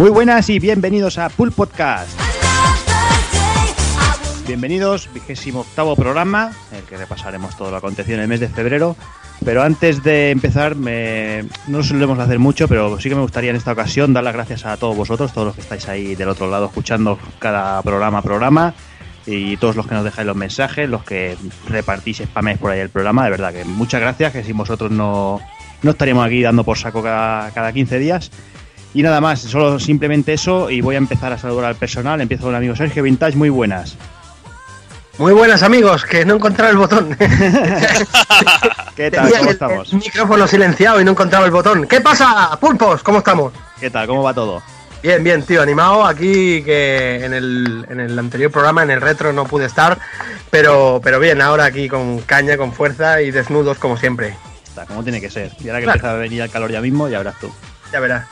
Muy buenas y bienvenidos a Pool Podcast. Bienvenidos, vigésimo octavo programa, en el que repasaremos todo lo acontecido en el mes de febrero. Pero antes de empezar, me... no solemos hacer mucho, pero sí que me gustaría en esta ocasión dar las gracias a todos vosotros, todos los que estáis ahí del otro lado escuchando cada programa programa y todos los que nos dejáis los mensajes, los que repartís spames por ahí el programa, de verdad que muchas gracias, que sin vosotros no, no estaríamos aquí dando por saco cada, cada 15 días. Y nada más, solo simplemente eso y voy a empezar a saludar al personal. Empiezo con el amigo Sergio Vintage, muy buenas. Muy buenas amigos, que no encontraba el botón. ¿Qué tal? Tenía ¿Cómo el- estamos? El micrófono silenciado y no encontraba el botón. ¿Qué pasa, pulpos? ¿Cómo estamos? ¿Qué tal? ¿Cómo va todo? Bien, bien, tío, animado aquí que en el, en el anterior programa, en el retro, no pude estar, pero, pero bien, ahora aquí con caña, con fuerza y desnudos como siempre. Está, como tiene que ser. Y ahora que Claro. empieza a venir el calor ya mismo, ya verás tú. Ya verás.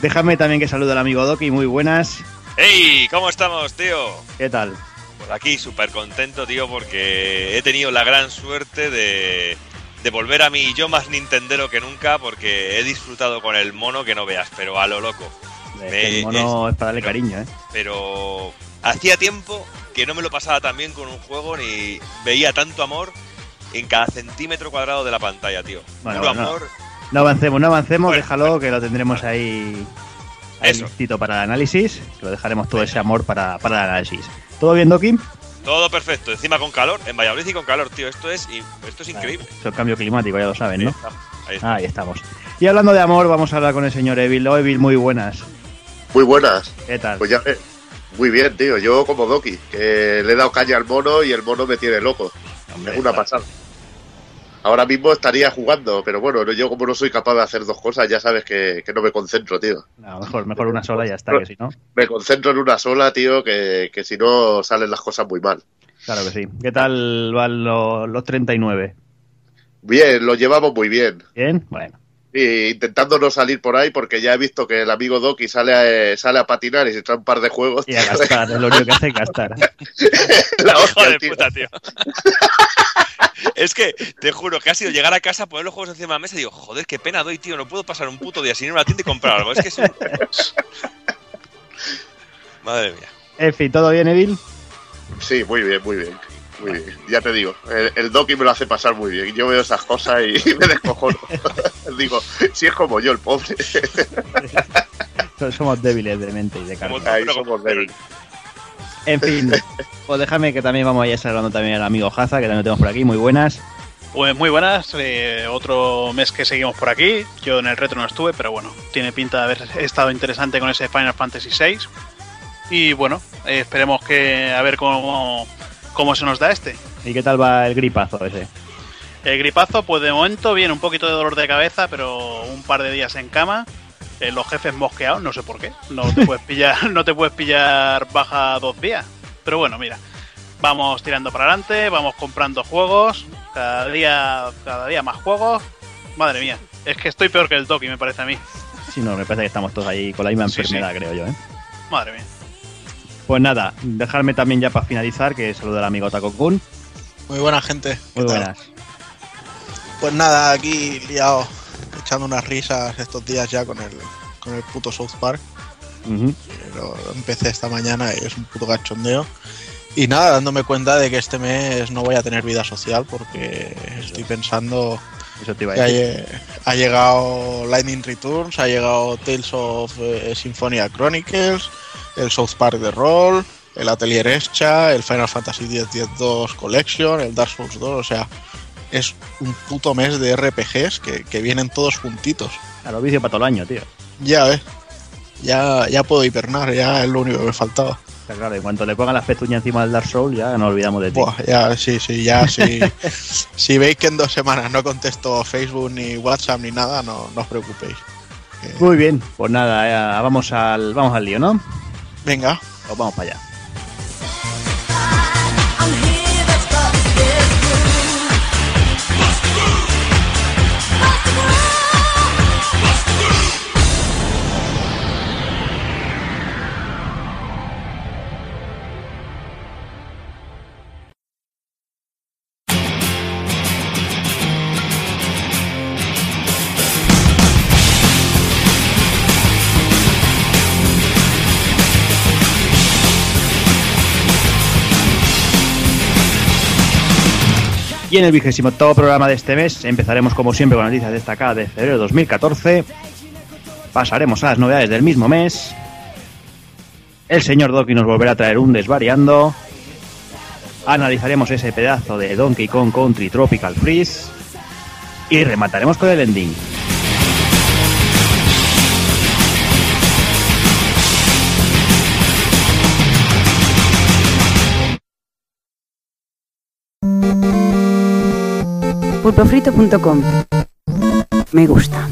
Déjame también que salude al amigo Doki, muy buenas. ¡Hey! ¿Cómo estamos, tío? ¿Qué tal? Pues aquí súper contento, tío, porque he tenido la gran suerte de, de volver a mí yo más Nintendero que nunca, porque he disfrutado con el mono que no veas, pero a lo loco. Es Me- que el mono es, para darle cariño, ¿eh? Pero hacía tiempo que no me lo pasaba tan bien con un juego ni veía tanto amor en cada centímetro cuadrado de la pantalla, tío. Bueno, Puro bueno, amor. No avancemos, no avancemos, Bueno, déjalo que lo tendremos ahí, ahí Eso. listito para el análisis. Que lo dejaremos todo ese amor para, para el análisis. ¿Todo bien, Doki? Todo perfecto. Encima con calor, en Valladolid y con calor, tío. Esto es, esto es increíble. Es el cambio climático, ya lo saben, Ahí ¿no? estamos, ahí estamos. Ahí estamos. Y hablando de amor, vamos a hablar con el señor Evil. Oh, Evil, muy buenas. Muy buenas. ¿Qué tal? Pues ya ves. Muy bien, tío. Yo como Doki, que le he dado caña al mono y el mono me tiene loco. Hombre, es una claro. pasada. Ahora mismo estaría jugando, pero bueno, no- yo como no soy capaz de hacer dos cosas, ya sabes que, que no me concentro, tío. No, mejor, mejor una sola y ya está, que si no. Me concentro en una sola, tío, que, que si no salen las cosas muy mal. Claro que sí. ¿Qué tal van los, los 39? Bien, lo llevamos muy bien. ¿Bien? Bueno. Y intentando no salir por ahí porque ya he visto que el amigo Doki sale a, sale a patinar y se trae un par de juegos. Y a tío. gastar, es lo único que hace es gastar. La hostia, de tío. puta, tío. es que, te juro, que ha sido llegar a casa, poner los juegos encima de la mesa y digo, joder, qué pena doy, tío. No puedo pasar un puto día sin ir a una tienda y comprar algo. Es que es un... Madre mía. En fin, ¿todo bien, Evil? Sí, muy bien, muy bien. Muy bien. Ya te digo, el, el Doki me lo hace pasar muy bien. Yo veo esas cosas y me descojono. digo, si es como yo, el pobre. So- Somos débiles de mente y de carne. Pero- somos débiles. En fin, pues déjame que también vamos a ir saludando también al amigo Haza, que también lo tenemos por aquí. Muy buenas. Pues muy buenas, eh, otro mes que seguimos por aquí. Yo en el retro no estuve, pero bueno, tiene pinta de haber estado interesante con ese Final Fantasy VI. Y bueno, eh, esperemos que a ver cómo, cómo se nos da este. ¿Y qué tal va el gripazo ese? El gripazo, pues de momento viene un poquito de dolor de cabeza, pero un par de días en cama. Eh, los jefes mosqueados, no sé por qué. No te puedes pillar, no te puedes pillar baja dos días. Pero bueno, mira, vamos tirando para adelante, vamos comprando juegos, cada día, cada día más juegos. Madre mía, es que estoy peor que el Toki, me parece a mí. Sí, no, me parece que estamos todos ahí con la misma Sí, sí. enfermedad, creo yo, ¿eh? Madre mía. Pues nada, dejarme también ya para finalizar que saluda al amigo Taco Kun. Muy buena gente. ¿qué Muy tal? buenas. Pues nada, aquí liado, echando unas risas estos días ya con el, con el puto South Park. Ujú. Lo empecé esta mañana y es un puto cachondeo. Y nada, dándome cuenta de que este mes no voy a tener vida social porque estoy pensando Eso te iba a que decir. ha llegado Lightning Returns, ha llegado Tales of eh, Symphonia Chronicles, el South Park de Roll, el Atelier Escha, el Final Fantasy X-10-2 Collection, el Dark Souls 2, o sea, es un puto mes de RPGs que, que vienen todos juntitos. Claro, vicio para todo el año, tío. Ya ves, ya, ya puedo hipernar, ya es lo único que me faltaba. Está claro, en cuanto le pongan las pezuñas encima del Dark Souls, ya nos olvidamos de ti. Buah, ya, sí, sí, ya, sí. si veis que en dos semanas no contesto Facebook ni WhatsApp ni nada, no, no os preocupéis. Muy bien, pues nada, ya vamos al, vamos al lío, ¿no? Venga, Pues vamos para allá. Y en el vigésimo octavo programa de este mes empezaremos como siempre con noticias destacadas de febrero de 2014. Pasaremos a las novedades del mismo mes. El señor Doki nos volverá a traer un desvariando. Analizaremos ese pedazo de Donkey Kong Country Tropical Freeze. Y remataremos con el ending. pulpofrito.com. Me gusta.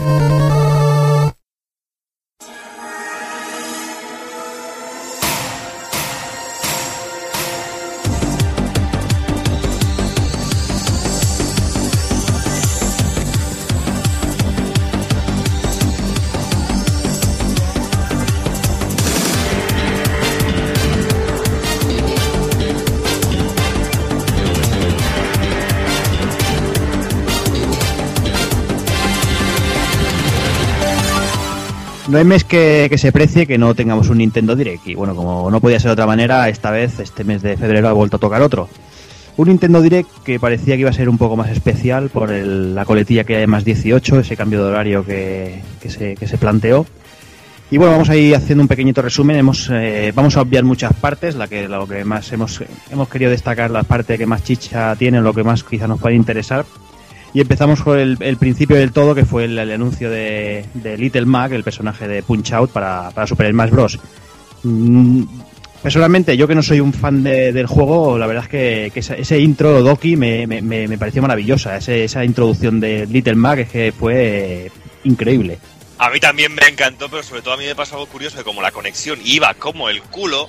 No hay mes que, que se precie que no tengamos un Nintendo Direct. Y bueno, como no podía ser de otra manera, esta vez, este mes de febrero, ha vuelto a tocar otro. Un Nintendo Direct que parecía que iba a ser un poco más especial por la coletilla que hay más 18, ese cambio de horario que, que se, que se planteó. Y bueno, vamos a ir haciendo un pequeñito resumen. Hemos, eh, vamos a obviar muchas partes, la que, lo que más hemos, hemos querido destacar, la parte que más chicha tiene, lo que más quizá nos puede interesar. Y empezamos con el, principio del todo, que fue el, anuncio de, Little Mac, el personaje de Punch Out para, para Super Smash Bros. Mm, personalmente, yo que no soy un fan de- del juego, la verdad es que, esa- ese intro Doki me, me, pareció maravillosa. Ese- esa introducción de Little Mac es que fue increíble. A mí también me encantó, pero sobre todo a mí me pasó algo curioso, que como la conexión iba como el culo,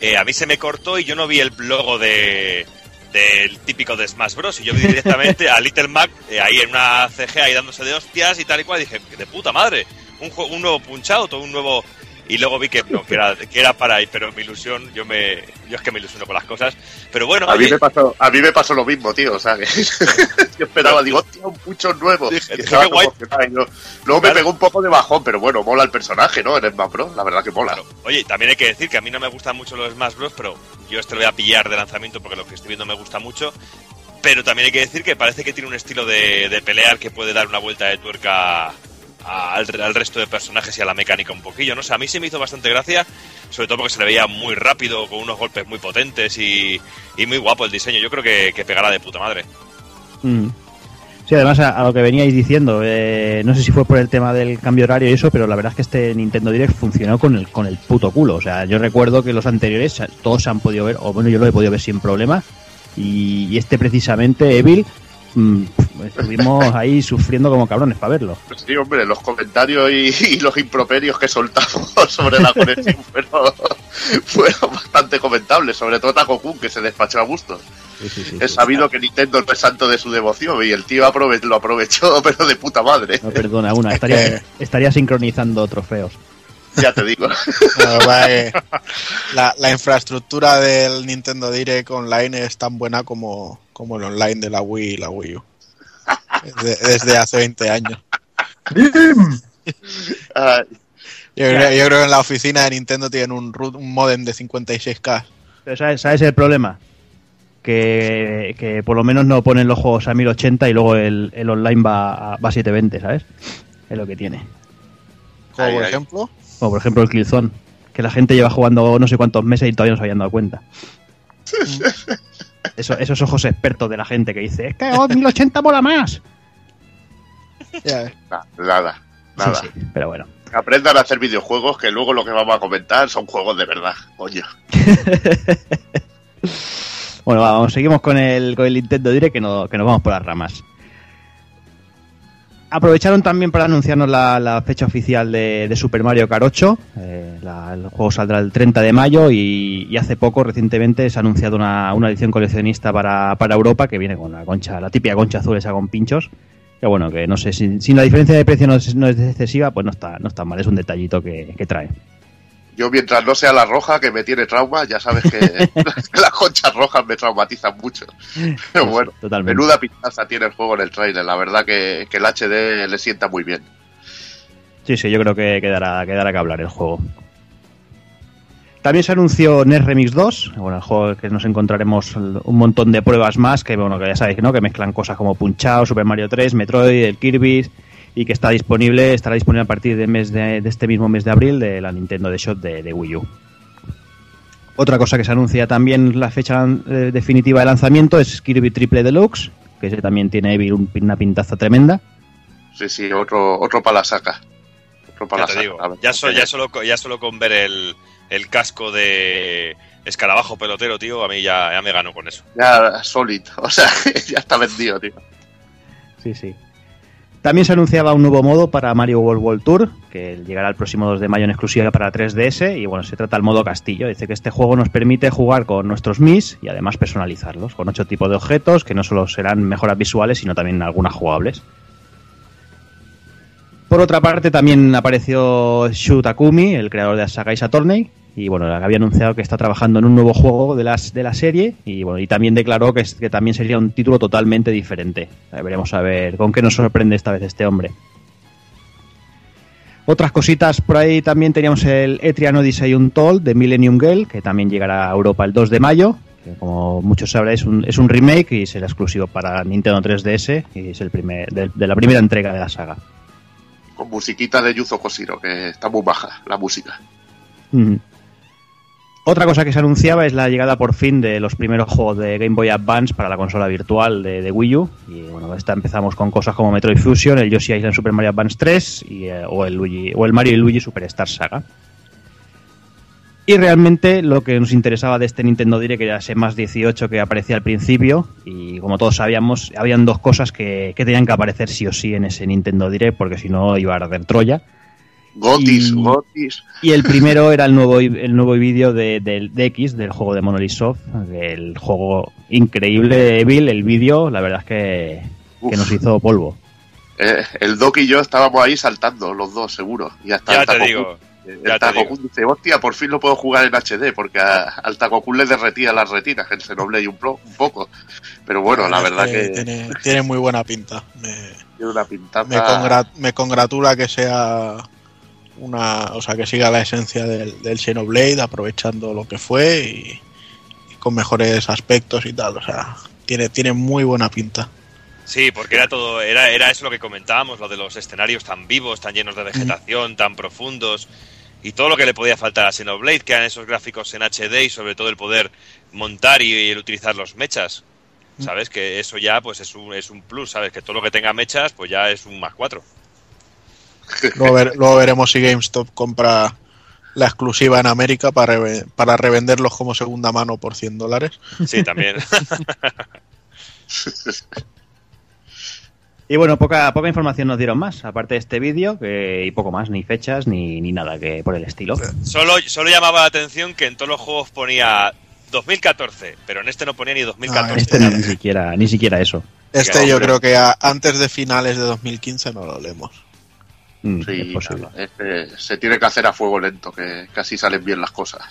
eh, a mí se me cortó y yo no vi el logo de del típico de Smash Bros. Y yo vi directamente a Little Mac eh, ahí en una CG ahí dándose de hostias y tal y cual. Y dije, de puta madre, un, un nuevo Punch Out un nuevo... Y luego vi que no, que era, que era para ahí, pero mi ilusión, yo me yo es que me ilusiono con las cosas. Pero bueno, A mí, oye, me pasó, a mí me pasó lo mismo, tío. O sea, que yo esperaba, digo, hostia, un pucho nuevo. Dije, Y qué guay. yo- Luego me pegó un poco de bajón, pero bueno, mola el personaje, ¿no? En Smash Bros. La verdad que mola. Claro. Oye, también hay que decir que a mí no me gustan mucho los Smash Bros, pero yo este lo voy a pillar de lanzamiento porque lo que estoy viendo me gusta mucho. Pero también hay que decir que parece que tiene un estilo de, de pelear que puede dar una vuelta de tuerca al, al resto de personajes y a la mecánica un poquillo, ¿no? O sea, a mí se me hizo bastante gracia, sobre todo porque se le veía muy rápido, con unos golpes muy potentes y, y muy guapo el diseño. Yo creo que, que pegará de puta madre. Mm. Sí, además a, lo que veníais diciendo, eh, no sé si fue por el tema del cambio horario y eso, pero la verdad es que este Nintendo Direct funcionó con el, con el puto culo. O sea, yo recuerdo que los anteriores todos se han podido ver, o bueno, yo lo he podido ver sin problema. Y este precisamente, Evil, mm, estuvimos ahí sufriendo como cabrones para verlo. Pues sí, hombre, los comentarios y, y los improperios que soltamos sobre la conexión fueron, fueron bastante comentables, sobre todo Taco Kun, que se despachó a gusto. Sí, sí, sí, He sí. sabido que Nintendo no es santo de su devoción y el tío aprove- lo aprovechó, pero de puta madre, No perdona una, estaría, estaría sincronizando trofeos. ya te digo. La verdad es que la, la infraestructura del Nintendo Direct Online es tan buena como, como el online de la Wii y la Wii U. Desde, desde hace 20 años. Yo creo, yo creo que en la oficina de Nintendo tienen un, root- un modem de 56K. Pero ¿sabes, sabes el problema? Que, que por lo menos no ponen los juegos a 1080 y luego el, el online va a, va a 720, ¿sabes? Es lo que tiene. Como por ahí. ejemplo, Como por ejemplo el Killzone, que la gente lleva jugando no sé cuántos meses y todavía no se habían dado cuenta. Eso- esos ojos expertos de la gente que dice, es que oh, 1080 mola más. nada, nada. Sí, sí, pero bueno. Aprendan a hacer videojuegos, que luego lo que vamos a comentar son juegos de verdad, coño. Bueno, va, vamos, seguimos con el, con el Nintendo Direct que, no, que nos vamos por las ramas. Aprovecharon también para anunciarnos la, la fecha oficial de, de Super Mario Kart 8. Eh, la- el juego saldrá el 30 de mayo y, y hace poco, recientemente, se ha anunciado una, una edición coleccionista para, para Europa que viene con la concha, la típica concha azul esa con pinchos. Que bueno, que no sé, si, si la diferencia de precio no es, no es excesiva, pues no está, no está mal, es un detallito que, que trae. Yo mientras no sea la roja que me tiene trauma, ya sabes que las conchas rojas me traumatizan mucho. Pero bueno, Totalmente. menuda pintaza tiene el juego en el trailer, la verdad que, que el HD le sienta muy bien. Sí, sí, yo creo que quedará, quedará que hablar el juego. También se anunció NES Remix 2, bueno, el juego que nos encontraremos un montón de pruebas más, que bueno, que ya sabéis, ¿no? Que mezclan cosas como Punch-Out, Super Mario 3, Metroid, el Kirby, y que está disponible, estará disponible a partir del mes de, de este mismo mes de abril de la Nintendo de Shop de, de Wii U. Otra cosa que se anuncia también la fecha eh, definitiva de lanzamiento es Kirby Triple Deluxe, que ese también tiene una pintaza tremenda. Sí, sí, otro, otro para la saca. Otro para Ya la te saca. digo, A ver, ya, so- porque- ya solo, co- ya solo con ver el, el casco de escarabajo pelotero, tío, a mí ya, ya me ganó con eso. Ya Solid, o sea, ya está vendido, tío. Sí, sí. También se anunciaba un nuevo modo para Mario World World Tour, que llegará el próximo 2 de mayo en exclusiva para 3DS. Y bueno, se trata del modo castillo. Dice que este juego nos permite jugar con nuestros Mis y además personalizarlos, con ocho tipos de objetos que no solo serán mejoras visuales, sino también algunas jugables. Por otra parte, también apareció Shu Takumi, el creador de la saga Ace Attorney, y bueno, había anunciado que está trabajando en un nuevo juego de, las, de la serie, y bueno, y también declaró que, es- que también sería un título totalmente diferente. Veremos a ver con qué nos sorprende esta vez este hombre. Otras cositas por ahí también teníamos el Etrian Odyssey Untold de Millennium Girl, que también llegará a Europa el 2 de mayo. Que como muchos sabréis, es un, es un remake y será exclusivo para Nintendo 3DS y es el primer, de, de la primera entrega de la saga. Con musiquita de Yuzo Koshiro, que está muy baja la música. Otra cosa que se anunciaba es la llegada por fin de los primeros juegos de Game Boy Advance para la consola virtual de, Wii U. Y bueno, esta empezamos con cosas como Metroid Fusion, el Yoshi Island Super Mario Advance 3 y, eh, o, el Luigi, o el Mario y Luigi Superstar Saga. Y realmente lo que nos interesaba de este Nintendo Direct era ese más 18 que aparecía al principio. Y como todos sabíamos, habían dos cosas que, que tenían que aparecer sí o sí en ese Nintendo Direct, porque si no iba a arder Troya. Gotis, Y- Gotis. Y el primero era el nuevo el nuevo vídeo de, del- de X, del juego de Monolith Soft, el juego increíble, Evil, el vídeo, la verdad es que, que nos hizo polvo. Eh, el Doc y yo estábamos ahí saltando, los dos, seguro. Y hasta Ya el te Takokun- digo, El ya te Takokun dice, hostia, por fin lo puedo jugar en HD, porque a- al Takokun le derretía las retinas en Xenoblade un, pro- un poco. Pero bueno, la verdad que tiene, tiene muy buena pinta. Me, tiene una pintada. me, congra- me congratula que sea una, o sea, que siga la esencia del, del Xenoblade, aprovechando lo que fue y, y con mejores aspectos y tal. O sea, tiene, tiene muy buena pinta. Sí, porque era todo, era, era eso lo que comentábamos, lo de los escenarios tan vivos, tan llenos de vegetación, tan profundos, y todo lo que le podía faltar a Xenoblade, que eran esos gráficos en HD y sobre todo el poder montar y el utilizar los mechas. ¿Sabes? Que eso ya pues es un, es un plus, ¿sabes? Que todo lo que tenga mechas pues ya es un más cuatro. Luego, ver- luego veremos si GameStop compra la exclusiva en América para, para revenderlos como segunda mano por 100 dólares. Sí, también. Y bueno, poca, poca información nos dieron más, aparte de este vídeo, que- y poco más, ni fechas, ni, ni nada que por el estilo. solo, solo llamaba la atención que en todos los juegos ponía 2014, pero en este no ponía ni 2014. Este ni siquiera, ni siquiera eso. Este yo creo que a- antes de finales de 2015 no lo leemos. Mm, Sí, es posible. este se tiene que hacer a fuego lento, que casi salen bien las cosas.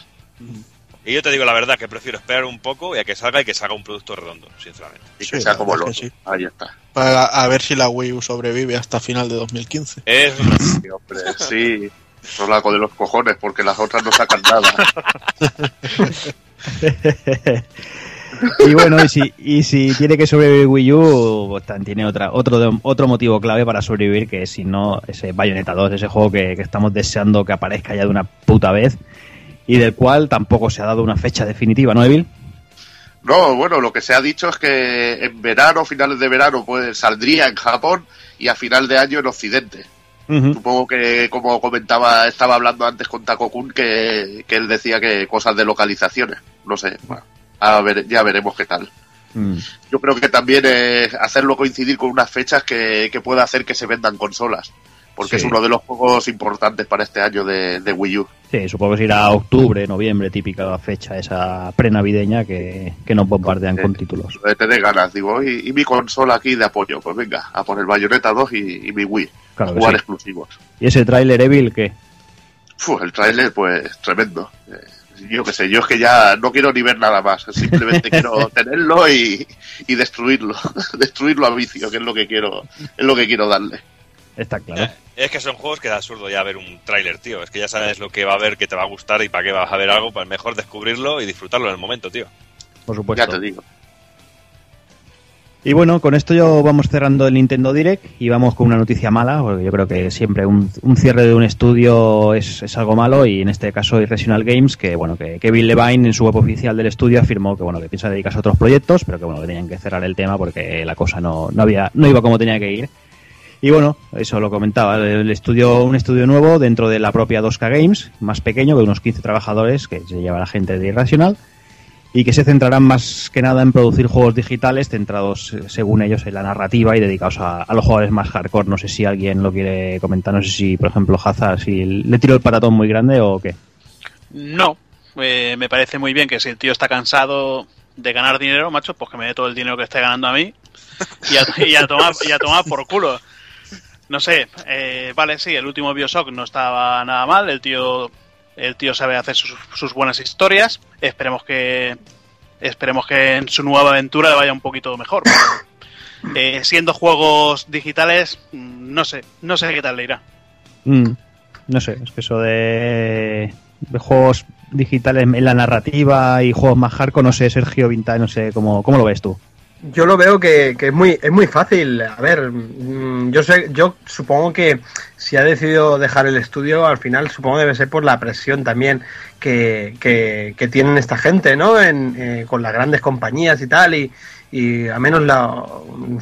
Y yo te digo la verdad que prefiero esperar un poco y a que salga y que salga un producto redondo, sinceramente. Y Sí, que sea como lo sí. Ahí está. Para a ver si la Wii U sobrevive hasta final de 2015. Es Sí, hombre, sí. Rolaco de los cojones, porque las otras no sacan nada. y bueno, y si, y si tiene que sobrevivir Wii U, pues, tiene otra, otro, otro motivo clave para sobrevivir, que si no, ese Bayonetta 2, ese juego que, que estamos deseando que aparezca ya de una puta vez, y del cual tampoco se ha dado una fecha definitiva, ¿no, Evil? No, bueno, lo que se ha dicho es que en verano, finales de verano, pues saldría en Japón y a final de año en Occidente. Supongo que, como comentaba, estaba hablando antes con Takokun, que, que él decía que cosas de localizaciones. No sé, bueno, a ver, ya veremos qué tal. Mm. Yo creo que también es hacerlo coincidir con unas fechas que, que pueda hacer que se vendan consolas. Porque Sí. es uno de los juegos importantes para este año de, de Wii U. Sí, supongo que será octubre, noviembre, típica fecha esa prenavideña que, que nos bombardean con títulos. Eh, Te dé ganas, digo, y, y mi consola aquí de apoyo. Pues venga, a por el Bayonetta 2 y, y mi Wii. Claro que jugar sí. exclusivos. ¿Y ese tráiler Evil qué? Fu, el tráiler, pues tremendo. Eh, Yo qué sé, yo es que ya no quiero ni ver nada más. Simplemente quiero tenerlo y, y destruirlo. destruirlo a vicio, que es lo que quiero, es lo que quiero darle. Está claro. Es que son juegos que da absurdo ya ver un tráiler, tío. Es que ya sabes lo que va a ver, que te va a gustar y para qué vas a ver algo. Pues mejor descubrirlo y disfrutarlo en el momento, tío. Por supuesto. Ya te digo. Y bueno, con esto yo vamos cerrando el Nintendo Direct y vamos con una noticia mala, porque yo creo que siempre un, cierre de un estudio es, es algo malo y en este caso Irrational Games, que bueno, que Kevin Levine en su web oficial del estudio afirmó que bueno, que piensa dedicarse a otros proyectos, pero que bueno, que tenían que cerrar el tema porque la cosa no, no había, no iba como tenía que ir. Y bueno, eso lo comentaba, el estudio, un estudio nuevo dentro de la propia 2K Games, más pequeño, de unos 15 trabajadores que se lleva la gente de Irrational y que se centrarán más que nada en producir juegos digitales centrados, eh, según ellos, en la narrativa y dedicados a, a los jugadores más hardcore. No sé si alguien lo quiere comentar, no sé si, por ejemplo, Hazard, si le tiró el patatón muy grande o qué. No, eh, me parece muy bien que si el tío está cansado de ganar dinero, macho, pues que me dé todo el dinero que esté ganando a mí y a, y a tomar, y a tomar por culo. No sé, eh, vale, sí, el último Bioshock no estaba nada mal, el tío, el tío sabe hacer sus, sus buenas historias, esperemos que esperemos que en su nueva aventura le vaya un poquito mejor. pero, eh, siendo juegos digitales, no sé, no sé qué tal le irá. Mm, no sé, es que eso de, de juegos digitales en la narrativa y juegos más hardcore, no sé, Sergio Vintage, no sé, ¿cómo, cómo lo ves tú? Yo lo veo que, que es muy es muy fácil. A ver, mm, yo sé, yo supongo que si ha decidido dejar el estudio, al final supongo debe ser por la presión también que, que, que tienen esta gente, ¿no? En, eh, con las grandes compañías y tal y y a menos las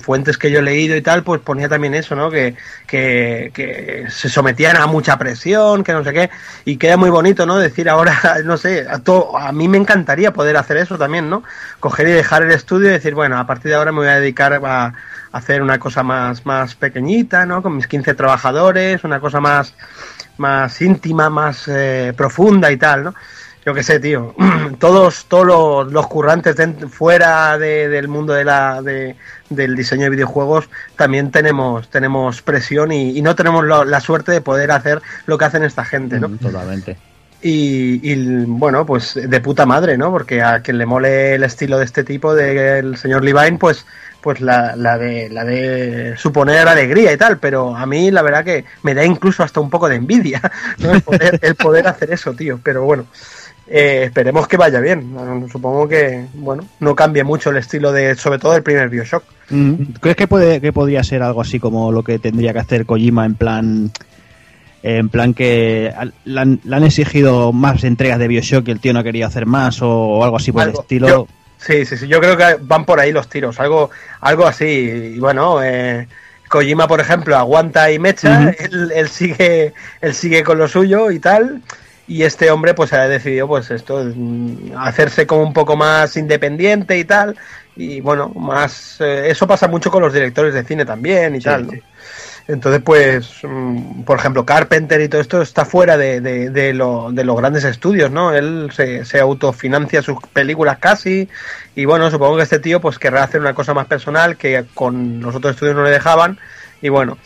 fuentes que yo he leído y tal, pues ponía también eso, ¿no? Que, que, que se sometían a mucha presión, que no sé qué, y queda muy bonito, ¿no? Decir ahora, no sé, a, to- a mí me encantaría poder hacer eso también, ¿no? Coger y dejar el estudio y decir, bueno, a partir de ahora me voy a dedicar a, hacer una cosa más, más pequeñita, ¿no? Con mis 15 trabajadores, una cosa más, más íntima, más eh, profunda y tal, ¿no? Yo qué sé, tío. Todos, todos los, los currantes den- fuera de- del mundo de la, de- del diseño de videojuegos también tenemos, tenemos presión y, y no tenemos lo- la suerte de poder hacer lo que hacen esta gente, ¿no? Mm, Totalmente. Y, y, bueno, pues de puta madre, ¿no? Porque a quien le mole el estilo de este tipo del señor Levine, pues, pues la, la de la de suponer alegría y tal, pero a mí la verdad que me da incluso hasta un poco de envidia, ¿no? El poder, el poder hacer eso, tío. Pero bueno, eh, esperemos que vaya bien. Supongo que, bueno, no cambie mucho el estilo de, sobre todo el primer Bioshock. Mm, ¿Crees que puede que podría ser algo así como lo que tendría que hacer Kojima en plan en plan que le han, le han exigido más entregas de Bioshock y el tío no quería hacer más o, o algo así por el estilo? Yo- Sí, sí, sí, yo creo que van por ahí los tiros, algo, algo así. Y bueno, eh, Kojima, por ejemplo, aguanta y mecha, él, él sigue, él sigue con lo suyo y tal. Y este hombre, pues ha decidido, pues esto, mm, hacerse como un poco más independiente y tal. Y bueno, más, eh, eso pasa mucho con los directores de cine también y Sí, tal. ¿no? sí. Entonces, pues, mm, por ejemplo, Carpenter y todo esto está fuera de, de, de lo- de los grandes estudios, ¿no? Él se, se autofinancia sus películas casi y bueno, supongo que este tío pues querrá hacer una cosa más personal que con los otros estudios no le dejaban y bueno,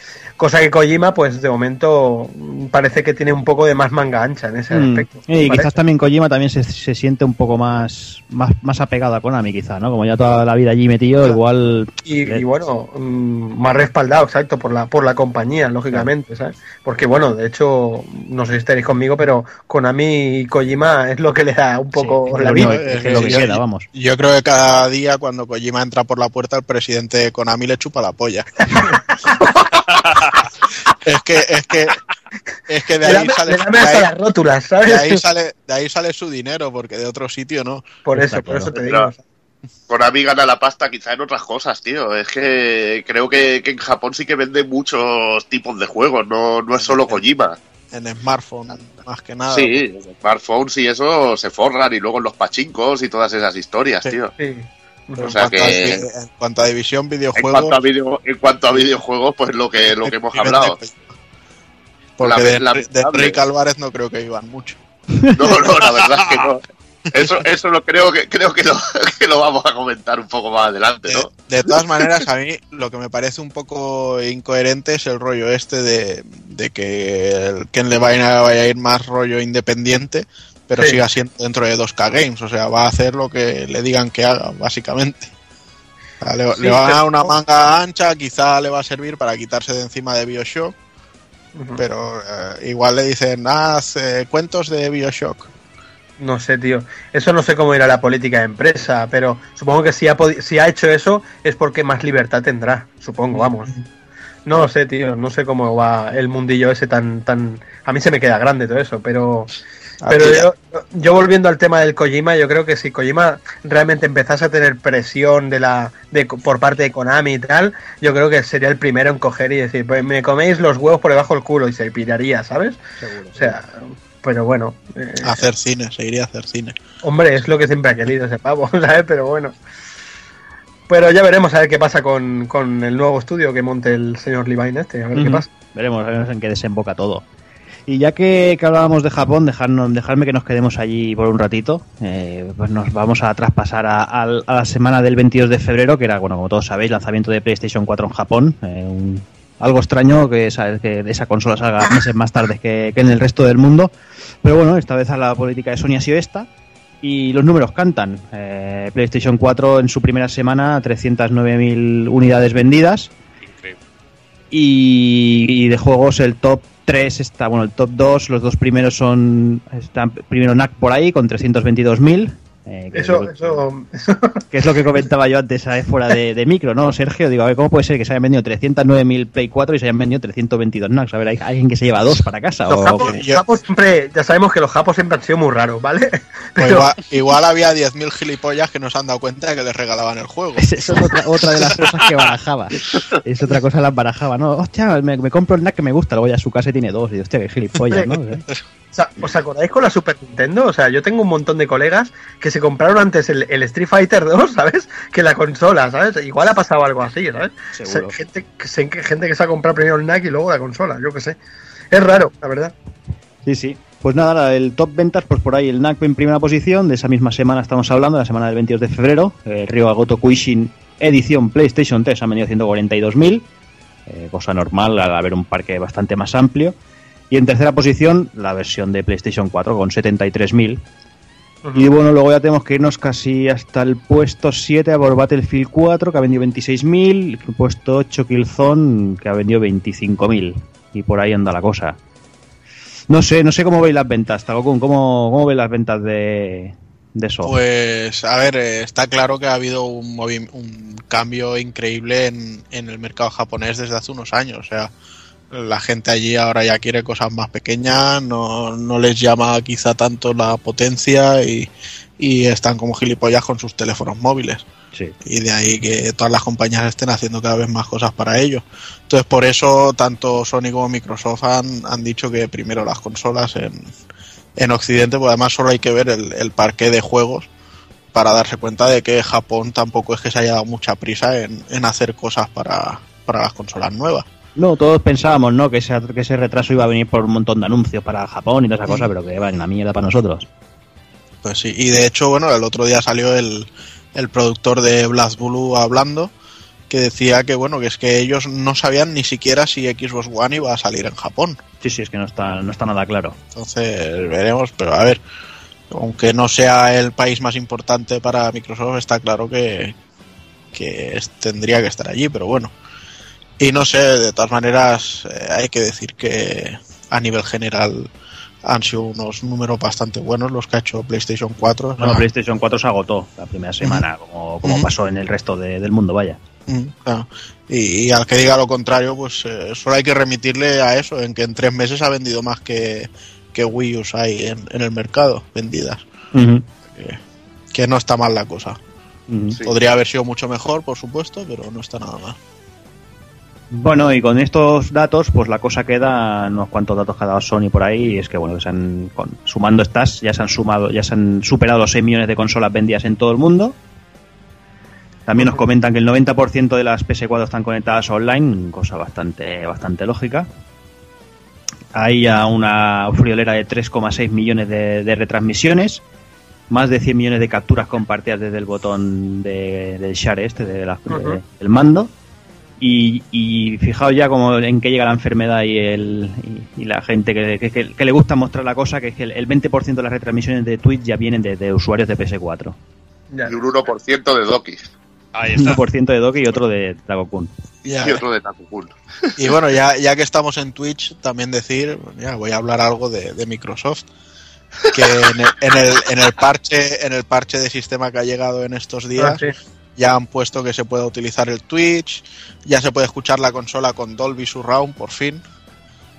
cosa que Kojima pues de momento parece que tiene un poco de más manga ancha en ese Mm. aspecto. Y quizás también Kojima también se, se siente un poco más, más más apegado a Konami, quizá, ¿no? Como ya toda la vida allí metido, igual Y, le- y bueno, mm, más respaldado, exacto, por la, por la compañía, lógicamente, ¿sabes? Porque bueno, de hecho, no sé si estaréis conmigo, pero Konami y Kojima es lo que le da un poco Sí, la vida. único que- es lo que Yo- queda, vamos. Yo creo que cada día cuando Kojima entra por la puerta, el presidente de Konami le chupa la polla. es que, es que, es que de ahí dame, sale, de ahí- las rótulas, de ¿sabes? ahí sale, de ahí sale su dinero, porque de otro sitio no. por Está eso, por claro. eso te digo. Konami gana la pasta quizá en otras cosas, tío. Es que creo que, que en Japón sí que vende muchos tipos de juegos, no, no es solo Kojima. En smartphone, más que nada. Sí, smartphones y eso se forran y luego en los pachincos y todas esas historias, Sí. tío. Sí. En, cuanto a, que- en cuanto a división En videojuegos, cuanto, a video, en cuanto a videojuegos, pues lo que, lo que hemos hablado. Porque de, la- de Enrique Álvarez no creo que iban mucho. No, no, la verdad es que no. Eso, eso lo creo que creo que lo, que lo vamos a comentar un poco más adelante, de todas maneras, a mí lo que me parece un poco incoherente es el rollo este de, de que el Ken Levine vaya a ir más rollo independiente, pero Sí. siga siendo dentro de 2K Games. O sea, va a hacer lo que le digan que haga, básicamente. O sea, le, Sí, le va a dar una manga ancha, quizá le va a servir para quitarse de encima de Bioshock. Pero eh, igual le dicen, haz eh, cuentos de Bioshock. No sé, tío. Eso no sé cómo irá la política de empresa, pero supongo que si ha, si ha hecho eso es porque más libertad tendrá. Supongo, vamos. No lo sé, tío. No sé cómo va el mundillo ese tan... tan... A mí se me queda grande todo eso, pero... A Pero yo, yo volviendo al tema del Kojima, yo creo que si Kojima realmente empezase a tener presión de la de, por parte de Konami y tal, yo creo que sería el primero en coger y decir, pues me coméis los huevos por debajo del culo y se piraría, ¿sabes? O sea, pero bueno, eh, hacer cine, se iría a hacer cine. hombre, es lo que siempre ha querido ese pavo, ¿sabes? Pero bueno. Pero ya veremos a ver qué pasa con, con el nuevo estudio que monte el señor Levine este, a ver qué pasa. Veremos, veremos en qué desemboca todo. Y ya que, que hablábamos de Japón, dejarnos, dejarme que nos quedemos allí por un ratito. Eh, pues nos vamos a traspasar a, a- a la semana del 22 de febrero, que era, bueno, como todos sabéis, lanzamiento de PlayStation 4 en Japón. Eh, un- algo extraño que, esa- que esa consola salga meses más tarde que, que en el resto del mundo. Pero bueno, esta vez a la política de Sony ha sido esta. Y los números cantan. Eh, PlayStation 4 en su primera semana, 309.000 unidades vendidas. Increíble. Y, y de juegos el top 3 está, bueno, el top 2, los dos primeros son, están primero NAC por ahí con 322.000. eh, que, Eso, es eso, que es lo que comentaba yo antes ¿sabes? fuera de, de micro, ¿no, Sergio? Digo, a ver, ¿cómo puede ser que se hayan vendido 309.000 Play 4 y se hayan vendido 322 NACs? A ver, ¿hay alguien que se lleva dos para casa? Los o japos, los japos siempre, ya sabemos que los japos siempre han sido muy raros, ¿vale? Pues Pero igual, igual había 10.000 gilipollas que no se han dado cuenta de que les regalaban el juego. Esa es otra, otra de las cosas que barajaba. Es otra cosa las barajaba, ¿no? Hostia, me, me compro el NAC que me gusta, luego ya a su casa y tiene dos. Y digo, hostia, qué gilipollas, ¿no? o sea, ¿os acordáis con la Super Nintendo? O sea, yo tengo un montón de colegas que se compraron antes el, el Street Fighter 2, ¿sabes? Que la consola, ¿sabes? Igual ha pasado algo así, ¿sabes? Seguro. Gente, que se- gente que se ha comprado primero el NAC y luego la consola, yo qué sé. Es raro, la verdad. Sí, sí. Pues nada, la- el top ventas, pues por ahí el NAC en primera posición. De esa misma semana estamos hablando, la semana del 22 de febrero. El Ryo Agoto Kuishin edición PlayStation 3 han vendido 142.000. eh, cosa normal al haber un parque bastante más amplio. Y en tercera posición, la versión de PlayStation 4 con 73.000. Y bueno, luego ya tenemos que irnos casi hasta el puesto 7 a por Battlefield 4, que ha vendido 26.000. El puesto 8 Killzone, que ha vendido 25.000. Y por ahí anda la cosa. No sé, no sé cómo veis las ventas, Tagokun. ¿Cómo, cómo veis las ventas de, de eso? Pues, a ver, eh, está claro que ha habido un, un cambio increíble en, en el mercado japonés desde hace unos años. O sea, la gente allí ahora ya quiere cosas más pequeñas, no, no les llama quizá tanto la potencia y, y están como gilipollas con sus teléfonos móviles. sí. y de ahí que todas las compañías estén haciendo cada vez más cosas para ello. Entonces, por eso, tanto Sony como Microsoft han, han dicho que primero las consolas en, en Occidente, pues además solo hay que ver el, el parque de juegos para darse cuenta de que Japón tampoco es que se haya dado mucha prisa en, en hacer cosas para, para las consolas nuevas. No, todos pensábamos, ¿no? Que ese, que ese retraso iba a venir por un montón de anuncios para Japón y toda esa cosa, pero que va en la mierda para nosotros. Pues sí, y de hecho, bueno, el otro día salió el, el productor de Blast Blue hablando que decía que bueno, que es que ellos no sabían ni siquiera si Xbox One iba a salir en Japón. Sí, sí, es que no está, no está nada claro. Entonces veremos, pero a ver, aunque no sea el país más importante para Microsoft, está claro que, que tendría que estar allí, pero bueno. Y no sé, de todas maneras, eh, hay que decir que a nivel general han sido unos números bastante buenos los que ha hecho PlayStation 4. o sea, Bueno, PlayStation 4 se agotó la primera semana, como, como pasó en el resto de- del mundo, vaya. Claro. Y, y al que diga lo contrario, pues eh, solo hay que remitirle a eso, en que en tres meses ha vendido más que, que Wii U hay en, en el mercado, vendidas. Que, que no está mal la cosa. Sí. Podría haber sido mucho mejor, por supuesto, pero no está nada mal. Bueno, y con estos datos, pues la cosa queda, unos cuantos datos que ha dado Sony por ahí, y es que bueno, se han, con- sumando estas, ya se han sumado, ya se han superado los 6 millones de consolas vendidas en todo el mundo. También nos comentan que el 90% de las PS4 están conectadas online, cosa bastante, bastante lógica. Hay ya una friolera de 3,6 millones de, de retransmisiones, más de 100 millones de capturas compartidas desde el botón de, del share este, de la- de- del mando. Y, y fijaos ya como en qué llega la enfermedad y, el, y, y la gente que, que- que- que le gusta mostrar la cosa, que es que el, el 20% de las retransmisiones de Twitch ya vienen de, de usuarios de PS4. Ya. Y un 1% de Dokis. Ahí está. 1% de Doki y otro de Drago-kun. Ya, Y otro de Takukun. Y bueno, ya, ya que estamos en Twitch, también decir, ya voy a hablar algo de, de Microsoft, que en el, en, el, en el parche en el parche de sistema que ha llegado en estos Ah, días sí. Ya han puesto que se puede utilizar el Twitch, ya se puede escuchar la consola con Dolby Surround por fin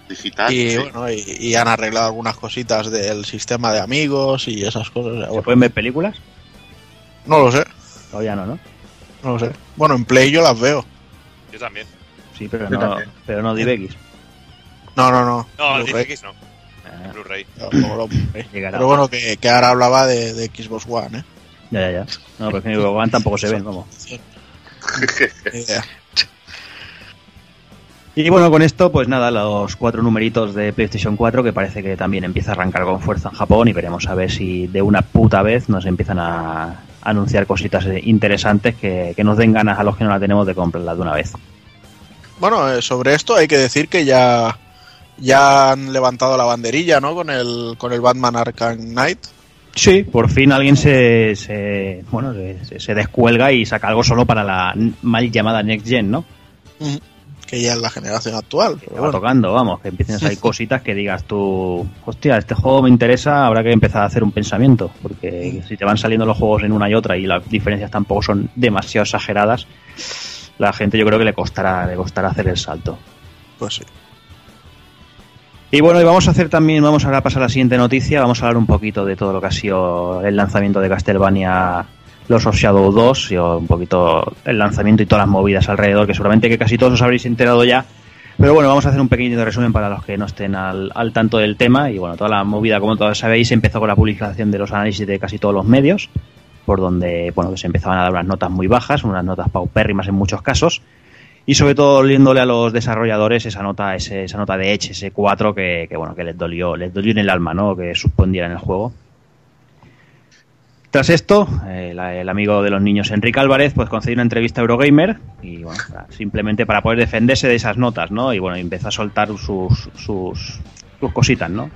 Digital. y sí. bueno y, y han arreglado algunas cositas del sistema de amigos y esas cosas. ¿Se Bueno, pueden ver películas? no lo sé, Todavía no, ¿no? no lo sé. Bueno, en Play yo las veo. Yo también. Sí, pero Yo no, también. pero no DivX. No, no, no. No. DivX no. Ah, Blu-ray. No. Pero bueno, que, que ahora hablaba de, de Xbox One, ¿eh? Ya, ya, ya. No, pero es que Gohan tampoco se ven, vamos. Y bueno, con esto, pues nada, los cuatro numeritos de PlayStation 4 que parece que también empieza a arrancar con fuerza en Japón y veremos a ver si de una puta vez nos empiezan a anunciar cositas interesantes que, que nos den ganas a los que no la tenemos de comprarla de una vez. Bueno, eh, sobre esto hay que decir que ya, ya han levantado la banderilla, ¿no? Con el, con el Batman Arkham Knight. Sí, por fin alguien se, se bueno se, se descuelga y saca algo solo para la mal llamada Next Gen, ¿no? Que ya es la generación actual. Pero va tocando, vamos, que empiecen a salir cositas que digas tú, hostia, este juego me interesa, habrá que empezar a hacer un pensamiento, porque si te van saliendo los juegos en una y otra y las diferencias tampoco son demasiado exageradas, la gente yo creo que le costará, le costará hacer el salto. Pues sí. Y bueno, y vamos a hacer también, vamos ahora a pasar a la siguiente noticia, vamos a hablar un poquito de todo lo que ha sido el lanzamiento de Castlevania Los of Shadow 2, y un poquito el lanzamiento y todas las movidas alrededor, que seguramente que casi todos os habréis enterado ya. Pero bueno, vamos a hacer un pequeño resumen para los que no estén al, al tanto del tema. Y bueno, toda la movida, como todos sabéis, empezó con la publicación de los análisis de casi todos los medios, por donde bueno, se empezaban a dar unas notas muy bajas, unas notas paupérrimas en muchos casos. Y sobre todo oliéndole a los desarrolladores esa nota, ese- esa nota de Edge, ese 4 que, bueno, que les dolió, les dolió en el alma, ¿no? Que suspendieran el juego. Tras esto, eh, el amigo de los niños Enrique Álvarez pues concedió una entrevista a Eurogamer y bueno, simplemente para poder defenderse de esas notas, ¿no? Y bueno, empezó a soltar sus, sus, sus cositas, ¿no?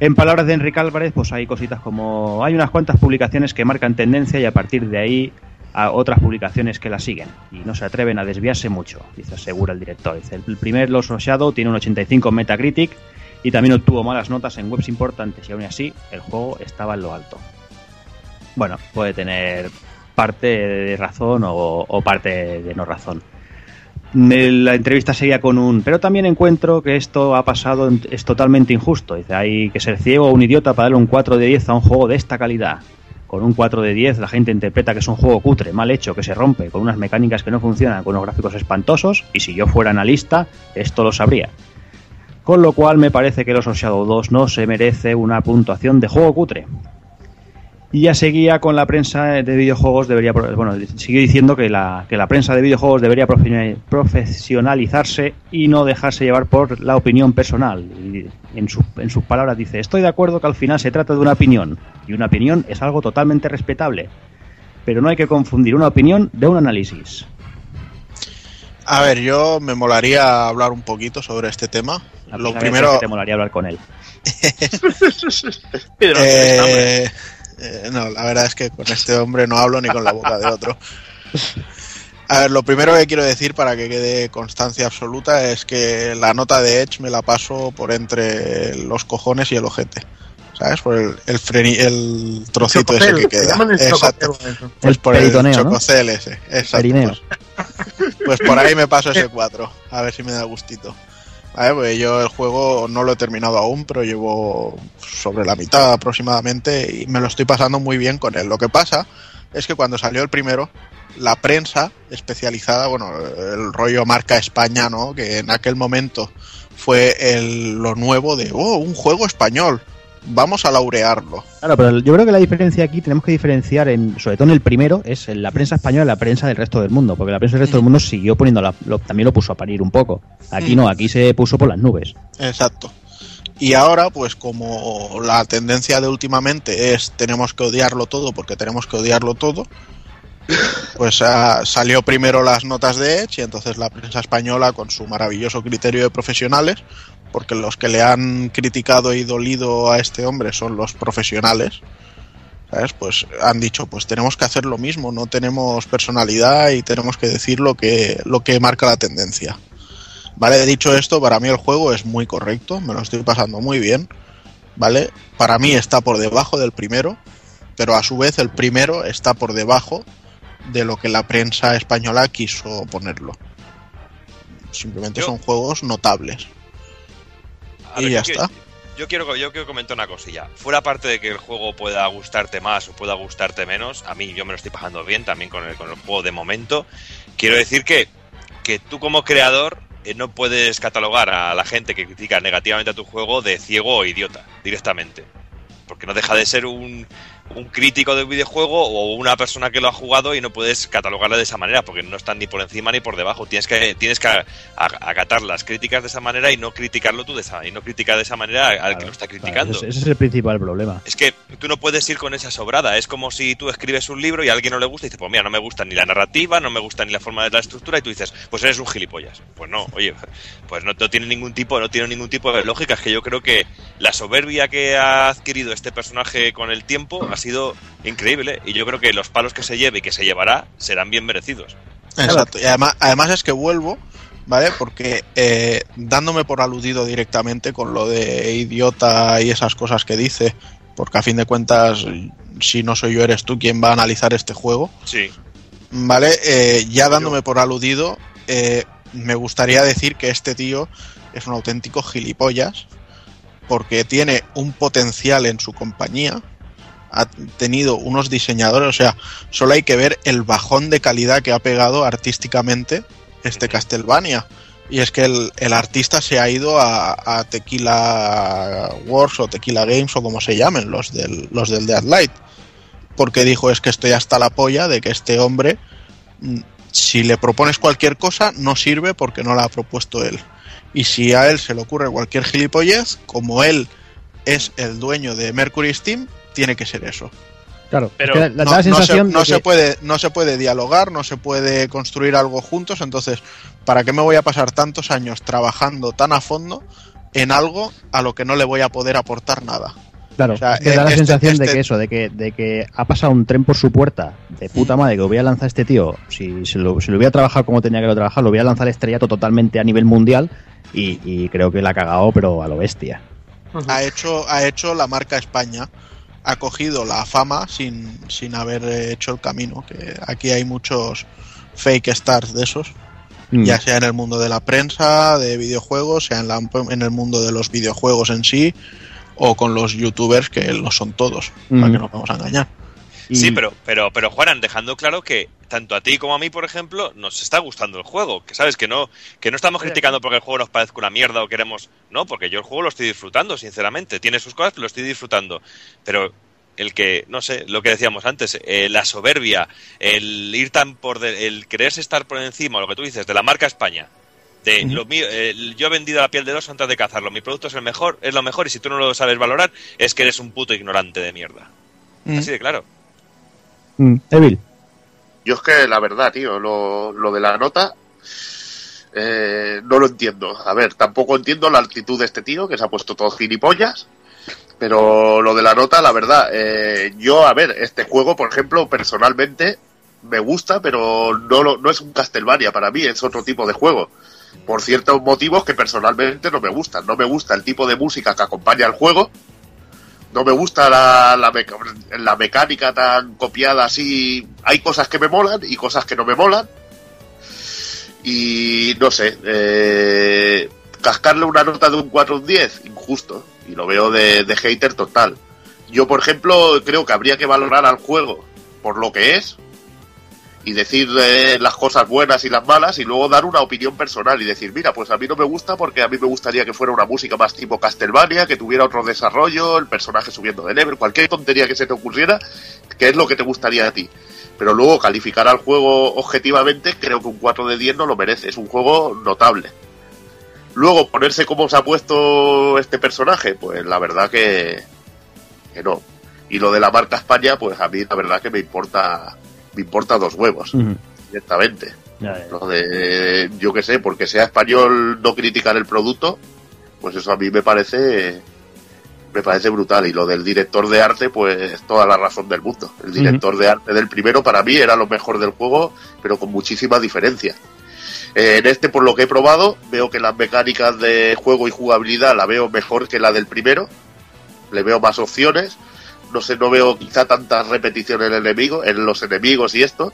En palabras de Enrique Álvarez, pues hay cositas como hay unas cuantas publicaciones que marcan tendencia y a partir de ahí a otras publicaciones que la siguen y no se atreven a desviarse mucho, dice asegura el director. Dice, el primer Los Shadow tiene un 85 en Metacritic y también obtuvo malas notas en webs importantes y aún así el juego estaba en lo alto. Bueno, puede tener parte de razón o, o parte de no razón. La entrevista seguía con un, pero también encuentro que esto ha pasado, es totalmente injusto. Dice, hay que ser ciego o un idiota para darle un 4 de 10 a un juego de esta calidad. Con un 4 de 10 la gente interpreta que es un juego cutre, mal hecho, que se rompe, con unas mecánicas que no funcionan, con unos gráficos espantosos, y si yo fuera analista, esto lo sabría. Con lo cual me parece que los Shadow 2 no se merece una puntuación de juego cutre. Y ya seguía con la prensa de videojuegos, debería, pro- bueno, siguió diciendo que la, que la prensa de videojuegos debería profe- profesionalizarse y no dejarse llevar por la opinión personal. Y en, su- en sus palabras dice, estoy de acuerdo que al final se trata de una opinión, y una opinión es algo totalmente respetable, pero no hay que confundir una opinión de un análisis. A ver, yo me molaría hablar un poquito sobre este tema. La Lo primero, que te molaría hablar con él. Hombre. Eh, eh, no, la verdad es que con este hombre no hablo ni con la boca de otro. A ver, lo primero que quiero decir para que quede constancia absoluta es que la nota de Edge me la paso por entre los cojones y el ojete. ¿Sabes? Por el, el, freni- el trocito ese Chococel, que queda. el Exacto. chococel, eso. Pues por el peritoneo, ¿no? chococel ese. Exacto. Pues, pues por ahí me paso ese 4. A ver si me da gustito. Pues yo el juego no lo he terminado aún, pero llevo sobre la mitad aproximadamente y me lo estoy pasando muy bien con él. Lo que pasa es que cuando salió el primero, la prensa especializada, bueno, el rollo marca España, ¿no? Que en aquel momento fue el- lo nuevo de, oh, un juego español, vamos a laurearlo. Claro, pero yo creo que la diferencia aquí tenemos que diferenciar, en, sobre todo en el primero, es en la prensa española y la prensa del resto del mundo, porque la prensa del resto del mundo siguió poniendo, la, lo- también lo puso a parir un poco. Aquí Mm. no, aquí se puso por las nubes. Exacto. Y ahora, pues como la tendencia de últimamente es tenemos que odiarlo todo porque tenemos que odiarlo todo, pues ah, salió primero las notas de Edge y entonces la prensa española con su maravilloso criterio de profesionales, porque los que le han criticado y dolido a este hombre son los profesionales, ¿Sabes? Pues han dicho, pues tenemos que hacer lo mismo, no tenemos personalidad y tenemos que decir lo que, lo que marca la tendencia. Vale, dicho esto, para mí el juego es muy correcto, me lo estoy pasando muy bien. ¿Vale? Para mí está por debajo del primero, pero a su vez el primero está por debajo de lo que la prensa española quiso ponerlo. Simplemente Yo- son juegos notables. Y ver, ya yo está. quiero- Yo quiero, yo quiero comentar una cosilla. Fuera parte de que el juego pueda gustarte más o pueda gustarte menos, a mí yo me lo estoy pasando bien también con el, con el juego de momento. Quiero decir que, que tú como creador eh, no puedes catalogar a la gente que critica negativamente a tu juego de ciego o idiota directamente. Porque no deja de ser un, un crítico de videojuego o una persona que lo ha jugado y no puedes catalogarle de esa manera porque no están ni por encima ni por debajo. Tienes que, tienes que acatar las críticas de esa manera y no criticarlo tú de esa, y no criticar de esa manera al que lo está criticando. ese, ese es el principal problema. Es que tú no puedes ir con esa sobrada. Es como si tú escribes un libro y a alguien no le gusta y dices, pues mira, no me gusta ni la narrativa, no me gusta ni la forma de la estructura y tú dices, pues eres un gilipollas. Pues no, oye, pues no, no tiene ningún tipo, no tiene ningún tipo de lógica. Es que yo creo que la soberbia que ha adquirido este personaje con el tiempo ha sido increíble y yo creo que los palos que se lleve y que se llevará serán bien merecidos. Exacto. Y además, además es que vuelvo, ¿vale? Porque eh, dándome por aludido directamente con lo de idiota y esas cosas que dice, porque a fin de cuentas, si no soy yo, eres tú quien va a analizar este juego, Sí. ¿vale? Eh, ya dándome por aludido, eh, me gustaría decir que este tío es un auténtico gilipollas, porque tiene un potencial en su compañía, ha tenido unos diseñadores, o sea, solo hay que ver el bajón de calidad que ha pegado artísticamente este. Castlevania. Y es que el, el artista se ha ido a, a Tequila Wars o Tequila Games o como se llamen, los del, los del Deadlight. Porque dijo, es que estoy hasta la polla de que este hombre, mm, si le propones cualquier cosa, no sirve porque no la ha propuesto él. Y si a él se le ocurre cualquier gilipollez, como él es el dueño de Mercury Steam, tiene que ser eso. Claro, Pero No, la no sensación se, no se puede, no se puede dialogar, no se puede construir algo juntos, entonces, ¿para qué me voy a pasar tantos años trabajando tan a fondo en algo a lo que no le voy a poder aportar nada? Claro, O sea, que da la este- sensación de este- que eso, de que, de que ha pasado un tren por su puerta, de puta madre, que lo voy a lanzar este tío, si, si lo, si lo voy a trabajar como tenía que lo trabajar, lo voy a lanzar estrellato totalmente a nivel mundial y, y creo que la ha cagado, pero a lo bestia. Ha hecho, ha hecho la marca España, ha cogido la fama sin, sin haber hecho el camino, que aquí hay muchos fake stars de esos, Mm. ya sea en el mundo de la prensa, de videojuegos, sea en, la- en el mundo de los videojuegos en sí, o con los youtubers que lo son todos, para Mm. que no nos vamos a engañar. Y- Sí, pero, pero, pero Juanan, dejando claro que tanto a ti como a mí, por ejemplo, nos está gustando el juego. Que sabes que no, que no estamos criticando porque el juego nos parezca una mierda o queremos. No, porque yo el juego lo estoy disfrutando, sinceramente. Tiene sus cosas, pero lo estoy disfrutando. Pero el que, no sé, lo que decíamos antes, eh, la soberbia, el ir tan por de- el quererse estar por encima, lo que tú dices, de la marca España. De lo mío, eh, yo he vendido la piel del oso antes de cazarlo. Mi producto es el mejor, es lo mejor, y si tú no lo sabes valorar, es que eres un puto ignorante de mierda. Así de claro. Mm, Evil. Yo es que la verdad, tío, lo, lo de la nota eh, no lo entiendo. A ver, tampoco entiendo la actitud de este tío que se ha puesto todo gilipollas. Pero lo de la nota, la verdad, eh, yo, a ver, este juego, por ejemplo, personalmente me gusta, pero no, no es un Castlevania para mí, es otro tipo de juego. Por ciertos motivos que personalmente no me gustan. No me gusta el tipo de música que acompaña al juego. No me gusta la, la, mecánica tan copiada así. Hay cosas que me molan y cosas que no me molan. Y no sé, eh, cascarle una nota de un 4 o un 10, injusto. Y lo veo de, de hater total. Yo, por ejemplo, creo que habría que valorar al juego por lo que es y decir eh, las cosas buenas y las malas y luego dar una opinión personal y decir, mira, pues a mí no me gusta porque a mí me gustaría que fuera una música más tipo Castlevania, que tuviera otro desarrollo, el personaje subiendo de level, cualquier tontería que se te ocurriera, que es lo que te gustaría a ti. Pero luego calificar al juego objetivamente, creo que un 4 de 10 no lo merece, es un juego notable. Luego ponerse como se ha puesto este personaje, pues la verdad que, que no. Y lo de la marca España, pues a mí la verdad que me importa, me importa dos huevos, directamente. Ya, ya. Lo de, yo qué sé, porque sea español no criticar el producto, pues eso a mí me parece me parece brutal. Y lo del director de arte, pues toda la razón del mundo. El director de arte del primero para mí era lo mejor del juego, pero con muchísima diferencia. Eh, en este, por lo que he probado, veo que las mecánicas de juego y jugabilidad la veo mejor que la del primero. Le veo más opciones. No sé, no veo quizá tantas repeticiones en, el enemigo, en los enemigos y esto.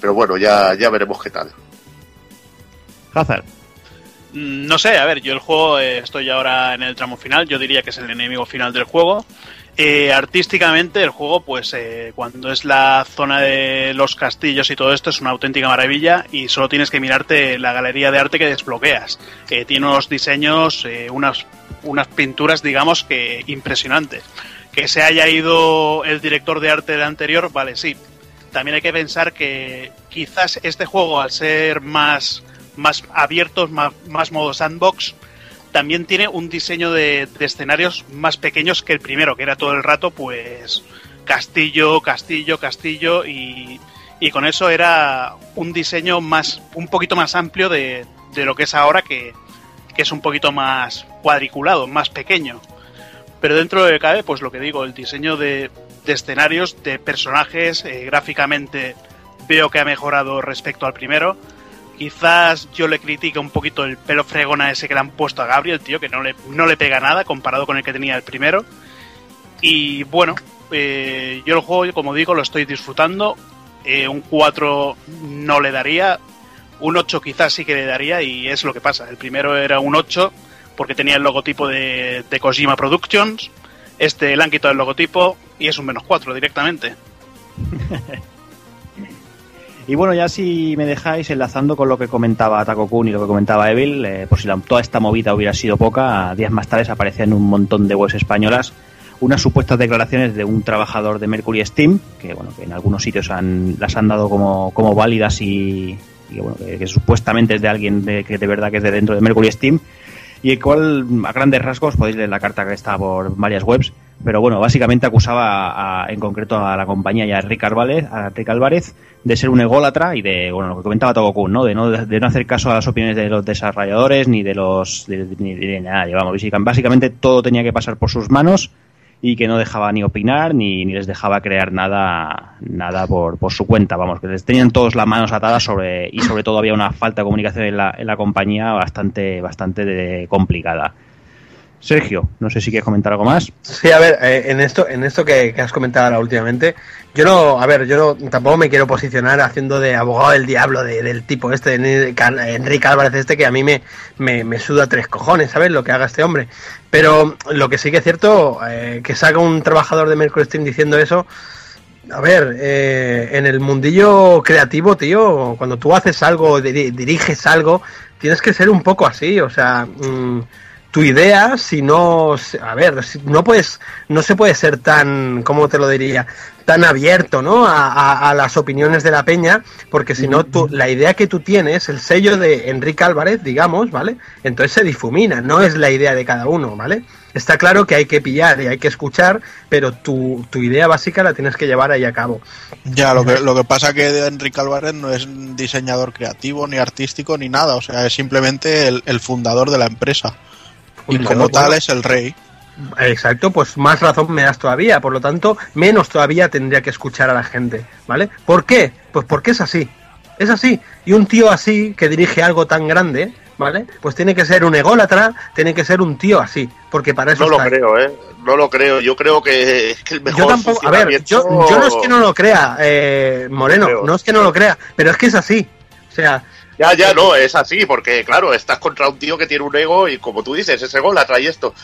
Pero bueno, ya, ya veremos qué tal. Hazard. Mm, No sé, a ver, yo el juego eh, estoy ahora en el tramo final, yo diría que es el enemigo final del juego. Eh, artísticamente el juego, pues eh, cuando es la zona de los castillos y todo esto es una auténtica maravilla y solo tienes que mirarte la galería de arte que desbloqueas. que tiene unos diseños, eh, unas, unas pinturas, digamos que impresionantes. Que se haya ido el director de arte del anterior, vale, sí. También hay que pensar que quizás este juego, al ser más, más abiertos, más, más modo sandbox, también tiene un diseño de, de escenarios más pequeños que el primero, que era todo el rato, pues, castillo, castillo, castillo, y, y con eso era un diseño más, un poquito más amplio de, de lo que es ahora, que, que es un poquito más cuadriculado, más pequeño. Pero dentro de cabe, pues lo que digo, el diseño de, escenarios, de personajes, eh, gráficamente veo que ha mejorado respecto al primero. Quizás yo le critique un poquito el pelo fregona ese que le han puesto a Gabriel, tío, que no le, no le pega nada comparado con el que tenía el primero. Y bueno, eh, yo el juego, como digo, lo estoy disfrutando. Eh, un 4 no le daría. Un 8 quizás sí que le daría y es lo que pasa. El primero era un 8 porque tenía el logotipo de, de Kojima Productions. Este le han quitado el logotipo y es un menos 4 directamente. Y bueno, ya si me dejáis enlazando con lo que comentaba Taco Kun y lo que comentaba Evil, eh, por si toda esta movida hubiera sido poca, días más tarde aparecían un montón de webs españolas unas supuestas declaraciones de un trabajador de Mercury Steam, que bueno, que en algunos sitios han, las han dado como, válidas y, y bueno, que, supuestamente es de alguien que de verdad que es de dentro de Mercury Steam, y el cual a grandes rasgos podéis leer la carta que está por varias webs, pero bueno, básicamente acusaba a- en concreto a la compañía y a Rick Álvarez, a Rick Álvarez de ser un ególatra y de, bueno, lo que comentaba Togokun, ¿no? De no, de no hacer caso a las opiniones de los desarrolladores ni de los, de- ni de nada, vamos, básicamente todo tenía que pasar por sus manos y que no dejaba ni opinar ni, ni les dejaba crear nada nada por, por su cuenta vamos que les tenían todos las manos atadas sobre y sobre todo había una falta de comunicación en la, en la compañía bastante bastante de- complicada Sergio no sé si quieres comentar algo más Sí, a ver, eh, en esto, en esto que, has comentado ahora últimamente, yo no, a ver, yo no, tampoco me quiero posicionar haciendo de abogado del diablo de- del tipo este, Enrique Álvarez este, que a mí me, me, me suda tres cojones, ¿sabes? Lo que haga este hombre. Pero lo que sí que es cierto, eh, que salga un trabajador de Mercury Steam diciendo eso, a ver, eh, en el mundillo creativo, tío, cuando tú haces algo, diri- diriges algo, tienes que ser un poco así, o sea, mm, tu idea, si no, a ver, si no puedes, no se puede ser tan, ¿cómo te lo diría? Tan abierto, ¿no? A, a- a las opiniones de la peña, porque si no, tú, la idea que tú tienes, el sello de Enrique Álvarez, digamos, ¿vale? Entonces se difumina, no es la idea de cada uno, ¿vale? Está claro que hay que pillar y hay que escuchar, pero tu, tu idea básica la tienes que llevar ahí a cabo. Ya, lo que, lo que pasa que Enrique Álvarez no es diseñador creativo, ni artístico, ni nada. O sea, es simplemente el, el fundador de la empresa. Y como tal es el rey. Exacto, pues más razón me das todavía, por lo tanto, menos todavía tendría que escuchar a la gente, ¿vale? ¿Por qué? Pues porque es así, es así. Y un tío así, que dirige algo tan grande, ¿vale? Pues tiene que ser un ególatra, tiene que ser un tío así, porque para eso No lo ahí. creo, ¿eh? No lo creo. Yo creo que, que el mejor Yo tampoco, a ver, yo, no es que no lo crea, eh, Moreno, Creo. no es que no lo crea, pero es que es así. O sea, Ya, ya, no, es así, porque claro, estás contra un tío que tiene un ego y como tú dices, ese ego la trae esto.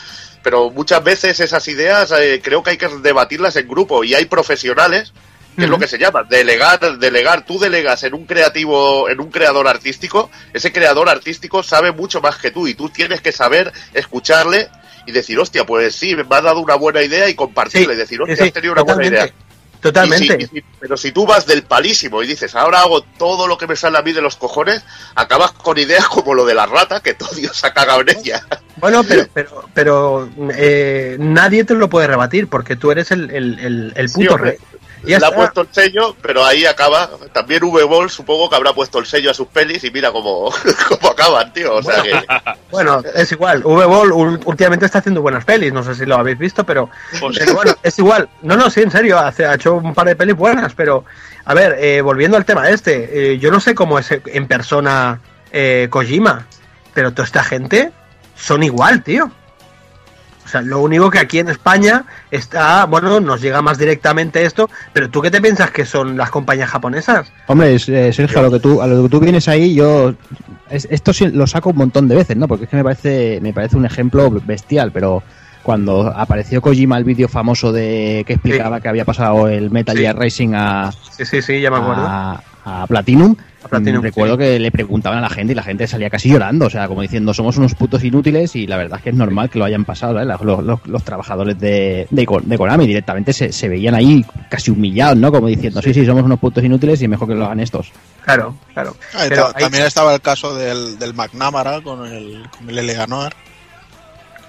Pero muchas veces esas ideas eh, creo que hay que debatirlas en grupo y hay profesionales, que es lo que se llama, delegar, delegar, tú delegas en un creativo, en un creador artístico, ese creador artístico sabe mucho más que tú y tú tienes que saber escucharle y decir, hostia, pues sí, me ha dado una buena idea y compartirla y decir, hostia, sí, has tenido una buena idea. Totalmente. Y si- y si- pero si tú vas del palísimo y dices, ahora hago todo lo que me sale a mí de los cojones, acabas con ideas como lo de la rata, que todo Dios ha cagado en ella. Bueno, pero, pero, pero eh, nadie te lo puede rebatir porque tú eres el, el, el, puto rey. Le ha puesto el sello, pero ahí acaba. También V-Ball supongo que habrá puesto el sello a sus pelis y mira cómo, cómo acaban, tío. O sea que. Bueno, es igual. V-Ball últimamente está haciendo buenas pelis, no sé si lo habéis visto, pero, Pues- pero bueno, es igual. No, no, sí, en serio, hace, ha hecho un par de pelis buenas, pero a ver, eh, volviendo al tema este, eh, yo no sé cómo es en persona eh, Kojima, pero toda esta gente son igual, tío. O sea, lo único que aquí en España está, bueno, nos llega más directamente esto, pero tú qué te piensas que son las compañías japonesas? Hombre, eh, Sergio, a lo que tú, a lo que tú vienes ahí, yo es- esto sí lo saco un montón de veces, ¿no? Porque es que me parece, me parece un ejemplo bestial, pero cuando apareció Kojima el vídeo famoso de que explicaba Sí. que había pasado el Metal Sí. Gear Racing a, Sí, sí, sí, ya me acuerdo. a, a Platinum, A Platinum, recuerdo sí. que le preguntaban a la gente y la gente salía casi llorando, o sea, como diciendo, somos unos putos inútiles y la verdad es que es normal que lo hayan pasado, ¿sabes? Los, los- los trabajadores de, de, de Konami directamente se, se veían ahí casi humillados, ¿no? Como diciendo, sí, sí, somos unos putos inútiles y mejor que lo hagan estos. Claro, claro. Ah, Pero También estaba el caso del, del McNamara con el, con el Eleanor.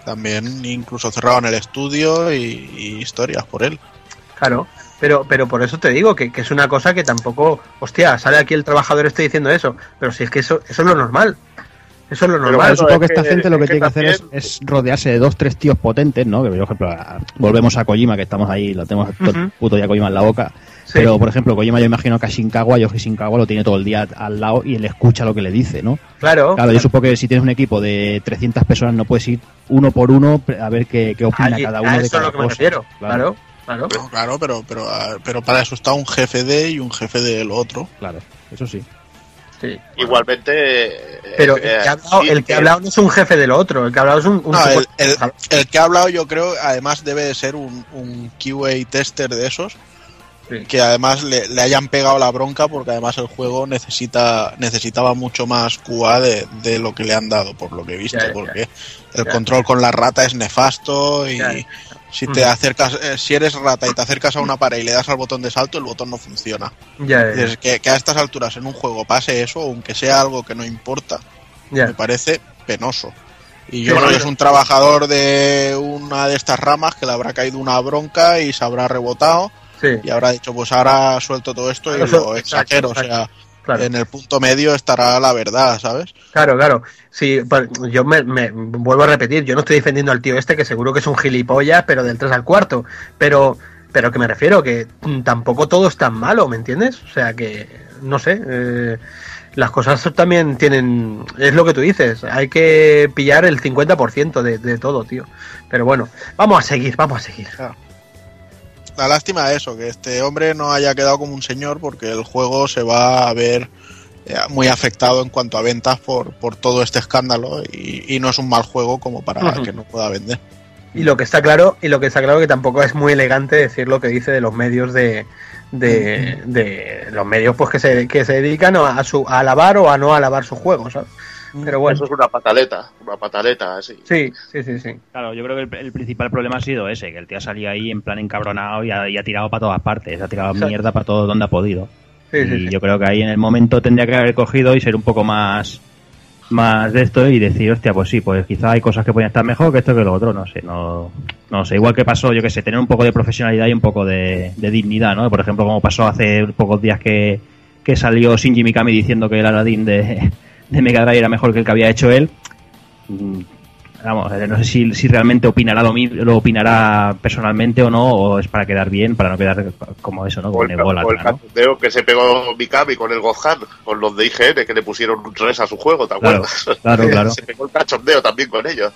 También incluso cerraron el estudio y, y historias por él. Claro, pero, pero por eso te digo que, que es una cosa que tampoco, hostia, sale aquí el trabajador este diciendo eso, pero si es que eso, eso es lo normal. Eso es lo Pero normal. Yo supongo que es esta que- gente lo que es que tiene que hacer es, es rodearse de dos, tres tíos potentes, ¿no? Que, por ejemplo, a- volvemos a Kojima, que estamos ahí, lo tenemos todo el Ujú. puto día Kojima en la boca. Sí. Pero, por ejemplo, Kojima yo imagino que a Shinkawa, Yoshi Shinkawa lo tiene todo el día al lado y él escucha lo que le dice, ¿no? claro, Claro, yo supongo que si tienes un equipo de 300 personas no puedes ir uno por uno a ver qué, qué opina cada a uno de eso es cada lo que me refiero. Claro, claro. No, claro, pero, pero, ah, pero para eso está un jefe de y un jefe del otro. Claro, eso sí. sí. Igualmente. eh, Pero el eh, que, ha hablado, sí, el que ha eh, hablado no es un jefe del otro, el que ha hablado es un... un No, el, el- el que ha hablado yo creo además debe de ser un, un QA tester de esos Sí. que además le, le hayan pegado la bronca porque además el juego necesita necesitaba mucho más QA de, de lo que le han dado por lo que he visto Ya, ya, porque el ya. control con la rata es nefasto y Ya, ya. Si te acercas eh, si eres rata y te acercas a una pared y le das al botón de salto el botón no funciona Ya, ya, Es que, que a estas alturas en un juego pase eso aunque sea algo que no importa ya. me parece penoso. Y yo que es un trabajador de una de estas ramas que le habrá caído una bronca y se habrá rebotado Sí, y habrá dicho, pues ahora suelto todo esto y lo exagero. O sea, claro. en el punto medio estará la verdad, ¿sabes? Claro, claro. Sí, pues, yo me, me- vuelvo a repetir, yo no estoy defendiendo al tío este, que seguro que es un gilipollas, pero del 3 al cuarto. Pero, pero que me refiero, que tampoco todo es tan malo, ¿me entiendes? O sea que, no sé, eh, las cosas también tienen, es lo que tú dices, hay que pillar el 50% de, de todo, tío. Pero bueno, vamos a seguir, vamos a seguir. La lástima es eso, que este hombre no haya quedado como un señor porque el juego se va a ver eh, muy afectado en cuanto a ventas por, por todo este escándalo y, y no es un mal juego como para que no pueda vender. Y lo que está claro, y lo que está claro que tampoco es muy elegante decir lo que dice de los medios de, de, de los medios pues que se, que se dedican a, su, a alabar o a no alabar su juego, ¿sabes? Pero bueno, Eso es una pataleta, una pataleta, así. sí, sí, sí, sí. Claro, yo creo que el, el principal problema ha sido ese, que el tío ha salido ahí en plan encabronado y ha, y ha tirado para todas partes, ha tirado Exacto. mierda para todo donde ha podido. Sí, y sí, sí. yo creo que ahí en el momento tendría que haber cogido y ser un poco más más de esto y decir, hostia, pues sí, pues quizá hay cosas que pueden estar mejor que esto que lo otro, no sé, no, no sé, igual que pasó, yo que sé, tener un poco de profesionalidad y un poco de, de dignidad, ¿no? Por ejemplo, como pasó hace pocos días que, que salió Shinji Mikami diciendo que el Aladdin de, de Mega Drive era mejor que el que había hecho él. Mm, Vamos, eh, no sé si, si realmente opinará lo, lo opinará personalmente o no, o es para quedar bien, para no quedar como eso, ¿no? Como el, ególatra, o el ¿no? cachondeo que se pegó Mikami con el Gohan, con los de IGN que le pusieron un res a su juego, ¿te Claro, acuerdas? claro, claro. Se pegó el cachondeo también con ellos.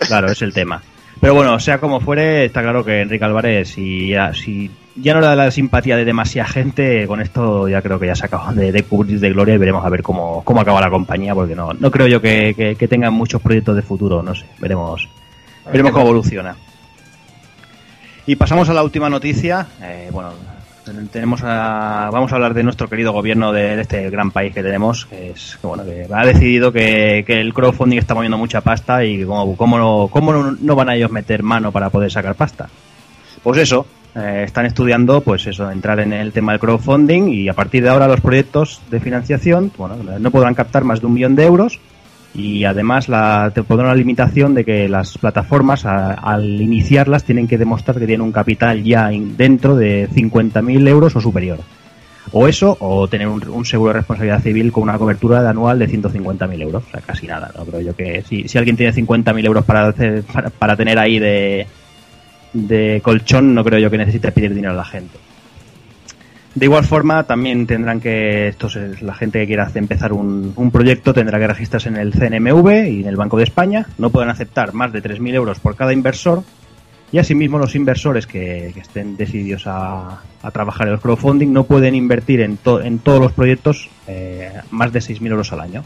Claro, es el tema. Pero bueno, sea como fuere, está claro que Enrique Álvarez, si ya, si ya no le da la simpatía de demasiada gente, con esto ya creo que ya se acabó de, de cubrir de gloria y veremos a ver cómo, cómo acaba la compañía, porque no, no creo yo que, que, que tengan muchos proyectos de futuro, no sé, veremos, veremos cómo evoluciona. Y pasamos a la última noticia. Eh, bueno, tenemos a- vamos a hablar de nuestro querido gobierno de, este gran país que tenemos, que es que, bueno, que ha decidido que, que el crowdfunding está moviendo mucha pasta y cómo, cómo, no, cómo no, no van a ellos meter mano para poder sacar pasta. Pues eso, eh, están estudiando, pues eso, entrar en el tema del crowdfunding y a partir de ahora los proyectos de financiación, bueno, no podrán captar más de un millón de euros Y además la, te pondrá una limitación de que las plataformas al iniciarlas tienen que demostrar que tienen un capital ya dentro de 50.000 euros o superior. O eso, o tener un, un seguro de responsabilidad civil con una cobertura de anual de 150.000 euros. O sea, casi nada. ¿no? Creo yo que si, si alguien tiene 50.000 euros para, hacer, para, para tener ahí de, de colchón, no creo yo que necesite pedir dinero a la gente. De igual forma, también tendrán que, estos es la gente que quiera empezar un, un proyecto tendrá que registrarse en el CNMV y en el Banco de España. No pueden aceptar más de 3.000 euros por cada inversor. Y asimismo, los inversores que, que estén decididos a, a trabajar en el crowdfunding no pueden invertir en, to- en todos los proyectos eh, más de 6.000 euros al año.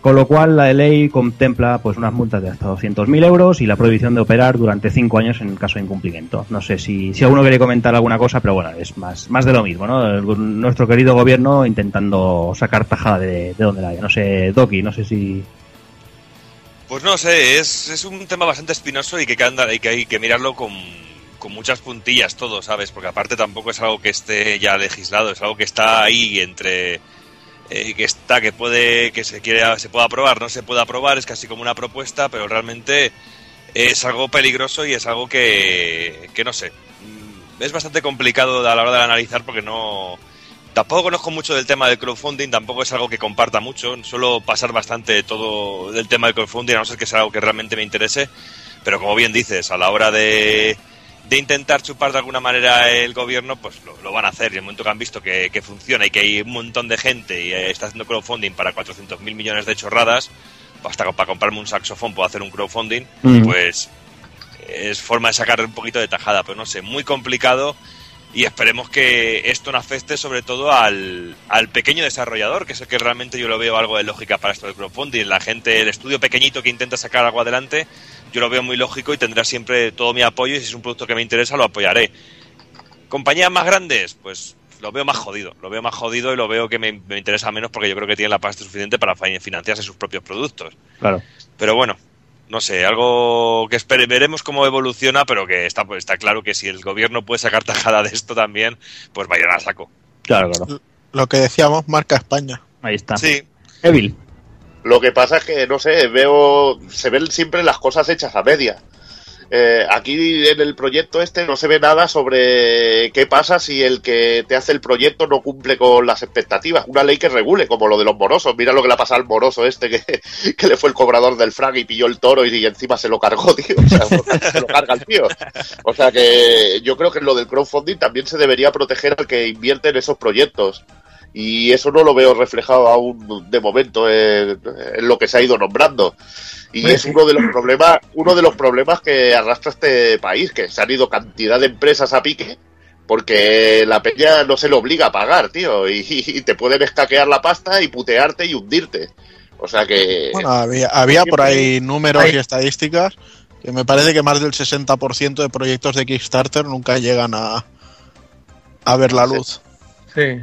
Con lo cual, la ley contempla pues unas multas de hasta 200.000 euros y la prohibición de operar durante 5 años en caso de incumplimiento. No sé si, si alguno quiere comentar alguna cosa, pero bueno, es más, más de lo mismo, ¿no? Nuestro querido gobierno intentando sacar tajada de, de donde la haya. No sé, Doki, no sé si... Pues no sé, es, es un tema bastante espinoso y que hay que, hay que mirarlo con, con muchas puntillas todo, ¿sabes? Porque aparte tampoco es algo que esté ya legislado, es algo que está ahí entre eh, que está, que puede, que se quiere, se pueda aprobar, no se puede aprobar, es casi como una propuesta, pero realmente es algo peligroso y es algo que, que no sé, mm, es bastante complicado a la hora de analizar porque no, Tampoco conozco mucho del tema del crowdfunding, tampoco es algo que comparta mucho. Suelo pasar bastante todo del tema del crowdfunding, a no ser que sea algo que realmente me interese. Pero como bien dices, a la hora de, de intentar chupar de alguna manera el gobierno, pues lo, lo van a hacer. Y en el momento que han visto que, que funciona y que hay un montón de gente y eh, está haciendo crowdfunding para 400.000 millones de chorradas, hasta para comprarme un saxofón puedo hacer un crowdfunding, Mm. pues es forma de sacar un poquito de tajada, pero no sé, muy complicado y esperemos que esto no afecte sobre todo al, al pequeño desarrollador, que es el que realmente yo lo veo algo de lógica para esto del crowdfunding. La gente, el estudio pequeñito que intenta sacar algo adelante, yo lo veo muy lógico y tendrá siempre todo mi apoyo y si es un producto que me interesa lo apoyaré. Compañías más grandes, pues lo veo más jodido, lo veo más jodido y lo veo que me, me interesa menos porque yo creo que tienen la pasta suficiente para fi- financiarse sus propios productos. Claro. Pero bueno, no sé, algo que espere, veremos cómo evoluciona, pero que está, pues, está claro que si el gobierno puede sacar tajada de esto también, pues vayan a saco. Claro, claro. Lo que decíamos, marca España. Ahí está. Sí, Evil. Lo que pasa es que, no sé, veo, se ven siempre las cosas hechas a media. Eh, aquí en el proyecto este no se ve nada sobre qué pasa si el que te hace el proyecto no cumple con las expectativas. Una ley que regule, como lo de los morosos. Mira lo que le ha pasado al moroso este que, que le fue el cobrador del frag y pilló el toro y, y encima se lo cargó, tío. O sea, se lo carga el tío. O sea que yo creo que en lo del crowdfunding también se debería proteger al que invierte en esos proyectos. Y eso no lo veo reflejado aún de momento en, en lo que se ha ido nombrando. Y es uno de los problemas, uno de los problemas que arrastra este país, que se han ido cantidad de empresas a pique porque la peña no se le obliga a pagar, tío, y, y te pueden escaquear la pasta y putearte y hundirte. O sea que Bueno, había, había por ahí números Hay- y estadísticas que me parece que más del 60% de proyectos de Kickstarter nunca llegan a, a ver la luz. Sí.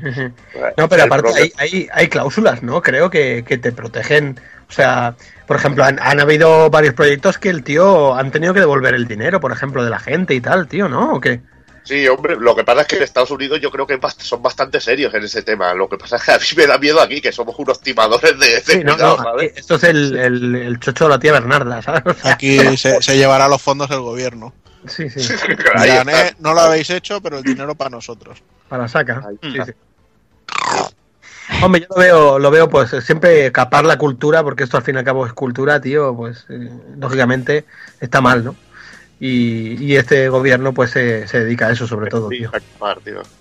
No, pero aparte hay, hay, hay cláusulas, ¿no? Creo que, que te protegen. O sea, por ejemplo, han, han habido varios proyectos que el tío han tenido que devolver el dinero, por ejemplo, de la gente y tal, tío, ¿no? ¿O qué? Sí, hombre, lo que pasa es que en Estados Unidos yo creo que son bastante serios en ese tema. Lo que pasa es que a mí me da miedo aquí, que somos unos timadores de, de Sí, no, cuidado, no, ¿sabes? esto es el, el, el chocho de la tía Bernarda, ¿sabes? O sea, Aquí se, se llevará los fondos el gobierno. sí, sí. "Eh, no lo habéis hecho, pero el dinero para nosotros. Para saca. Sí, sí. Hombre, yo lo veo, lo veo pues siempre capar la cultura, porque esto al fin y al cabo es cultura, tío, pues eh, lógicamente está mal, ¿no? Y, y este gobierno pues se, se dedica a eso sobre todo, tío.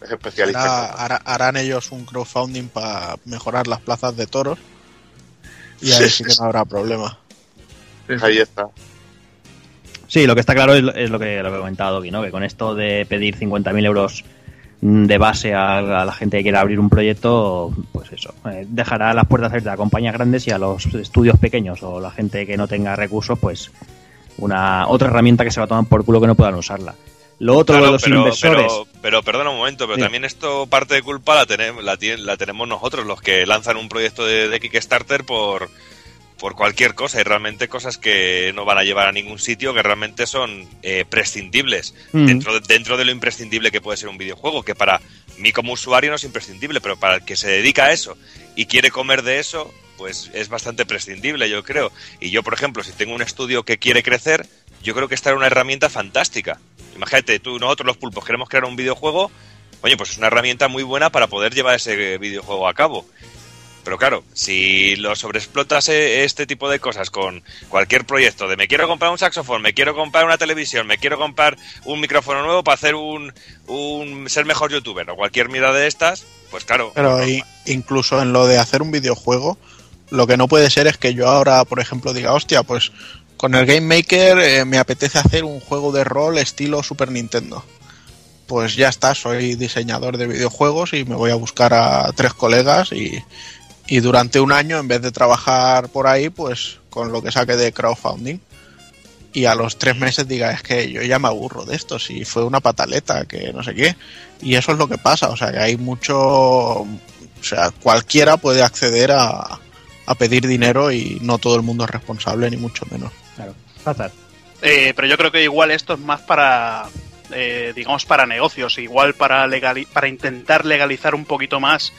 Es especialista. Hará- harán ellos un crowdfunding para mejorar las plazas de toros. Y ahí sí que no habrá problema. Ahí está. Sí, lo que está claro es, lo- es lo que lo que he comentado aquí, ¿no? Que con esto de pedir 50.000 euros de base a, a la gente que quiera abrir un proyecto, pues eso, eh, dejará las puertas abiertas a compañías grandes y a los estudios pequeños o la gente que no tenga recursos, pues una otra herramienta que se va a tomar por culo que no puedan usarla. Lo otro Claro, de los pero, inversores. Pero, pero perdona un momento, pero Sí. también esto parte de culpa la, tenemos la, la tenemos nosotros, los que lanzan un proyecto de, de Kickstarter por, por cualquier cosa y realmente cosas que no van a llevar a ningún sitio, que realmente son eh, prescindibles Mm. dentro, de, dentro de lo imprescindible que puede ser un videojuego, que para mí como usuario no es imprescindible, pero para el que se dedica a eso y quiere comer de eso, pues es bastante prescindible, yo creo. Y yo, por ejemplo, si tengo un estudio que quiere crecer, yo creo que esta es una herramienta fantástica. Imagínate, tú, nosotros los pulpos queremos crear un videojuego, oye, pues es una herramienta muy buena para poder llevar ese videojuego a cabo. Pero claro, si lo sobreexplotas este tipo de cosas con cualquier proyecto de me quiero comprar un saxofón, me quiero comprar una televisión, me quiero comprar un micrófono nuevo para hacer un, un ser mejor youtuber o cualquier mierda de estas, pues claro. Pero incluso en lo de hacer un videojuego, lo que no puede ser es que yo ahora, por ejemplo, diga, hostia, pues con el Game Maker eh, me apetece hacer un juego de rol estilo Super Nintendo. Pues ya está, soy diseñador de videojuegos y me voy a buscar a tres colegas y, y durante un año, en vez de trabajar por ahí, pues con lo que saque de crowdfunding. Y a los tres meses diga, es que yo ya me aburro de esto, si fue una pataleta, que no sé qué. Y eso es lo que pasa, o sea, que hay mucho... O sea, cualquiera puede acceder a, a pedir dinero y no todo el mundo es responsable, ni mucho menos. Claro. Hazard. Eh, pero yo creo que igual esto es más para, eh, digamos, para negocios, igual para, legali- para intentar legalizar un poquito más,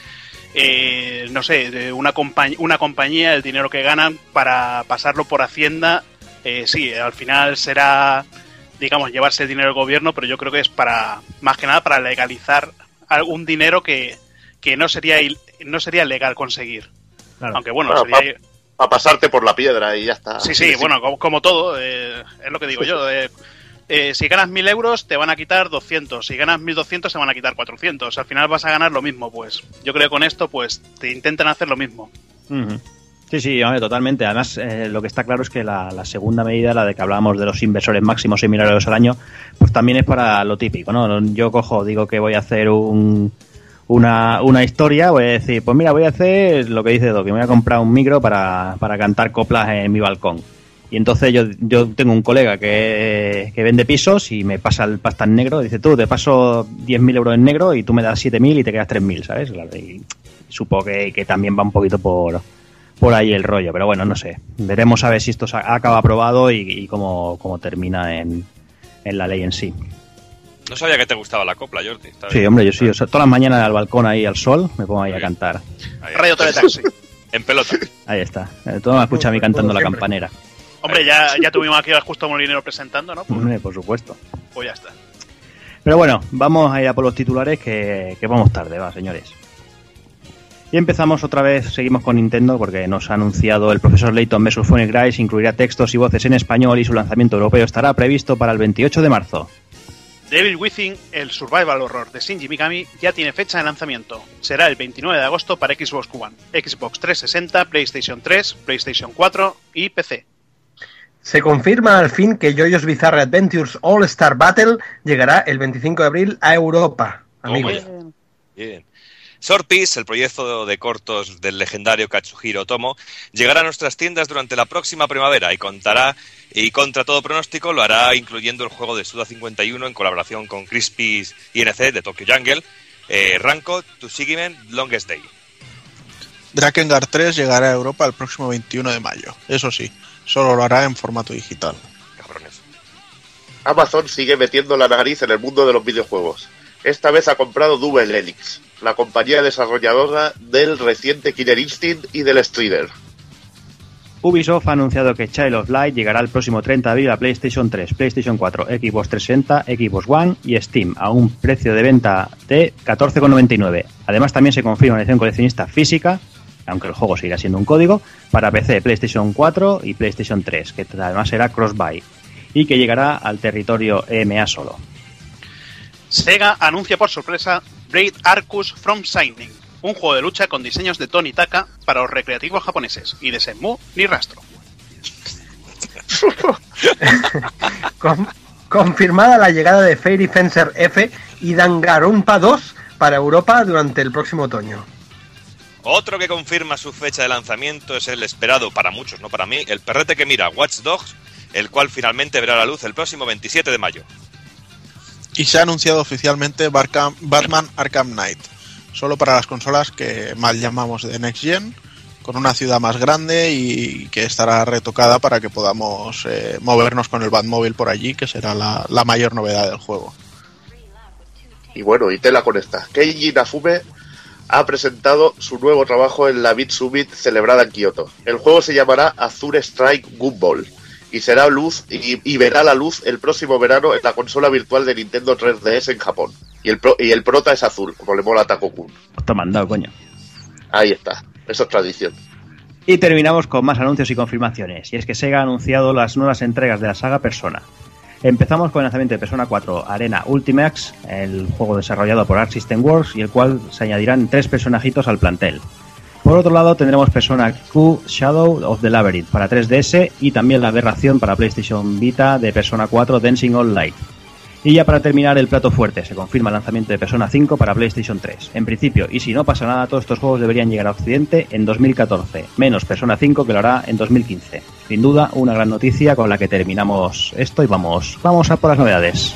eh, no sé, de una, compañ- una compañía, el dinero que ganan para pasarlo por Hacienda. Eh, sí, al final será, digamos, llevarse el dinero del gobierno, pero yo creo que es para, más que nada, para legalizar algún dinero que, que no sería il- no sería legal conseguir. Claro. Aunque bueno, Bueno, sería, A pasarte por la piedra y ya está. Sí, sí, bueno, como, como todo, eh, es lo que digo yo. Eh, si ganas 1000 euros, te van a quitar 200. Si ganas 1200, se van a quitar 400. Al final vas a ganar lo mismo, pues. Yo creo que con esto, pues, te intentan hacer lo mismo. Sí, sí, hombre, totalmente. Además, eh, lo que está claro es que la, segunda medida, la de que hablábamos de los inversores máximos 6.000 euros al año, pues también es para lo típico, ¿no? Yo cojo, digo que voy a hacer un, una, una historia, voy a decir, pues mira, voy a hacer lo que dice Doc, voy a comprar un micro para, para cantar coplas en mi balcón. Y entonces yo, yo tengo un colega que, que vende pisos y me pasa el pasta en negro. Dice, tú, te paso 10.000 euros en negro y tú me das 7.000 y te quedas 3.000, ¿sabes? Y supongo que, que también va un poquito por, por ahí el rollo. Pero bueno, no sé. Veremos a ver si esto se acaba aprobado y, y cómo, cómo termina en, en la ley en sí. No sabía que te gustaba la copla, Jordi. Está Sí, hombre, yo sí. o sea, todas las mañanas al balcón ahí al sol me pongo ahí a cantar. Ahí, Radio Teletaxi. En pelota. Ahí está. Eh, Todo me escucha a mí cantando la campanera. Hombre, ya, ya tuvimos aquí a Justo Molinero presentando, ¿no? Pues, Hombre, por supuesto. pues ya está. Pero bueno, vamos a ir a por los titulares que, que vamos tarde, va, señores. Y empezamos otra vez, seguimos con Nintendo porque nos ha anunciado el profesor Layton vs. Phonic Rise, incluirá textos y voces en español y su lanzamiento europeo estará previsto para el 28 de marzo. Devil Within, el survival horror de Shinji Mikami, ya tiene fecha de lanzamiento. Será el 29 de agosto para Xbox One, Xbox 360, PlayStation 3, PlayStation 4 y PC. Se confirma al fin que JoJo's Bizarre Adventures All Star Battle llegará el 25 de abril a Europa. Amigos. Bien. Sword Piece, el proyecto de cortos del legendario Katsuhiro Otomo, llegará a nuestras tiendas durante la próxima primavera y contará, y contra todo pronóstico, lo hará incluyendo el juego de Suda 51 en colaboración con Crispy's INC de Tokyo Jungle, eh, Ranko, Tsushigime, Longest Day. Drakengard 3 llegará a Europa el próximo 21 de mayo. Eso sí, solo lo hará en formato digital. Cabrones. Amazon sigue metiendo la nariz en el mundo de los videojuegos. Esta vez ha comprado Double Helix, la compañía desarrolladora del reciente Killer Instinct y del Strider. Ubisoft ha anunciado que Child of Light llegará el próximo 30 de abril a PlayStation 3, PlayStation 4, Xbox 360, Xbox One y Steam a un precio de venta de 14,99. Además también se confirma una edición coleccionista física, aunque el juego seguirá siendo un código, para PC, PlayStation 4 y PlayStation 3, que además será cross-buy y que llegará al territorio EMA solo. Sega anuncia por sorpresa Braid Arcus From Shining, un juego de lucha con diseños de Tony Taka para los recreativos japoneses, y de Shenmue ni rastro. Con- confirmada la llegada de Fairy Fencer F y Danganronpa 2 para Europa durante el próximo otoño. Otro que confirma su fecha de lanzamiento es el esperado, para muchos, no para mí, el perrete que mira Watch Dogs, el cual finalmente verá la luz el próximo 27 de mayo. Y se ha anunciado oficialmente Barcam- Batman Arkham Knight, solo para las consolas que mal llamamos de Next Gen, con una ciudad más grande y que estará retocada para que podamos eh, movernos con el Batmóvil por allí, que será la, la mayor novedad del juego. Y bueno, y tela con esta. Keiji Nafume ha presentado su nuevo trabajo en la Beat Summit celebrada en Kioto. El juego se llamará Azure Strike Gumball y será luz y, y verá la luz el próximo verano en la consola virtual de Nintendo 3DS en Japón. Y el, pro- y el prota es azul, como le mola a Takokun. Te han mandado, coño. Ahí está, eso es tradición. Y terminamos con más anuncios y confirmaciones. Y es que Sega ha anunciado las nuevas entregas de la saga Persona. Empezamos con el lanzamiento de Persona 4 Arena Ultimax, el juego desarrollado por Arc System Works y el cual se añadirán tres personajitos al plantel. Por otro lado tendremos Persona Q Shadow of the Labyrinth para 3DS y también la aberración para PlayStation Vita de Persona 4 Dancing All Light. Y ya para terminar el plato fuerte, se confirma el lanzamiento de Persona 5 para PlayStation 3. En principio, y si no pasa nada, todos estos juegos deberían llegar a Occidente en 2014, menos Persona 5 que lo hará en 2015. Sin duda, una gran noticia con la que terminamos esto y vamos, vamos a por las novedades.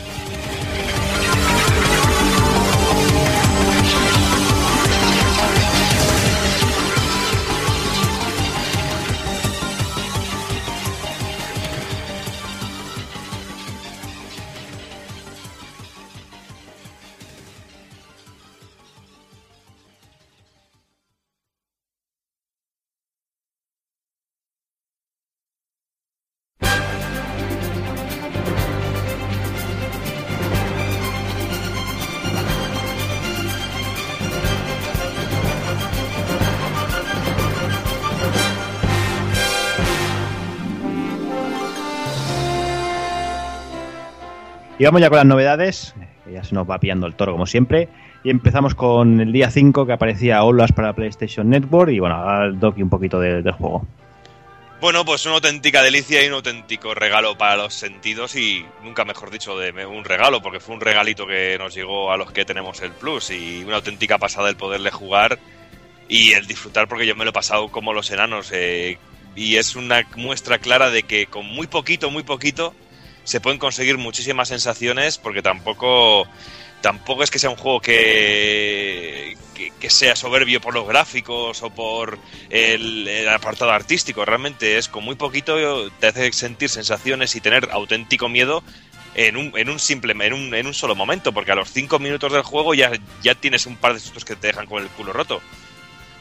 Y vamos ya con las novedades, ya se nos va pillando el toro como siempre. Y empezamos con el día 5 que aparecía Olas para PlayStation Network y bueno, el doki un poquito de- juego. Bueno, pues una auténtica delicia y un auténtico regalo para los sentidos y nunca mejor dicho de un regalo, porque fue un regalito que nos llegó a los que tenemos el Plus y una auténtica pasada el poderle jugar y el disfrutar porque yo me lo he pasado como los enanos eh, y es una muestra clara de que con muy poquito, muy poquito se pueden conseguir muchísimas sensaciones porque tampoco tampoco es que sea un juego que, que, sea soberbio por los gráficos o por el, el apartado artístico. Realmente es con muy poquito te hace sentir sensaciones y tener auténtico miedo en un, en un simple en un, en un solo momento, porque a los 5 minutos del juego ya, ya tienes un par de sustos que te dejan con el culo roto.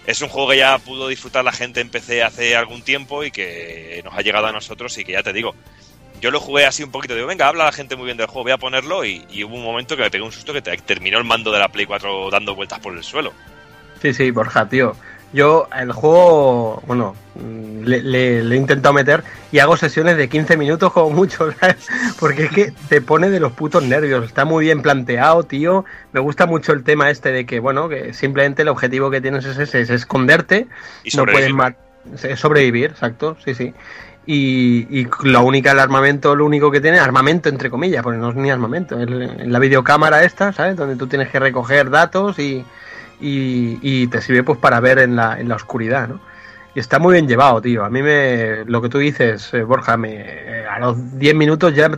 Es un juego que ya pudo disfrutar la gente en PC hace algún tiempo y que nos ha llegado a nosotros y que ya te digo, yo lo jugué así un poquito, digo, venga, habla la gente muy bien del juego, voy a ponerlo y, y hubo un momento que me pegué un susto que te- terminó el mando de la Play 4 dando vueltas por el suelo. Sí, sí, Borja, tío. Yo el juego, bueno, mm, le, le- le he intentado meter y hago sesiones de 15 minutos como mucho, ¿sabes? Porque es que te pone de los putos nervios. Está muy bien planteado, tío. Me gusta mucho el tema este de que, bueno, que simplemente el objetivo que tienes es ese, es esconderte. Y no puedes sobrevivir, exacto, sí, sí. Y, y la única, el armamento, lo único que tiene, armamento entre comillas, porque no es ni armamento, es la videocámara esta, ¿sabes? Donde tú tienes que recoger datos y, y, te sirve pues para ver en la, en la oscuridad, ¿no? Y está muy bien llevado, tío. A mí me, lo que tú dices, eh, Borja, me, eh, a los 10 minutos ya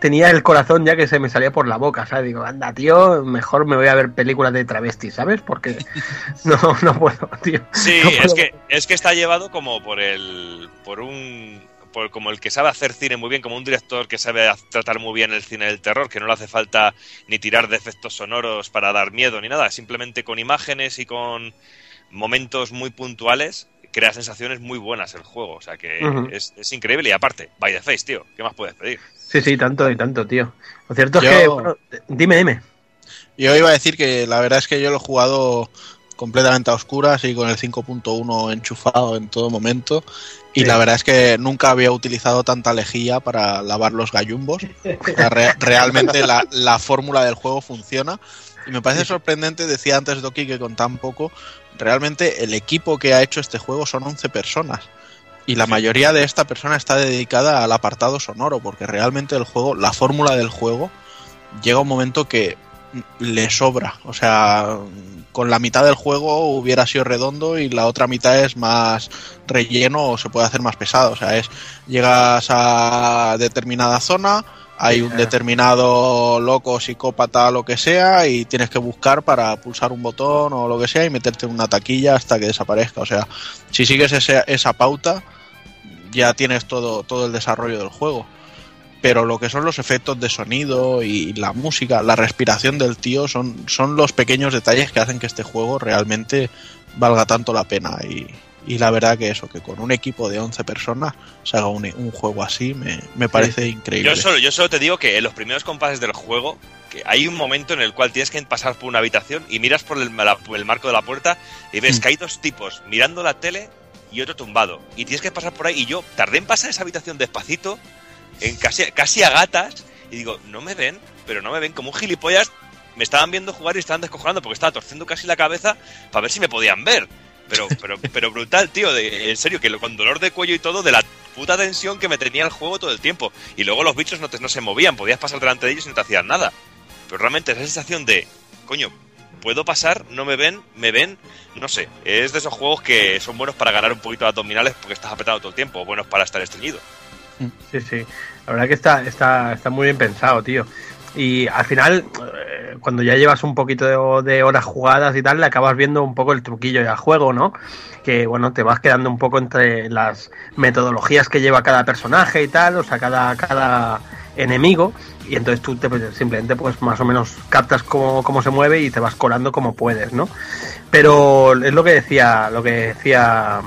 tenía el corazón ya que se me salía por la boca, ¿sabes? Digo, anda, tío, mejor me voy a ver películas de travestis, ¿sabes? Porque no, no puedo, tío. Sí, No es que, es que está llevado como por el. por un. por como el que sabe hacer cine muy bien, como un director que sabe tratar muy bien el cine del terror, que no le hace falta ni tirar de efectos sonoros para dar miedo ni nada, simplemente con imágenes y con momentos muy puntuales crea sensaciones muy buenas el juego, o sea que es, es increíble y aparte, by the face, tío, ¿qué más puedes pedir? Sí, sí, tanto y tanto, tío. Lo cierto es que, bueno, dime, dime. Yo iba a decir que la verdad es que yo lo he jugado completamente a oscuras y con el 5.1 enchufado en todo momento. Y Sí. la verdad es que nunca había utilizado tanta lejía para lavar los gallumbos. Re- realmente la, la fórmula del juego funciona. Y me parece sorprendente, decía antes Doki que con tan poco, realmente el equipo que ha hecho este juego son 11 personas. Y la mayoría de esta persona está dedicada al apartado sonoro, porque realmente el juego, la fórmula del juego, llega un momento que le sobra. O sea, con la mitad del juego hubiera sido redondo y la otra mitad es más relleno o se puede hacer más pesado. O sea, es llegas a determinada zona, hay un Ya. determinado loco, psicópata, lo que sea, y tienes que buscar para pulsar un botón o lo que sea y meterte en una taquilla hasta que desaparezca. O sea, si sigues ese- esa pauta, ya tienes todo, todo el desarrollo del juego. pero lo que son los efectos de sonido y la música, la respiración del tío, son, son los pequeños detalles que hacen que este juego realmente valga tanto la pena. Y, y la verdad que eso, que con un equipo de 11 personas se haga un, un juego así, me, me parece increíble. Yo solo, yo solo te digo que en los primeros compases del juego, que hay un momento en el cual tienes que pasar por una habitación y miras por el, la- el marco de la puerta y ves Mm. que hay dos tipos mirando la tele y otro tumbado. Y tienes que pasar por ahí. Y yo tardé en pasar esa habitación despacito, en casi, casi a gatas, y digo, no me ven, pero no me ven. Como un gilipollas, me estaban viendo jugar y estaban descojonando porque estaba torciendo casi la cabeza para ver si me podían ver. Pero, pero, pero brutal, tío, de- en serio, que lo- con dolor de cuello y todo, de la puta tensión que me tenía el juego todo el tiempo. Y luego los bichos no, te- no se movían, podías pasar delante de ellos y no te hacían nada. Pero realmente esa sensación de, coño, puedo pasar, no me ven, me ven, no sé. Es de esos juegos que son buenos para ganar un poquito de abdominales porque estás apretado todo el tiempo, buenos para estar estreñido. Sí, sí. La verdad que está, está, está muy bien pensado, tío. Y al final, eh, cuando ya llevas un poquito de, horas jugadas y tal, le acabas viendo un poco el truquillo del juego, ¿no? Que bueno, te vas quedando un poco entre las metodologías que lleva cada personaje y tal, o sea, cada, cada enemigo. Y entonces tú te, pues, simplemente pues más o menos captas cómo, cómo se mueve y te vas colando como puedes, ¿no? Pero es lo que decía, lo que decía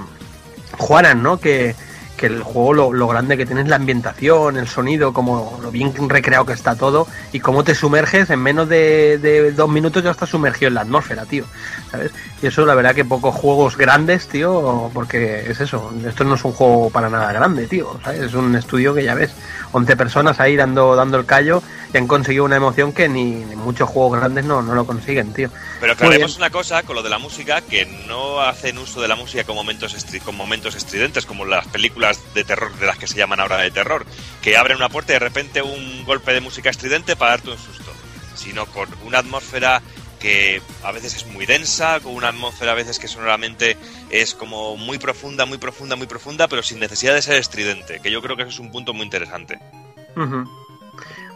Juanan, ¿no? Que, que el juego lo, grande que tiene es la ambientación, el sonido, como lo bien recreado que está todo y cómo te sumerges en menos de, de dos minutos ya estás sumergido en la atmósfera, tío. ¿Sabes? Y eso la verdad que pocos juegos grandes, tío, porque es eso, esto no es un juego para nada grande, tío, ¿sabes? Es un estudio que ya ves, 11 personas ahí dando, dando el callo y han conseguido una emoción que ni, ni muchos juegos grandes no, no lo consiguen, tío. Pero aclaremos una cosa con lo de la música, que no hacen uso de la música con momentos, estri- con momentos estridentes, como las películas de terror de las que se llaman ahora de terror, que abren una puerta y de repente un golpe de música estridente para darte un susto, sino con una atmósfera que a veces es muy densa, con una atmósfera a veces que sonoramente es como muy profunda, muy profunda, muy profunda, pero sin necesidad de ser estridente, que yo creo que eso es un punto muy interesante.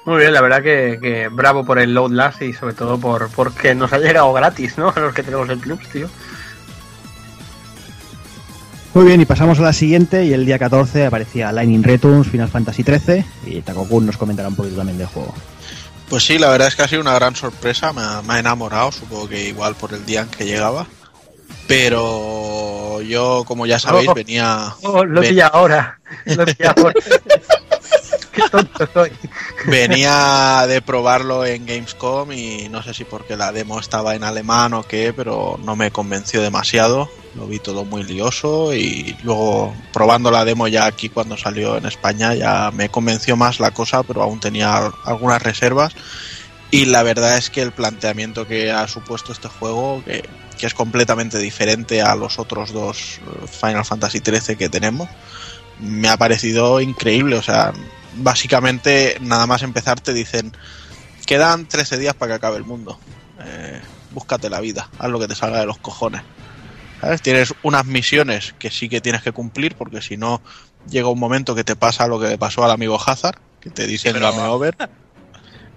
Muy bien, la verdad que, que bravo por el Load Last y sobre todo por porque nos ha llegado gratis, ¿no? A los que tenemos el club, tío. Muy bien, y pasamos a la siguiente. Y el día 14 aparecía Lightning Returns, Final Fantasy XIII. Y Takokun nos comentará un poquito también del juego. Pues sí, la verdad es que ha sido una gran sorpresa, me ha, me ha enamorado, supongo que igual por el día en que llegaba. Pero yo, como ya sabéis, Oh. venía, Oh, lo Ve- pilla ahora. Lo pilla ahora. Qué tonto soy. venía de probarlo en Gamescom y no sé si porque la demo estaba en alemán o qué, pero no me convenció demasiado. Lo vi todo muy lioso y luego probando la demo ya aquí cuando salió en España ya me convenció más la cosa, pero aún tenía algunas reservas. Y la verdad es que el planteamiento que ha supuesto este juego, que, que es completamente diferente a los otros dos eh, Final Fantasy XIII que tenemos, me ha parecido increíble. O sea, básicamente nada más empezar te dicen, quedan 13 días para que acabe el mundo. Eh, búscate la vida, haz lo que te salga de los cojones. ¿Sabes? Tienes unas misiones que sí que tienes que cumplir, porque si no, llega un momento que te pasa lo que le pasó al amigo Hazard, que te dicen pero- game over.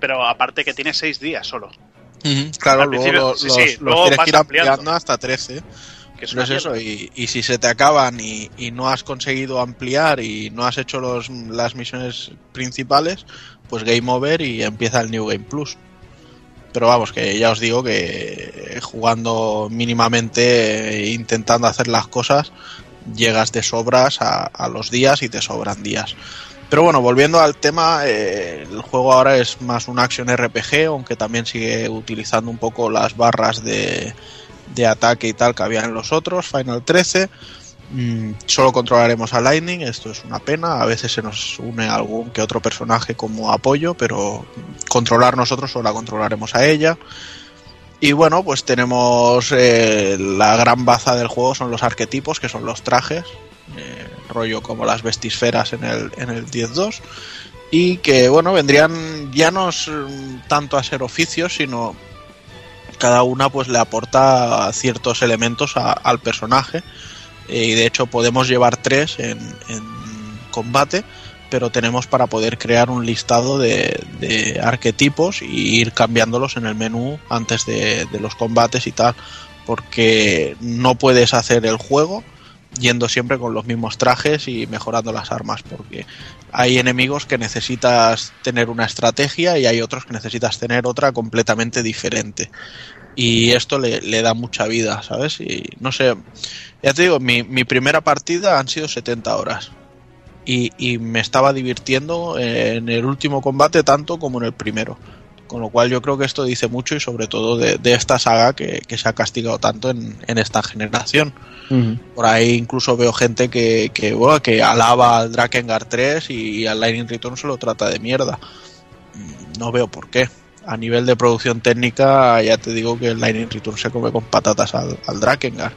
Pero aparte que tiene seis días solo. Claro, luego sí, los, sí, los luego tienes que ir ampliando. ampliando hasta 13. Que es No es eso, y, y si se te acaban y, y no has conseguido ampliar y no has hecho los, las misiones principales, pues game over y empieza el New Game Plus. Pero vamos, que ya os digo que jugando mínimamente, e intentando hacer las cosas, llegas de sobras a, a los días y te sobran días. Pero bueno, volviendo al tema, eh, el juego ahora es más un action RPG, aunque también sigue utilizando un poco las barras de, de ataque y tal que había en los otros, Final 13. Mm, solo controlaremos a Lightning, esto es una pena. A veces se nos une algún que otro personaje como apoyo, pero controlar nosotros solo la controlaremos a ella. Y bueno, pues tenemos eh, la gran baza del juego, son los arquetipos, que son los trajes, eh, rollo como las vestisferas en el, en el 10.2. Y que bueno, vendrían ya no tanto a ser oficios, sino cada una pues le aporta ciertos elementos a- al personaje. Eh, y de hecho podemos llevar tres en, combate pero tenemos para poder crear un listado de, arquetipos y ir cambiándolos en el menú antes de los combates y tal porque no puedes hacer el juego yendo siempre con los mismos trajes y mejorando las armas, porque hay enemigos que necesitas tener una estrategia y hay otros que necesitas tener otra completamente diferente. Y esto le, le da mucha vida, ¿sabes? Y no sé, ya te digo, mi, mi primera partida han sido 70 horas. Y, y me estaba divirtiendo en el último combate tanto como en el primero. Con lo cual yo creo que esto dice mucho y sobre todo de, de esta saga que, que se ha castigado tanto en, en esta generación. Por ahí incluso veo gente que, que, bueno, que alaba al Drakengard 3 y al Lightning Return se lo trata de mierda. No veo por qué. A nivel de producción técnica, ya te digo que el Lightning Return se come con patatas al, al Drakengard.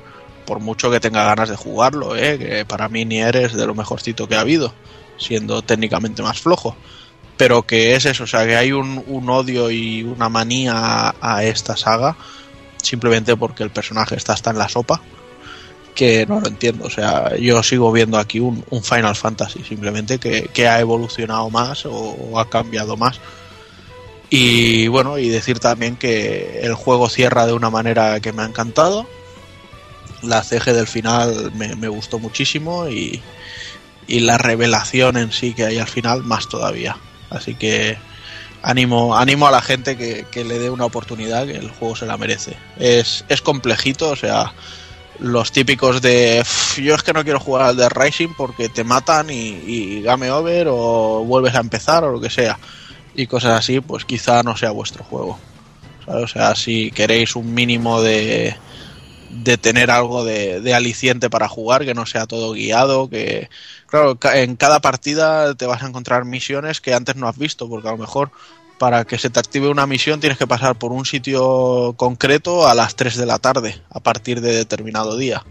Por mucho que tenga ganas de jugarlo, ¿eh? que para mí Nier es de lo mejorcito que ha habido, siendo técnicamente más flojo. Pero que es eso, o sea, que hay un, odio y una manía a, esta saga simplemente porque el personaje está hasta en la sopa que no lo entiendo. O sea, yo sigo viendo aquí un, Final Fantasy, simplemente que, ha evolucionado más o, ha cambiado más. Y bueno, y decir también que el juego cierra de una manera que me ha encantado. La CG del final me, gustó muchísimo y la revelación en sí que hay al final más todavía. Así que animo, animo a la gente que, que le dé una oportunidad, que el juego se la merece. Es, es complejito, o sea, los típicos de "Uf, yo es que no quiero jugar al de Rising porque te matan y, game over o vuelves a empezar o lo que sea y cosas así pues quizá no sea vuestro juego. O sea si queréis un mínimo de de tener algo de, de aliciente para jugar que no sea todo guiado que claro en cada partida te vas a encontrar misiones que antes no has visto porque a lo mejor para que se te active una misión tienes que pasar por un sitio concreto a las 3 de la tarde, a partir de determinado día.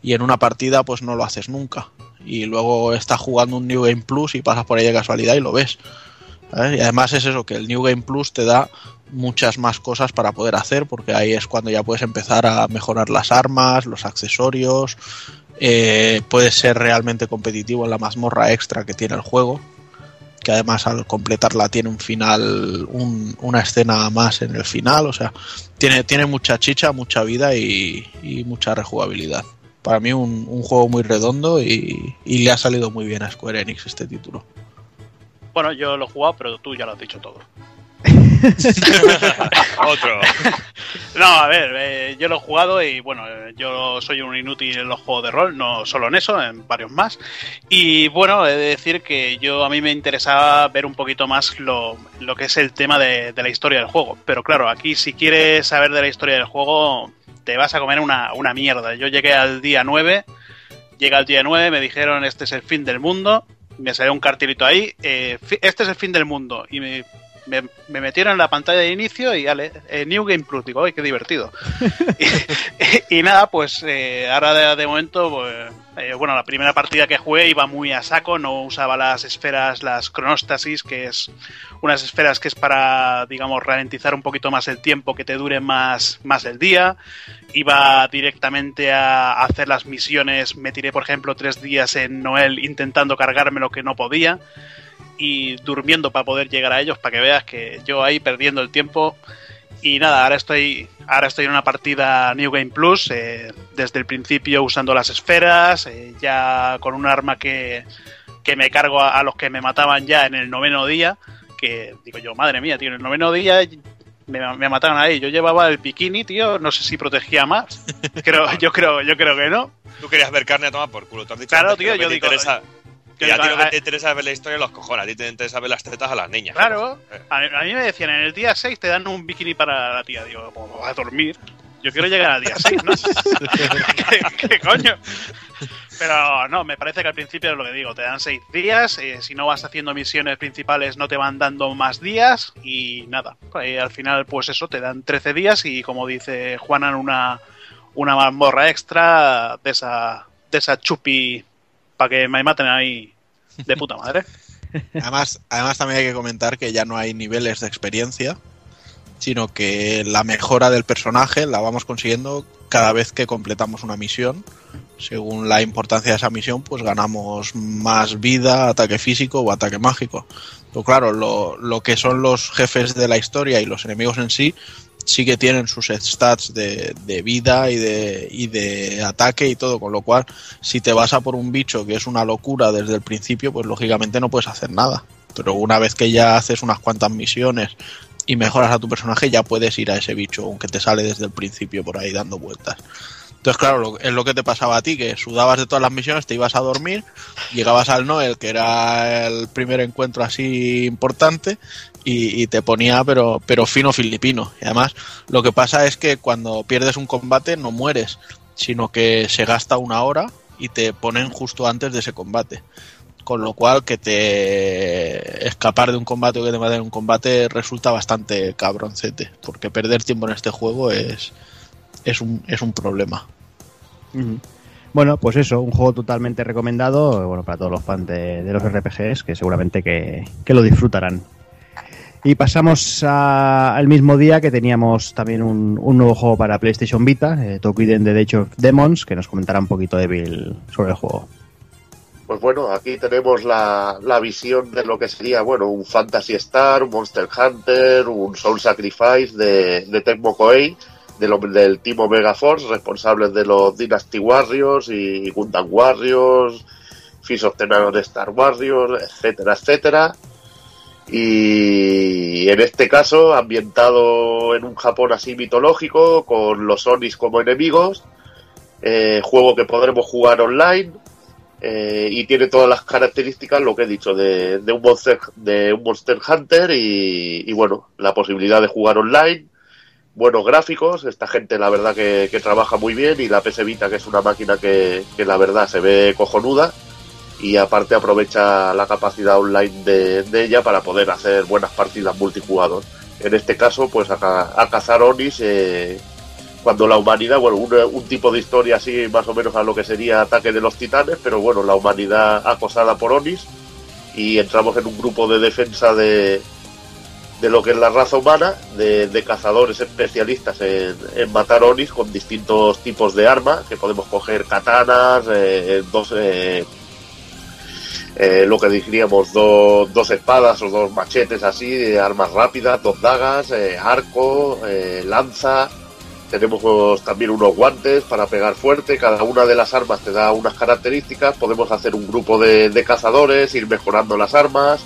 Y en una partida pues no lo haces nunca. Y luego estás jugando un New Game Plus y pasas por ahí de casualidad y lo ves. Y además es eso, que el New Game Plus te da muchas más cosas para poder hacer, porque ahí es cuando ya puedes empezar a mejorar las armas, los accesorios, eh, puedes ser realmente competitivo en la mazmorra extra que tiene el juego, que además al completarla tiene un final, un- una escena más en el final, o sea, tiene, tiene mucha chicha, mucha vida y, mucha rejugabilidad. Para mí un, juego muy redondo y le ha salido muy bien a Square Enix este título. Bueno, yo lo he jugado, pero tú ya lo has dicho todo. Otro. No, a ver, eh, yo lo he jugado y bueno, eh, yo soy un inútil en los juegos de rol, no solo en eso, en varios más. Y bueno, he de decir que yo a mí me interesaba ver un poquito más lo, lo que es el tema de, de la historia del juego. Pero claro, aquí si quieres saber de la historia del juego, te vas a comer una, una mierda. Yo llegué al día 9, llegué al día 9, me dijeron este es el fin del mundo, me salió un cartelito ahí, eh, este es el fin del mundo. Y me, me, me metieron en la pantalla de inicio y ale, eh, New Game Plus, digo, ¡ay, qué divertido! y, y nada, pues eh, ahora de, de momento, pues, eh, bueno, la primera partida que jugué iba muy a saco, no usaba las esferas, las cronostasis, que es unas esferas que es para, digamos, ralentizar un poquito más el tiempo, que te dure más, más el día. Iba directamente a hacer las misiones, me tiré, por ejemplo, tres días en Noel intentando cargarme lo que no podía y durmiendo para poder llegar a ellos, para que veas que yo ahí perdiendo el tiempo. Y nada, ahora estoy, ahora estoy en una partida New Game Plus, eh, desde el principio usando las esferas, eh, ya con un arma que, que me cargo a, a los que me mataban ya en el noveno día, que digo yo, madre mía, tío, en el noveno día me, me mataron ahí. Yo llevaba el bikini, tío, no sé si protegía más. Creo, yo creo, yo creo que no. Tú querías ver carne a tomar por culo. Tú has dicho Claro, tío, yo te digo, interesa- que a digo, ti lo que a- te interesa es ver la historia de los cojones. A ti te interesa ver las tetas a las niñas. Claro, Eh. a, a mí me decían, en el día 6 te dan un bikini para la tía. Digo, pues vas a dormir. Yo quiero llegar al día 6, ¿no? ¿Qué, qué coño? Pero no, me parece que al principio es lo que digo, te dan 6 días, eh, si no vas haciendo misiones principales no te van dando más días y nada. Eh, al final, pues eso, te dan 13 días y como dice Juanan, una, una mazmorra extra de esa, de esa chupi para que me maten ahí de puta madre. Además, además también hay que comentar que ya no hay niveles de experiencia, sino que la mejora del personaje la vamos consiguiendo cada vez que completamos una misión. Según la importancia de esa misión, pues ganamos más vida, ataque físico o ataque mágico. Pero claro, lo, lo que son los jefes de la historia y los enemigos en sí sí que tienen sus stats de, de vida y de, y de ataque y todo, con lo cual si te vas a por un bicho que es una locura desde el principio, pues lógicamente no puedes hacer nada. Pero una vez que ya haces unas cuantas misiones y mejoras a tu personaje, ya puedes ir a ese bicho, aunque te sale desde el principio por ahí dando vueltas. Entonces, claro, lo- es lo que te pasaba a ti, que sudabas de todas las misiones, te ibas a dormir, llegabas al Noel, que era el primer encuentro así importante, y, te ponía, pero, pero fino filipino. Y además, lo que pasa es que cuando pierdes un combate no mueres, sino que se gasta una hora y te ponen justo antes de ese combate. Con lo cual, que te escapar de un combate o que te maten en un combate resulta bastante cabroncete, porque perder tiempo en este juego es, es, un, es un problema. Bueno, pues eso, un juego totalmente recomendado, bueno, para todos los fans de, de los RPGs, que seguramente que, que lo disfrutarán. Y pasamos a- al mismo día que teníamos también un, nuevo juego para PlayStation Vita, eh, Tokiden de Age Demons, que nos comentará un poquito Bill sobre el juego. Pues bueno, aquí tenemos la, la visión de lo que sería, bueno, un Fantasy Star, un Monster Hunter, un Soul Sacrifice de, de Tecmo Koei, de lo- del Team Omega Force, responsables de los Dynasty Warriors y Gundam Warriors, Fist of Nano Star Warriors, etcétera, etcétera. Y en este caso, ambientado en un Japón así mitológico, con los Onis como enemigos, eh, juego que podremos jugar online, eh, y tiene todas las características, lo que he dicho, de, de un, Monster, de un Monster Hunter y, y, bueno, la posibilidad de jugar online, buenos gráficos, esta gente la verdad que, trabaja muy bien y la PS Vita que es una máquina que, que la verdad se ve cojonuda y aparte aprovecha la capacidad online de, ella para poder hacer buenas partidas multijugador. En este caso, pues a, a cazar Onis eh, cuando la humanidad, bueno, un, tipo de historia así más o menos a lo que sería Ataque de los Titanes, pero bueno, la humanidad acosada por Onis y entramos en un grupo de defensa de, de lo que es la raza humana, de, de cazadores especialistas en, en matar Onis con distintos tipos de armas, que podemos coger katanas, eh, dos... eh, eh, lo que diríamos dos, espadas o dos machetes así, armas rápidas, dos dagas, eh, arco, eh, lanza, tenemos también unos guantes para pegar fuerte, cada una de las armas te da unas características, podemos hacer un grupo de, de cazadores, ir mejorando las armas,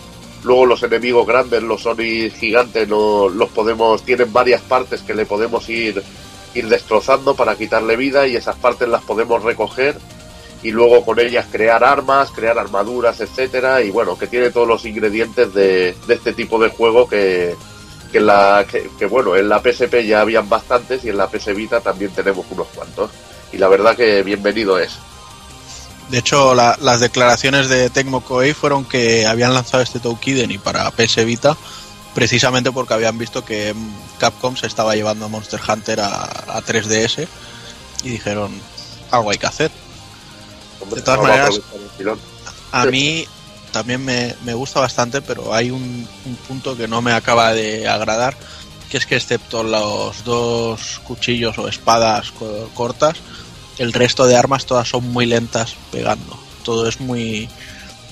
luego los enemigos grandes, los Onis gigantes, no, los podemos, tienen varias partes que le podemos ir, ir destrozando para quitarle vida y esas partes las podemos recoger y luego con ellas crear armas, crear armaduras, etcétera, y bueno, que tiene todos los ingredientes de, este tipo de juego que, que, la, que, bueno, en la PSP ya habían bastantes y en la PS Vita también tenemos unos cuantos. Y la verdad que bienvenido es. De hecho, la- las declaraciones de Tecmo Koei fueron que habían lanzado este Toukiden y para PS Vita precisamente porque habían visto que Capcom se estaba llevando a Monster Hunter a, a 3DS y dijeron algo hay que hacer. De todas vamos a maneras- tirón. A mí también me, me gusta bastante, pero hay un, un punto que no me acaba de agradar, que es que excepto los dos cuchillos o espadas co- cortas, el resto de armas todas son muy lentas pegando. Todo es muy...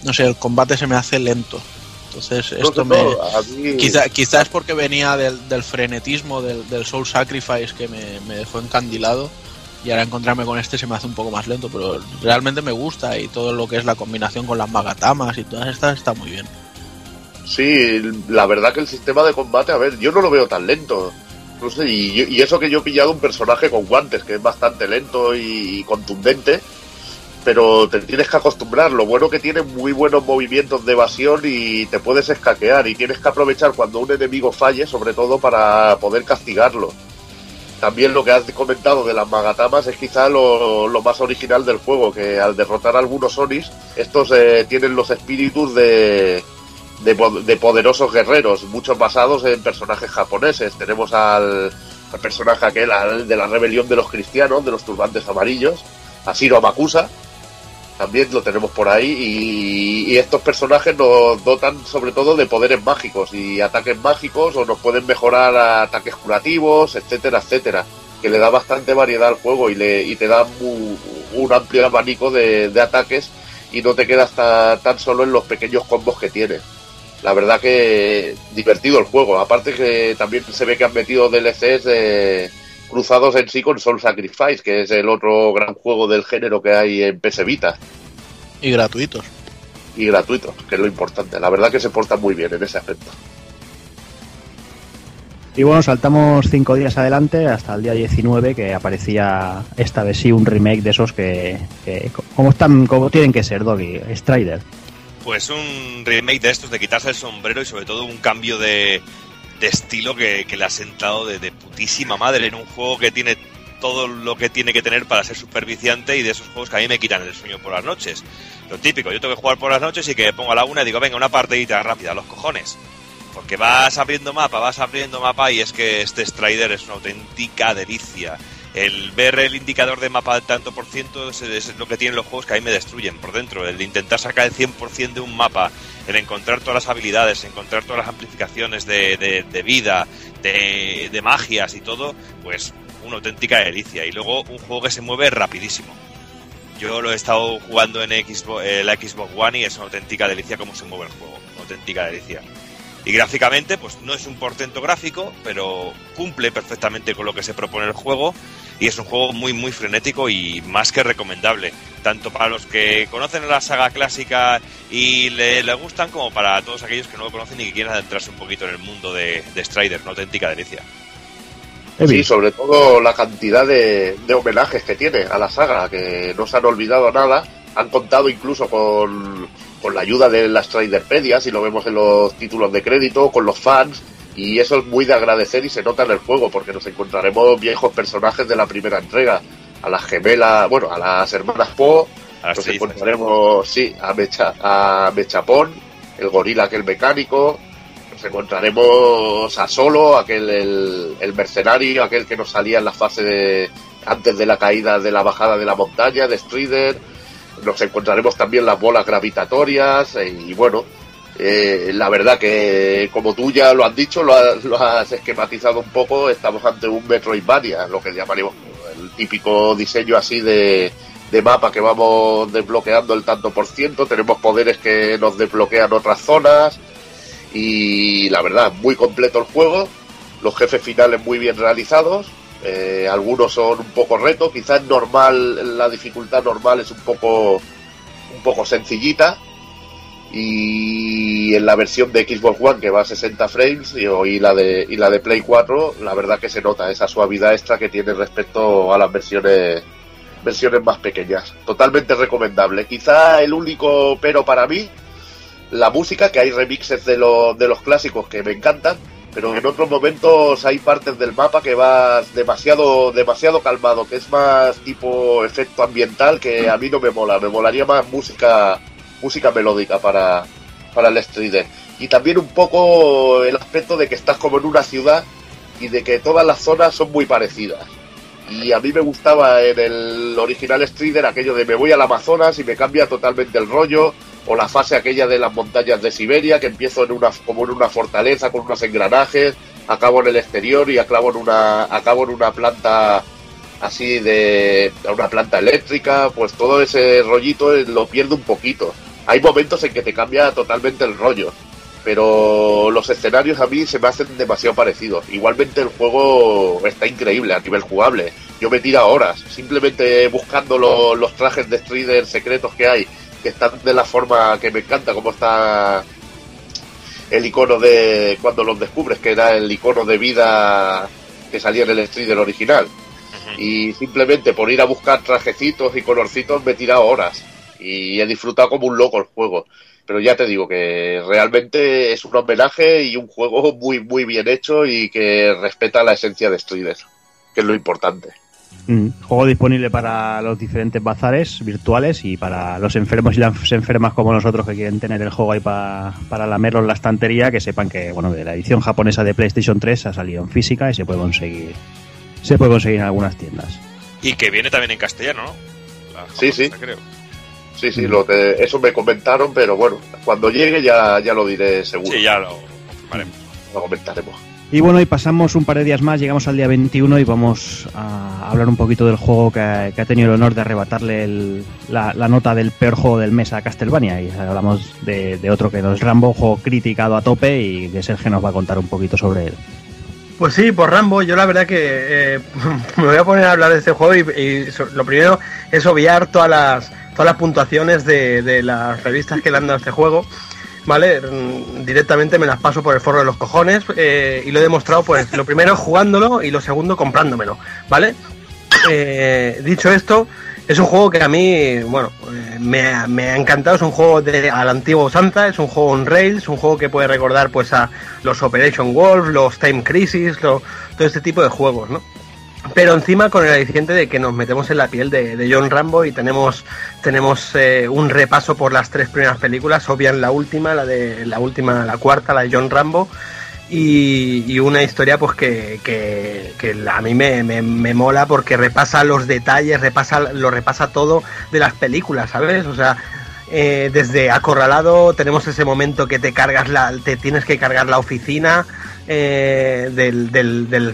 No sé, el combate se me hace lento. Entonces No esto me... a mí- Quizá, quizá es porque venía del, del frenetismo del, del Soul Sacrifice que me, me dejó encandilado y ahora encontrarme con este se me hace un poco más lento, pero realmente me gusta y todo lo que es la combinación con las magatamas y todas estas está muy bien. Sí, la verdad que el sistema de combate, a ver, yo no lo veo tan lento. No sé, y, y eso que yo he pillado un personaje con guantes, que es bastante lento y, contundente, pero te tienes que acostumbrar. Lo bueno que tiene muy buenos movimientos de evasión y te puedes escaquear y tienes que aprovechar cuando un enemigo falle, sobre todo para poder castigarlo. También lo que has comentado de las magatamas es quizá lo, más original del juego, que al derrotar a algunos Onis, estos eh, tienen los espíritus de, de, de poderosos guerreros, muchos basados en personajes japoneses. Tenemos al, personaje aquel de la rebelión de los cristianos, de los turbantes amarillos, a Shiro Amakusa, también lo tenemos por ahí, y, estos personajes nos dotan sobre todo de poderes mágicos y ataques mágicos, o nos pueden mejorar a ataques curativos, etcétera, etcétera, que le da bastante variedad al juego y, le, y te da mu- un amplio abanico de, ataques y no te quedas ta- tan solo en los pequeños combos que tiene. la verdad que divertido el juego. Aparte que también se ve que han metido DLCs de- cruzados en sí con Soul Sacrifice, que es el otro gran juego del género que hay en PS Vita Y gratuitos. y gratuito, que es lo importante. La verdad que se porta muy bien en ese aspecto. Y bueno, saltamos cinco días adelante hasta el día 19 que aparecía esta vez sí un remake de esos que, que como están como tienen que ser, Doggy, Strider. Pues un remake de estos, de quitarse el sombrero y sobre todo un cambio de, de estilo que, que le ha sentado de, de putísima madre en un juego que tiene todo lo que tiene que tener para ser superviciante y de esos juegos que a mí me quitan el sueño por las noches. Lo típico, yo tengo que jugar por las noches y que pongo a la una y digo, venga, una partidita rápida, los cojones. Porque vas abriendo mapa, vas abriendo mapa y es que este Strider es una auténtica delicia. El ver el indicador de mapa al tanto por ciento es, es lo que tienen los juegos que a mí me destruyen por dentro. El intentar sacar el 100% de un mapa, el encontrar todas las habilidades, encontrar todas las amplificaciones de, de- vida, de, de magias y todo, pues una auténtica delicia. Y luego un juego que se mueve rapidísimo. Yo lo he estado jugando en Xbox, eh, la Xbox One y es una auténtica delicia cómo se mueve el juego. Auténtica delicia. Y gráficamente, pues no es un portento gráfico, pero cumple perfectamente con lo que se propone el juego. Y es un juego muy, muy frenético y más que recomendable. Tanto para los que conocen la saga clásica y le, le gustan, como para todos aquellos que no lo conocen y que quieren adentrarse un poquito en el mundo de, de Strider. Una auténtica delicia. Sí, sobre todo la cantidad de, de homenajes que tiene a la saga, que no se han olvidado nada. Han contado incluso con, con la ayuda de las Striderpedia, si lo vemos en los títulos de crédito, con los fans. Y eso es muy de agradecer y se nota en el juego, porque nos encontraremos viejos personajes de la primera entrega. A las gemelas, bueno, a las hermanas Po, A las nos encontraremos, sí, a, Mecha, a Mechapón, el gorila aquel mecánico, nos encontraremos a Solo, aquel el, el mercenario, aquel que nos salía en la fase de antes de la caída de la bajada de la montaña, de Strider, nos encontraremos también las bolas gravitatorias eh, y bueno, eh, la verdad que como tú ya lo has dicho, lo has, esquematizado un poco, estamos ante un Metroidvania, lo que llamaremos el típico diseño así de, de mapa que vamos desbloqueando el tanto por ciento, tenemos poderes que nos desbloquean otras zonas y la verdad, muy completo el juego, los jefes finales muy bien realizados, eh, algunos son un poco reto, quizás normal, la dificultad normal es un poco un poco sencillita. Y en la versión de Xbox One que va a 60 frames y, la de y la de Play 4 la verdad que se nota esa suavidad extra que tiene respecto a las versiones versiones más pequeñas. Totalmente recomendable. Quizá el único pero para mí la música que hay remixes de, los de los clásicos que me encantan pero en otros momentos hay partes del mapa que va demasiado demasiado calmado que es más tipo efecto ambiental que a mí no me mola me molaría más música música melódica para, para el Strider. Y también un poco el aspecto de que estás como en una ciudad y de que todas las zonas son muy parecidas. Y a mí me gustaba en el original Strider aquello de me voy al Amazonas y me cambia totalmente el rollo, o la fase aquella de las montañas de Siberia, que empiezo en una, como en una fortaleza con unos engranajes, acabo en el exterior y acabo en una, acabo en una planta así de una planta eléctrica, pues todo ese rollito eh, lo pierdo un poquito. Hay momentos en que te cambia totalmente el rollo, pero los escenarios a mí se me hacen demasiado parecidos. Igualmente el juego está increíble a nivel jugable. Yo me tira horas simplemente buscando lo- los trajes de Strider secretos que hay, que están de la forma que me encanta, como está el icono de cuando los descubres, que era el icono de vida que salía en el Strider original y simplemente por ir a buscar trajecitos y colorcitos me he tirado horas y he disfrutado como un loco el juego. Pero ya te digo que realmente es un homenaje y un juego muy muy bien hecho y que respeta la esencia de Strider, que es lo importante. Mm, Juego disponible para los diferentes bazares virtuales y para los enfermos y las enfermas como nosotros que quieren tener el juego ahí pa- para lamerlo en la estantería, que sepan que bueno, de la edición japonesa de PlayStation 3 ha salido en física y se puede conseguir se puede conseguir en algunas tiendas. Y que viene también en castellano, ¿no? La Sí, sí. creo. Sí, sí, lo que, eso me comentaron, pero bueno, cuando llegue ya, ya lo diré seguro. Sí, ya lo confirmaremos. Lo comentaremos. Y bueno, y pasamos un par de días más, llegamos al día 21 y vamos a hablar un poquito del juego que, ha tenido el honor de arrebatarle la, nota del peor juego del mes a Castlevania. Y hablamos de, otro que no es Rambo, juego criticado a tope y que Sergio nos va a contar un poquito sobre él. Pues sí, por Rambo, yo la verdad que eh, me voy a poner a hablar de este juego y, lo primero es obviar todas las, todas las puntuaciones de, las revistas que le han dado este juego. ¿Vale? Directamente me las paso por el forro de los cojones eh, y lo he demostrado, pues lo primero jugándolo y lo segundo comprándomelo, ¿vale? Eh, dicho esto, es un juego que a mí, bueno, me, ha- encantado. Es un juego de, al antiguo Santa, es un juego on rails, un juego que puede recordar pues a los Operation Wolf, los Time Crisis, todo este tipo de juegos, ¿no? Pero encima con el aliciente de que nos metemos en la piel de, John Rambo y tenemos, tenemos eh, un repaso por las tres primeras películas, obvian la última, la de la última, la cuarta, la de John Rambo, y, una historia pues que, que- que a mí me, me- me mola porque repasa los detalles, repasa, lo repasa todo de las películas, ¿sabes? O sea, eh, desde acorralado tenemos ese momento que te cargas la, te tienes que cargar la oficina eh, del,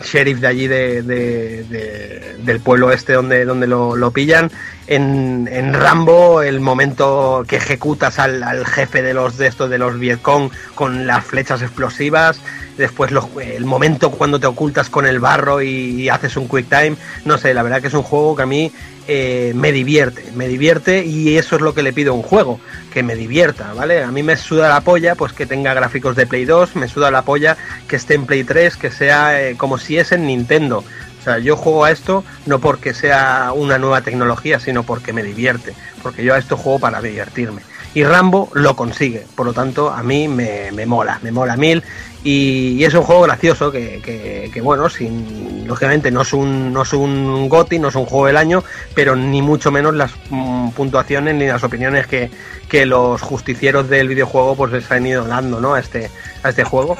sheriff de allí de, de- de- del pueblo este donde, donde lo, pillan. En, en Rambo, el momento que ejecutas al, al jefe de los de estos de los Vietcong con las flechas explosivas. Después el momento cuando te ocultas con el barro y, y haces un quick time. No sé, la verdad que es un juego que a mí eh, me divierte, me divierte y eso es lo que le pido a un juego, que me divierta, ¿vale? A mí me suda la polla, pues que tenga gráficos de Play 2, me suda la polla que esté en Play 3, que sea eh, como si es en Nintendo. O sea, yo juego a esto no porque sea una nueva tecnología, sino porque me divierte, porque yo a esto juego para divertirme. Y Rambo lo consigue, por lo tanto a mí me, me mola, me mola mil y, es un juego gracioso que, que- bueno, sin, lógicamente no es un no es un GOTY, no es un juego del año, pero ni mucho menos las mm, puntuaciones ni las opiniones que, que los justicieros del videojuego pues les han ido dando, ¿no? A este a este juego.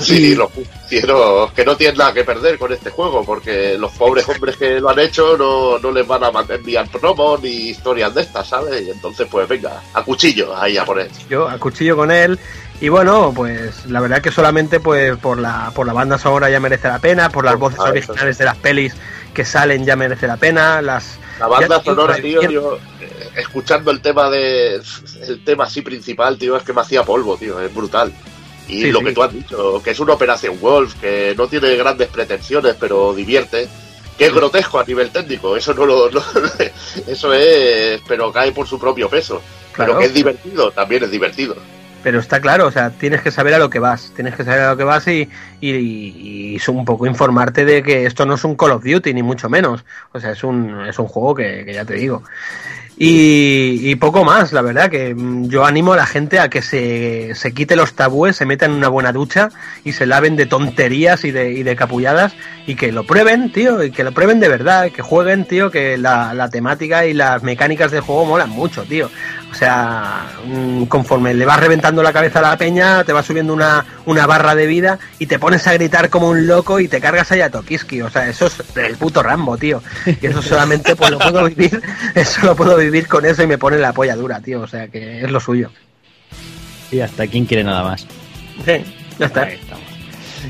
Sí, los justicieros que no tienen nada que perder con este juego, porque los pobres hombres que lo han hecho no, no les van a enviar promos ni historias de estas, ¿sabes? Y entonces, pues venga, a cuchillo ahí a poner. yo a cuchillo con él y bueno pues la verdad que solamente pues por la por la banda sonora ya merece la pena por las Por voces originales de las pelis que salen ya merece la pena las La banda ya, tío, sonora, por tío, el- yo eh, escuchando el tema de el tema así principal, tío, es que me hacía polvo, tío, es brutal. Y Sí, lo sí. que tú has dicho, que es una operación Wolf, que no tiene grandes pretensiones, pero divierte, que es grotesco a nivel técnico, eso no lo no- eso es, pero cae por su propio peso. Claro. Pero que es divertido, también es divertido. pero está claro o sea tienes que saber a lo que vas tienes que saber a lo que vas y y, y- y un poco informarte de que esto no es un Call of Duty ni mucho menos o sea es un es un juego que, que ya te digo y, poco más, la verdad, que mm, yo animo a la gente a que se, se quite los tabúes, se metan en una buena ducha y se laven de tonterías y de, y de capulladas y que lo prueben, tío, y que lo prueben de verdad, que jueguen, tío, que la, la temática y las mecánicas del juego molan mucho, tío. O sea, mm, conforme le vas reventando la cabeza a la peña, te va subiendo una, una barra de vida y te pones a gritar como un loco y te cargas allá a Tokiski. O sea, eso es el puto Rambo, tío. Y eso solamente pues lo puedo vivir, eso lo puedo vivir con eso y me pone la polla dura, tío. O sea, que es lo suyo. Y hasta quién quiere nada más. Sí, ya está. Ahí estamos.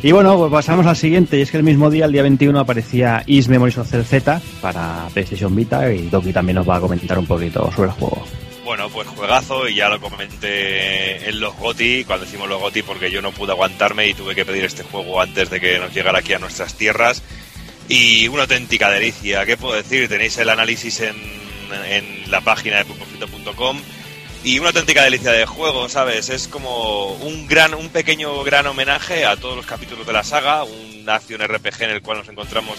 Y bueno, pues pasamos al siguiente, y es que el mismo día, el día 21, aparecía Is Memories of Z para PlayStation Vita, y Doki también nos va a comentar un poquito sobre el juego. Bueno, pues juegazo y ya lo comenté en los GOTI, cuando hicimos los GOTI, porque yo no pude aguantarme y tuve que pedir este juego antes de que nos llegara aquí a nuestras tierras. Y una auténtica delicia, ¿qué puedo decir? Tenéis el análisis en, en la página de pulpofrito.com y una auténtica delicia de juego, ¿sabes? Es como un gran, un pequeño gran homenaje a todos los capítulos de la saga, una acción RPG en el cual nos encontramos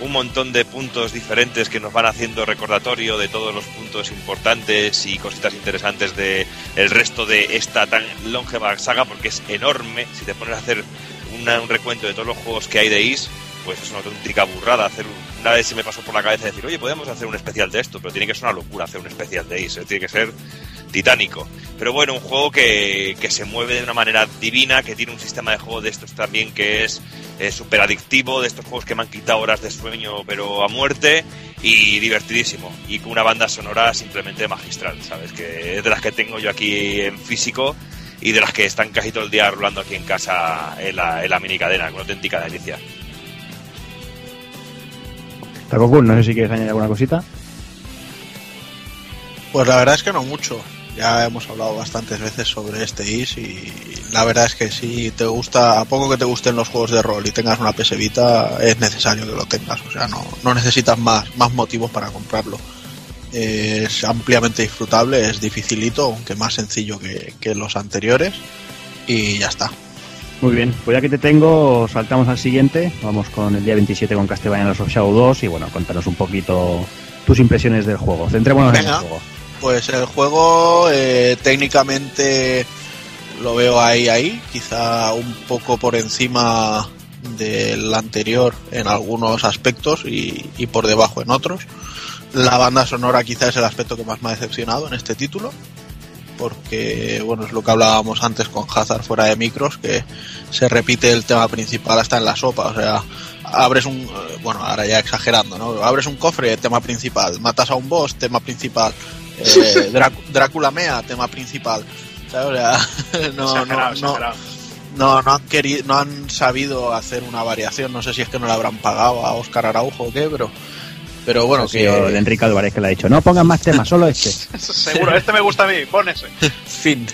un montón de puntos diferentes que nos van haciendo recordatorio de todos los puntos importantes y cositas interesantes de el resto de esta tan longeva saga porque es enorme si te pones a hacer un recuento de todos los juegos que hay de Is pues es una auténtica burrada hacer un- una vez se me pasó por la cabeza decir oye podemos hacer un especial de esto pero tiene que ser una locura hacer un especial de eh, tiene que ser titánico. Pero bueno, un juego que, que se mueve de una manera divina, que tiene un sistema de juego de estos también que es súper adictivo, de estos juegos que me han quitado horas de sueño pero a muerte y divertidísimo. Y con una banda sonora simplemente magistral, ¿sabes? Que es de las que tengo yo aquí en físico y de las que están casi todo el día rolando aquí en casa en la, en la mini cadena, una auténtica delicia. Takokun, no sé si quieres añadir alguna cosita. Pues la verdad es que no mucho. Ya hemos hablado bastantes veces sobre este IS y la verdad es que si te gusta, a poco que te gusten los juegos de rol y tengas una PS Vita, es necesario que lo tengas. O sea, no, necesitas más, más motivos para comprarlo. Es ampliamente disfrutable, es dificilito, aunque más sencillo que los anteriores. Y ya está. Muy bien, pues ya que te tengo, saltamos al siguiente. Vamos con el día 27 con Castlevania of Shadow 2 y bueno, cuéntanos un poquito tus impresiones del juego. Centrémonos en el juego. Pues el juego eh, técnicamente lo veo ahí, ahí, quizá un poco por encima del anterior en algunos aspectos y, y por debajo en otros. La banda sonora quizá es el aspecto que más me ha decepcionado en este título, porque bueno, es lo que hablábamos antes con Hazard fuera de micros, que se repite el tema principal hasta en la sopa, o sea, abres un, eh, bueno, ahora ya exagerando, ¿no? Abres un cofre, tema principal, matas a un boss, tema principal, eh, Drá- Drácula mea, tema principal. ¿sabes? O sea, no, Exagerado, no, no, exagerado. no, no han querido, no han sabido hacer una variación. No sé si es que no le habrán pagado a Oscar Araujo o qué, pero, pero bueno, que de Enrique Álvarez que le ha dicho, no pongan más temas, solo este. Seguro, este me gusta a mí, pon ese. fin.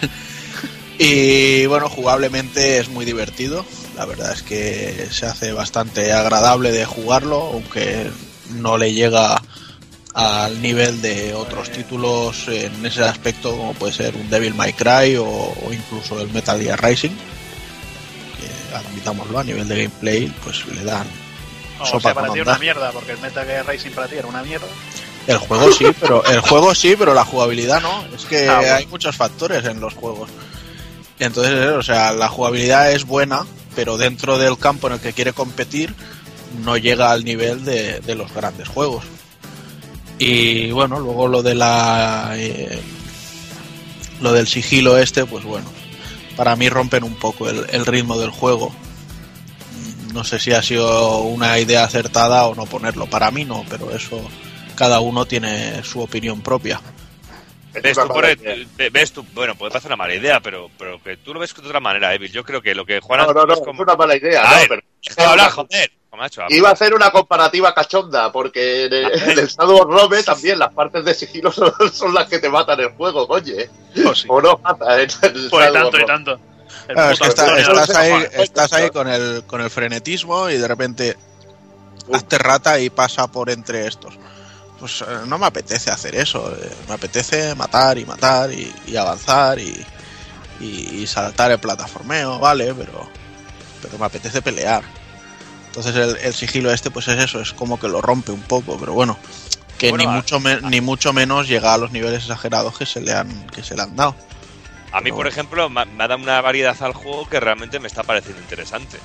Y bueno, jugablemente es muy divertido. La verdad es que se hace bastante agradable de jugarlo, aunque no le llega al nivel de otros títulos en ese aspecto, como puede ser un Devil May Cry o, o incluso el Metal Gear Rising. Que admitámoslo, a nivel de gameplay, pues le dan O Sopa sea, para ti una mierda, porque el Metal Gear Racing para ti era una mierda. El juego sí, pero el juego sí, pero la jugabilidad no. Es que Ah, bueno. hay muchos factores en los juegos. Entonces, eh, o sea, la jugabilidad es buena, pero dentro del campo en el que quiere competir no llega al nivel de, de los grandes juegos. Y bueno, luego lo de la eh, lo del sigilo este, pues bueno, para mí rompen un poco el, el ritmo del juego. No sé si ha sido una idea acertada o no ponerlo. Para mí no, pero eso cada uno tiene su opinión propia. ¿Ves tú, por el- ve- ves tú- bueno, puede parecer una mala idea, pero, pero que tú lo ves de otra manera, Evil. Yo creo que lo que Juan No, no, no, es una mala idea. A no, ver, pero- déjame hablar, joder. Iba a hacer una comparativa cachonda, porque en el, en el Shadow of Rome también las partes de sigilo son, son las que te matan el juego, coño. Pues sí. O no mata en el Pues Shadow tanto y tanto. El Claro, es que puto está- Antonio, estás, ahí, cojones. estás ahí con el, con el frenetismo y de repente hazte rata y pasa por entre estos. Pues eh, no me apetece hacer eso. eh, Me apetece matar y matar y, y avanzar y, y- y saltar el plataformeo, vale, pero, pero me apetece pelear. Entonces el, el sigilo este pues es eso, es como que lo rompe un poco, pero bueno, que Bueno, ni, mucho me- ni mucho menos llega a los niveles exagerados que se le han, que se le han dado. A mí, por ejemplo, me, ha dado una variedad al juego que realmente me está pareciendo interesante.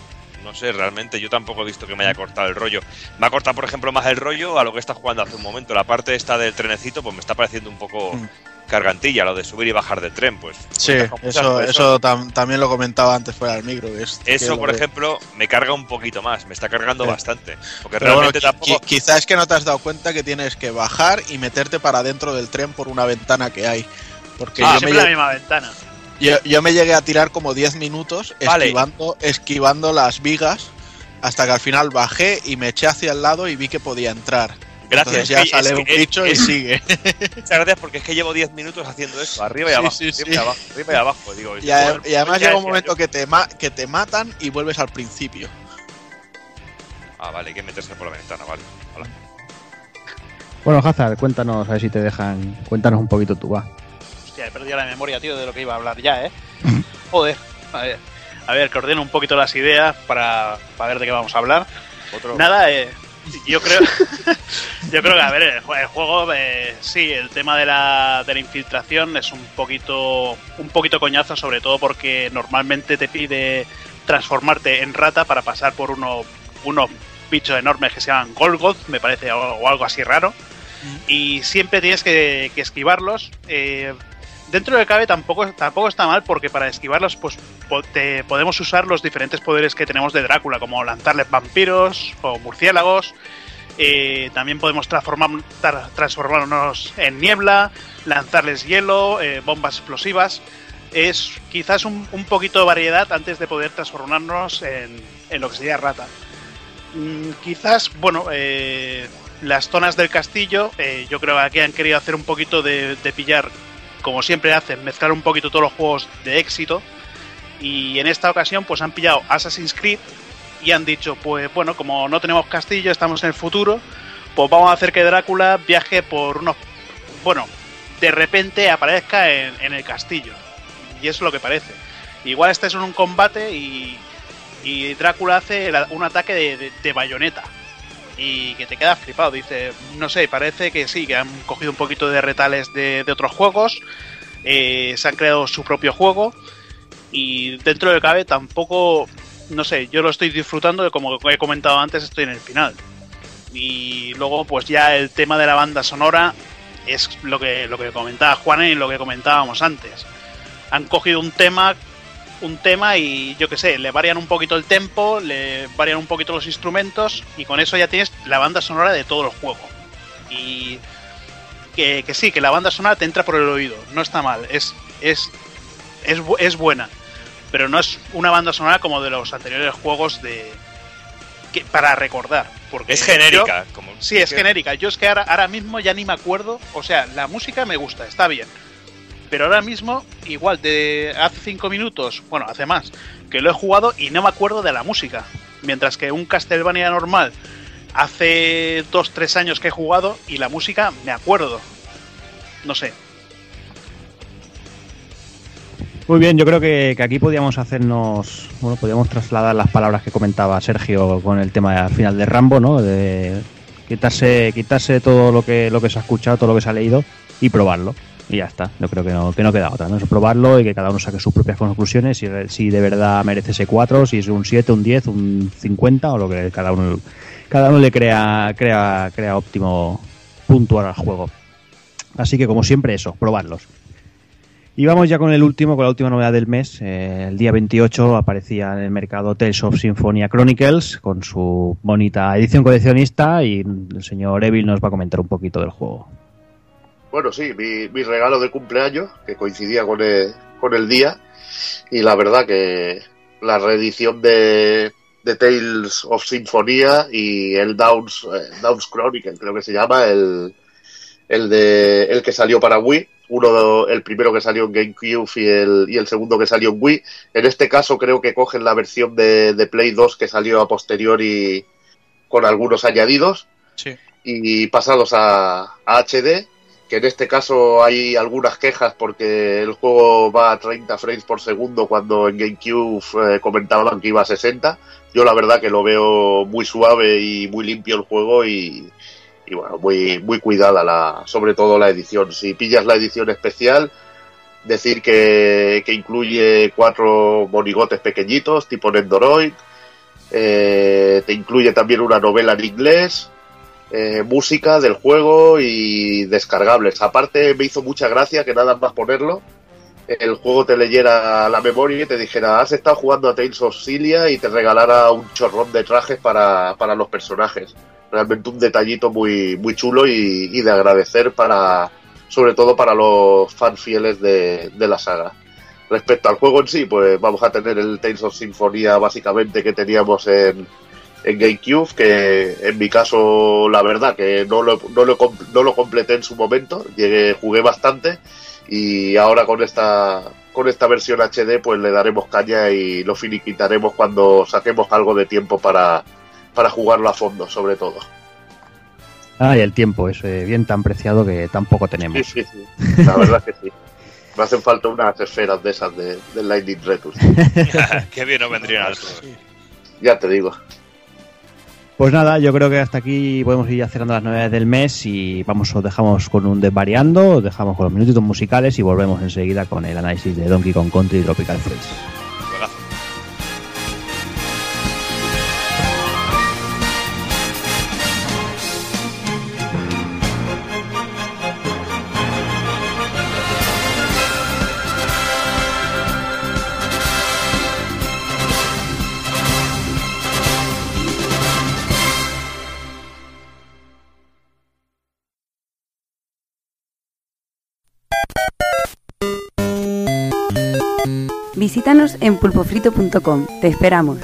No sé, realmente yo tampoco he visto que me haya cortado el rollo. Me ha cortado, por ejemplo, más el rollo a lo que está jugando hace un momento. La parte esta del trenecito, pues me está pareciendo un poco Mm. cargantilla, lo de subir y bajar del tren, pues. Sí, eso, eso tam- también lo comentaba antes fuera del micro. es- Eso, por ejemplo, me carga un poquito más, me está cargando Sí. bastante. Porque Pero realmente tampoco. qui- quizá es que no te has dado cuenta que tienes que bajar y meterte para dentro del tren por una ventana que hay. Porque Ah, yo, me la misma ventana. yo- yo me llegué a tirar como 10 minutos Vale. esquivando, esquivando las vigas hasta que al final bajé y me eché hacia el lado y vi que podía entrar. Gracias, Entonces ya es sale es un bicho y es- sigue. Muchas gracias porque es que llevo 10 minutos haciendo esto, arriba y Sí, abajo, sí, arriba sí. y abajo, arriba y abajo. Digo, Y, a- joder, y además ya llega un momento yo. que te, ma- que te matan y vuelves al principio. Ah, vale, hay que meterse por la ventana, vale. Hola. Bueno, Hazard, cuéntanos, a ver si te dejan. Cuéntanos un poquito tú, va. Hostia, he perdido la memoria, tío, de lo que iba a hablar ya, ¿eh? Joder. A ver, a ver, que ordeno un poquito las ideas para, para ver de qué vamos a hablar. Otro. Nada, eh, yo creo yo creo que, a ver, el, jue- el juego, eh, sí, el tema de la, de la infiltración es un poquito, un poquito coñazo, sobre todo porque normalmente te pide transformarte en rata para pasar por uno, unos bichos enormes que se llaman Golgoth, me parece, o, o algo así raro. Y siempre tienes que, que esquivarlos. eh, dentro de cabe tampoco, tampoco está mal porque para esquivarlos pues podemos usar los diferentes poderes que tenemos de Drácula, como lanzarles vampiros o murciélagos. Eh, también podemos transformar, tra- transformarnos en niebla, lanzarles hielo, eh, bombas explosivas. es quizás un, un poquito de variedad antes de poder transformarnos en, en lo que sería rata. Mm, quizás, bueno, eh, las zonas del castillo, yo creo que aquí han querido hacer un poquito de pillar, como siempre hacen, mezclar un poquito todos los juegos de éxito. Y en esta ocasión, pues han pillado Assassin's Creed y han dicho, pues bueno, como no tenemos castillo, estamos en el futuro, pues vamos a hacer que Drácula viaje por unos... Bueno, de repente aparezca en, el castillo. Y es lo que parece. Igual este es un combate y, y Drácula hace un ataque de bayoneta. Y que te quedas flipado. Dice, no sé, parece que sí, que han cogido un poquito de retales de, otros juegos. eh, se han creado su propio juego. Y dentro de cabe tampoco, no sé, yo lo estoy disfrutando de como he comentado antes, estoy en el final. Y luego, pues ya el tema de la banda sonora es lo que, lo que comentaba Juan y lo que comentábamos antes. Han cogido un tema, un tema y yo qué sé, le varían un poquito el tempo, le varían un poquito los instrumentos y con eso ya tienes la banda sonora de todo el juego. Y que, que sí, que la banda sonora te entra por el oído, no está mal, es, es, es, es buena, pero no es una banda sonora como de los anteriores juegos de que, para recordar. Porque Es yo- genérica. como, Sí, es genérica. Yo es que ahora, ahora mismo ya ni me acuerdo. O sea, la música me gusta, está bien. Pero ahora mismo, igual de hace cinco minutos, bueno, hace más, que lo he jugado y no me acuerdo de la música. Mientras que un Castlevania normal, hace dos, tres años que he jugado y la música me acuerdo. No sé. Muy bien, yo creo que, que aquí podíamos hacernos, bueno, podíamos trasladar las palabras que comentaba Sergio con el tema al final de Rambo, ¿no? De quitarse, quitarse todo lo que, lo que se ha escuchado, todo lo que se ha leído y probarlo. Y ya está, yo creo que no, que no queda otra, ¿no? Es probarlo y que cada uno saque sus propias conclusiones, si, si de verdad merece ese 4, si es un 7, un 10, un 50 o lo que cada uno, cada uno le crea, crea, crea óptimo puntuar al juego. Así que como siempre eso, probarlos. Y vamos ya con el último, con la última novedad del mes. Eh, el día 28 aparecía en el mercado Tales of Symphonia Chronicles con su bonita edición coleccionista y el señor Evil nos va a comentar un poquito del juego. Bueno, sí, mi, mi regalo de cumpleaños, que coincidía con el, con el día, y la verdad que la reedición de, de Tales of Symphonia y el Downs, eh, Downs Chronicle, creo que se llama, el, el, de, el que salió para Wii, uno el primero que salió en GameCube y el, y el segundo que salió en Wii. En este caso creo que cogen la versión de, de Play 2 que salió a posteriori con algunos añadidos Sí. y pasados a, a HD, que en este caso hay algunas quejas porque el juego va a 30 frames por segundo cuando en GameCube eh, comentaban que iba a 60. Yo la verdad que lo veo muy suave y muy limpio el juego y, y bueno, muy, muy cuidada la, sobre todo la edición. Si pillas la edición especial, decir que, que incluye cuatro monigotes pequeñitos tipo Nendoroid, eh, te incluye también una novela en inglés, eh, música del juego y descargables. Aparte me hizo mucha gracia que nada más ponerlo, el juego te leyera la memoria y te dijera, has estado jugando a Tales of Cilia y te regalara un chorrón de trajes para, para los personajes. Realmente un detallito muy, muy chulo y, de agradecer para, sobre todo para los fans fieles de, de la saga. Respecto al juego en sí, pues vamos a tener el Tales of Symphonia básicamente que teníamos en, en GameCube, que en mi caso la verdad que no lo, no lo, no lo completé en su momento, llegué, jugué bastante y ahora con esta con esta versión HD pues le daremos caña y lo finiquitaremos cuando saquemos algo de tiempo para, para jugarlo a fondo sobre todo. Ah, y el tiempo es eh, bien tan preciado que tampoco Sí, tenemos. sí, sí. La verdad que sí. Me hacen falta unas esferas de esas de, del Lightning Retus. Qué bien nos vendrían al sur. Ya te digo. Pues nada, yo creo que hasta aquí podemos ir cerrando las novedades del mes y vamos, os dejamos con un desvariando, os dejamos con los minutitos musicales y volvemos enseguida con el análisis de Donkey Kong Country y Tropical Freeze. Visítanos en pulpofrito.com. Te esperamos.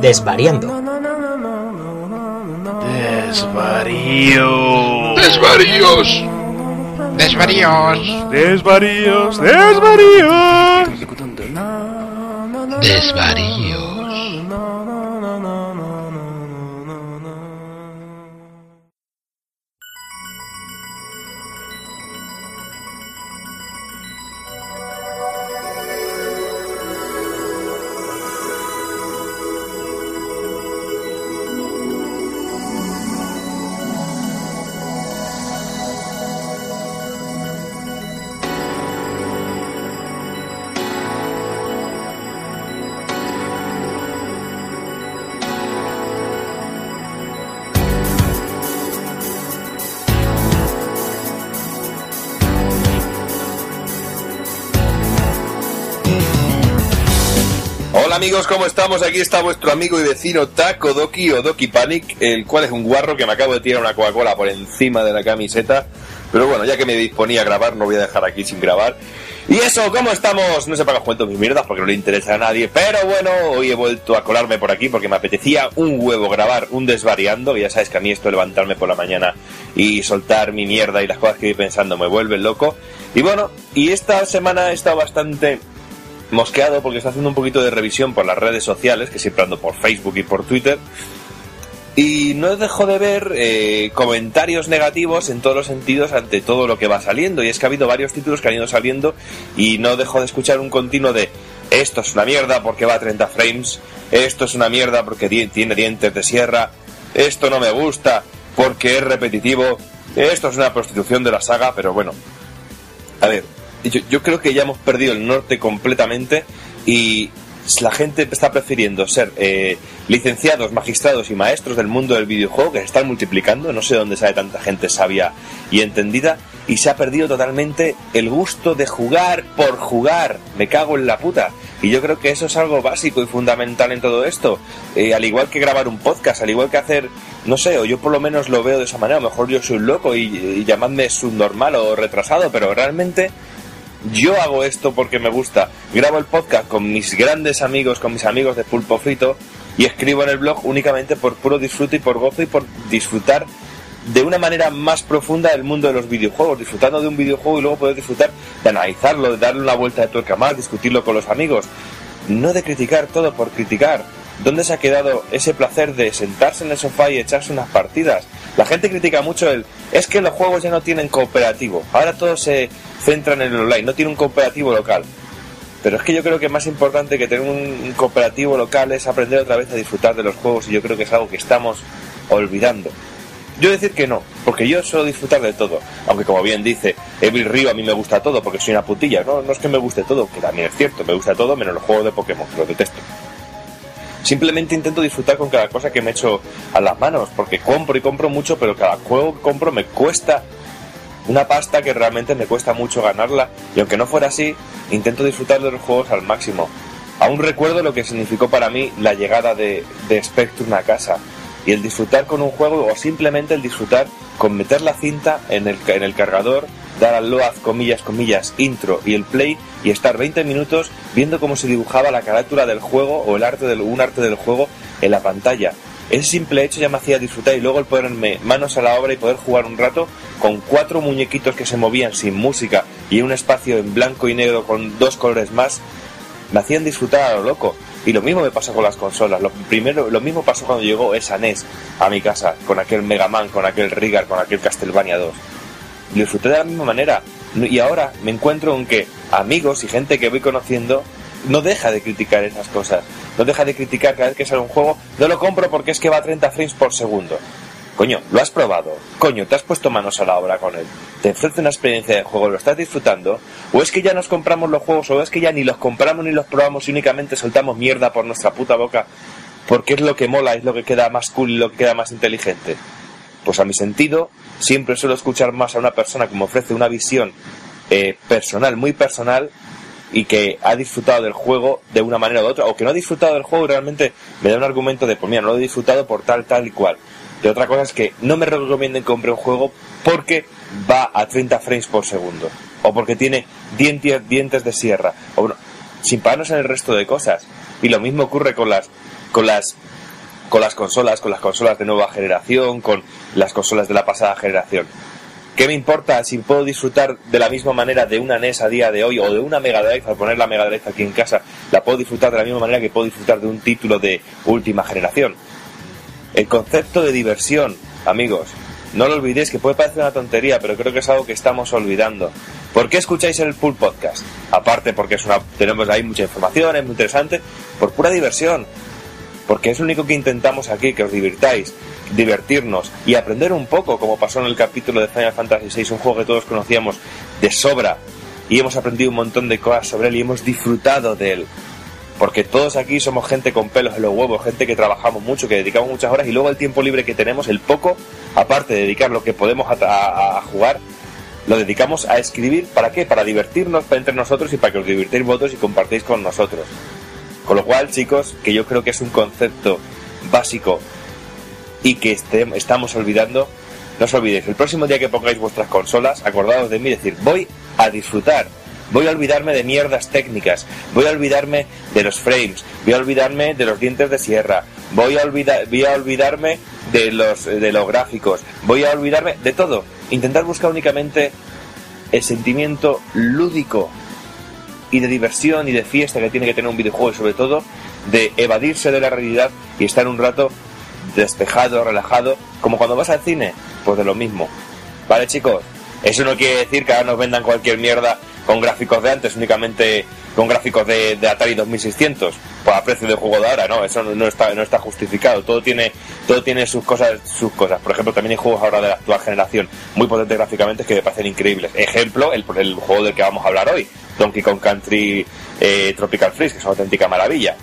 Desvariando. Desvarío. ¡Desvaríos! ¡Desvaríos! Desvaríos. Desvaríos. ¡Desvaríos! Amigos, ¿cómo estamos? Aquí está vuestro amigo y vecino Taco Doki o Doki Panic, el cual es un guarro que me acabo de tirar una Coca-Cola por encima de la camiseta. Pero bueno, ya que me disponía a grabar, no voy a dejar aquí sin grabar. Y eso, ¿cómo estamos? No qué os cuento mis mierdas porque no le interesa a nadie. Pero bueno, hoy he vuelto a colarme por aquí porque me apetecía un huevo grabar un desvariando. Ya sabes que a mí esto levantarme por la mañana y soltar mi mierda y las cosas que voy pensando me vuelven loco. Y bueno, y esta semana he estado bastante mosqueado porque está haciendo un poquito de revisión por las redes sociales, que siempre ando por Facebook y por Twitter. Y no dejo de ver eh, comentarios negativos en todos los sentidos ante todo lo que va saliendo. Y es que ha habido varios títulos que han ido saliendo y no dejo de escuchar un continuo de esto es una mierda porque va a 30 frames, esto es una mierda porque tiene dientes de sierra, esto no me gusta porque es repetitivo, esto es una prostitución de la saga, pero bueno, a ver, yo, yo creo que ya hemos perdido el norte completamente y la gente está prefiriendo ser eh, licenciados, magistrados y maestros del mundo del videojuego que se están multiplicando. No sé dónde sale tanta gente sabia y entendida. Y se ha perdido totalmente el gusto de jugar por jugar. Me cago en la puta. Y yo creo que eso es algo básico y fundamental en todo esto. Eh, al igual que grabar un podcast, al igual que hacer, no sé, o yo por lo menos lo veo de esa manera. A lo mejor yo soy un loco y, y llamadme subnormal o retrasado, pero realmente yo hago esto porque me gusta. Grabo el podcast con mis grandes amigos, con mis amigos de Pulpo Frito y escribo en el blog únicamente por puro disfrute y por gozo y por disfrutar de una manera más profunda el mundo de los videojuegos, disfrutando de un videojuego y luego poder disfrutar de analizarlo, de darle una vuelta de tuerca más, discutirlo con los amigos. No de criticar todo por criticar. ¿Dónde se ha quedado ese placer de sentarse en el sofá y echarse unas partidas? La gente critica mucho el es que los juegos ya no tienen cooperativo. Ahora todo se centra en el online, no tiene un cooperativo local. Pero es que yo creo que más importante que tener un cooperativo local es aprender otra vez a disfrutar de los juegos y yo creo que es algo que estamos olvidando. Yo decir que no, porque yo suelo disfrutar de todo. Aunque como bien dice Evil Río, a mí me gusta todo porque soy una putilla. No, no es que me guste todo, que también es cierto, me gusta todo menos los juegos de Pokémon, que los detesto. Simplemente intento disfrutar con cada cosa que me echo a las manos, porque compro y compro mucho, pero cada juego que compro me cuesta una pasta que realmente me cuesta mucho ganarla. Y aunque no fuera así, intento disfrutar de los juegos al máximo. Aún recuerdo lo que significó para mí la llegada de, de Spectrum a casa. Y el disfrutar con un juego o simplemente el disfrutar con meter la cinta en el, en el cargador, dar al load, comillas, comillas, intro y el play y estar 20 minutos viendo cómo se dibujaba la carátula del juego o el arte del, un arte del juego en la pantalla. Ese simple hecho ya me hacía disfrutar y luego el ponerme manos a la obra y poder jugar un rato con cuatro muñequitos que se movían sin música y un espacio en blanco y negro con dos colores más, me hacían disfrutar a lo loco. Y lo mismo me pasa con las consolas. Lo, primero, lo mismo pasó cuando llegó esa NES a mi casa, con aquel Mega Man, con aquel Rigar, con aquel Castlevania 2. Lo disfruté de la misma manera. Y ahora me encuentro en que amigos y gente que voy conociendo no deja de criticar esas cosas. No deja de criticar cada vez que sale un juego. No lo compro porque es que va a 30 frames por segundo. Coño, lo has probado. Coño, te has puesto manos a la obra con él. Te ofrece una experiencia de juego, lo estás disfrutando. O es que ya nos compramos los juegos, o es que ya ni los compramos ni los probamos y únicamente soltamos mierda por nuestra puta boca. Porque es lo que mola, es lo que queda más cool y lo que queda más inteligente. Pues a mi sentido, siempre suelo escuchar más a una persona que me ofrece una visión eh, personal, muy personal, y que ha disfrutado del juego de una manera u otra, o que no ha disfrutado del juego y realmente me da un argumento de, pues mira, no lo he disfrutado por tal, tal y cual. Y otra cosa es que no me recomienden compre un juego porque va a 30 frames por segundo, o porque tiene dientes, dientes de sierra, o sin pararnos en el resto de cosas. Y lo mismo ocurre con las, con las con las consolas, con las consolas de nueva generación, con las consolas de la pasada generación. ¿Qué me importa si puedo disfrutar de la misma manera de una NES a día de hoy o de una Mega Drive, al poner la Mega Drive aquí en casa, la puedo disfrutar de la misma manera que puedo disfrutar de un título de última generación? El concepto de diversión, amigos, no lo olvidéis que puede parecer una tontería, pero creo que es algo que estamos olvidando. ¿Por qué escucháis el Pool Podcast? Aparte porque es una, tenemos ahí mucha información, es muy interesante, por pura diversión. Porque es lo único que intentamos aquí, que os divirtáis, divertirnos y aprender un poco, como pasó en el capítulo de Final Fantasy VI, un juego que todos conocíamos de sobra, y hemos aprendido un montón de cosas sobre él y hemos disfrutado de él. Porque todos aquí somos gente con pelos en los huevos, gente que trabajamos mucho, que dedicamos muchas horas y luego el tiempo libre que tenemos, el poco, aparte de dedicar lo que podemos a, jugar, lo dedicamos a escribir. ¿Para qué? Para divertirnos para entre nosotros y para que os divirtáis vosotros y compartáis con nosotros. Con lo cual, chicos, que yo creo que es un concepto básico y que este- estamos olvidando, no os olvidéis, el próximo día que pongáis vuestras consolas, acordaos de mí decir, voy a disfrutar, voy a olvidarme de mierdas técnicas, voy a olvidarme de los frames, voy a olvidarme de los dientes de sierra, voy a, olvidar, voy a olvidarme de los, de los gráficos, voy a olvidarme de todo. Intentar buscar únicamente el sentimiento lúdico y de diversión y de fiesta que tiene que tener un videojuego y sobre todo de evadirse de la realidad y estar un rato despejado, relajado, como cuando vas al cine, pues de lo mismo. Vale chicos, eso no quiere decir que ahora nos vendan cualquier mierda con gráficos de antes, únicamente con gráficos de, de Atari 2600, pues a precio de juego de ahora, no, eso no, está, no está justificado, todo tiene, todo tiene sus cosas, sus cosas. Por ejemplo, también hay juegos ahora de la actual generación muy potentes gráficamente que me parecen increíbles. Ejemplo, el, el juego del que vamos a hablar hoy, Donkey Kong Country eh, Tropical Freeze, que es una auténtica maravilla.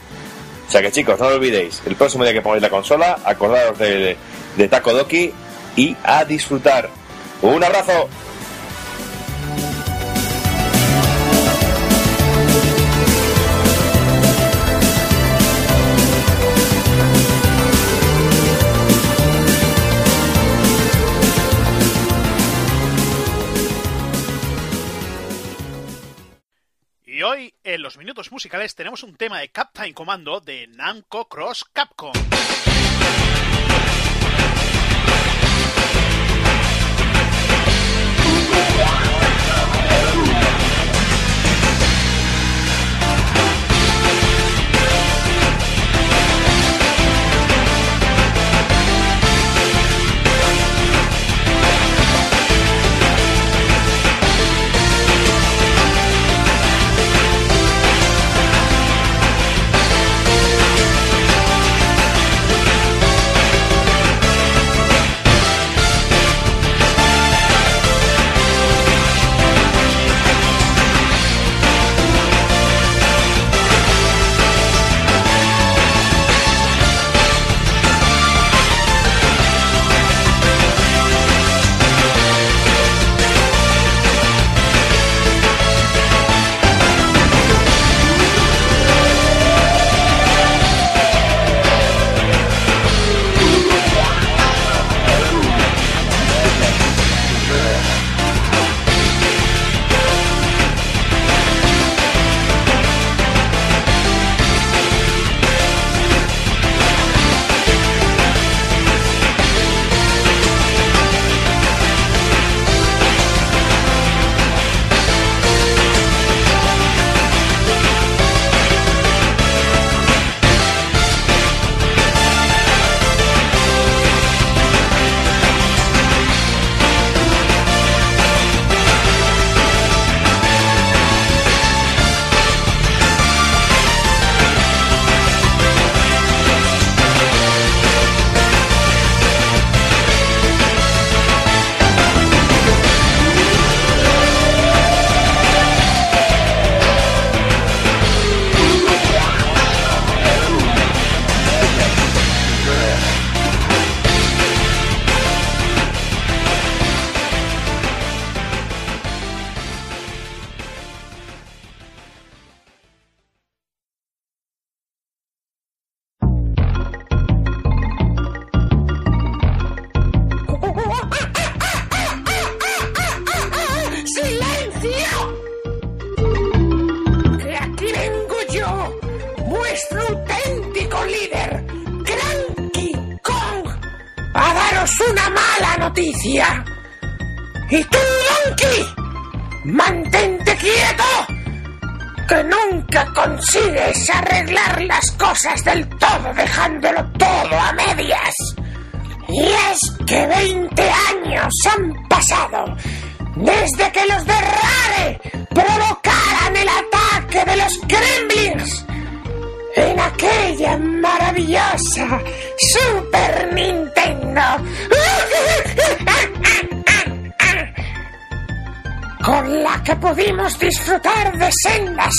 O sea que chicos, no lo olvidéis, el próximo día que pongáis la consola, acordaros de, de Taco Doki y a disfrutar. ¡Un abrazo! en los minutos musicales tenemos un tema de Captain Commando de Namco Cross Capcom.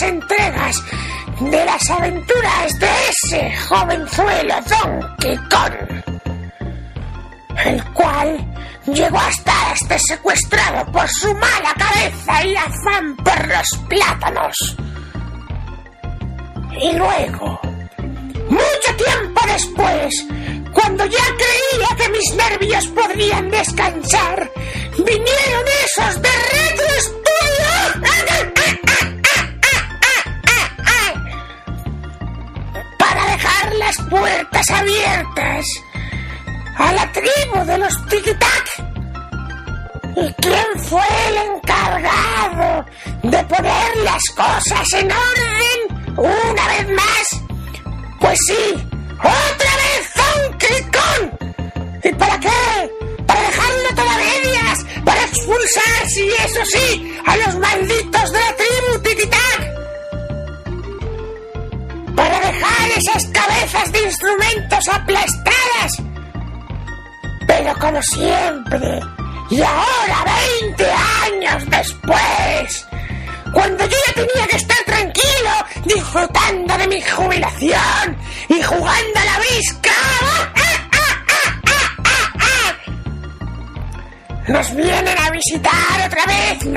Entregas de las aventuras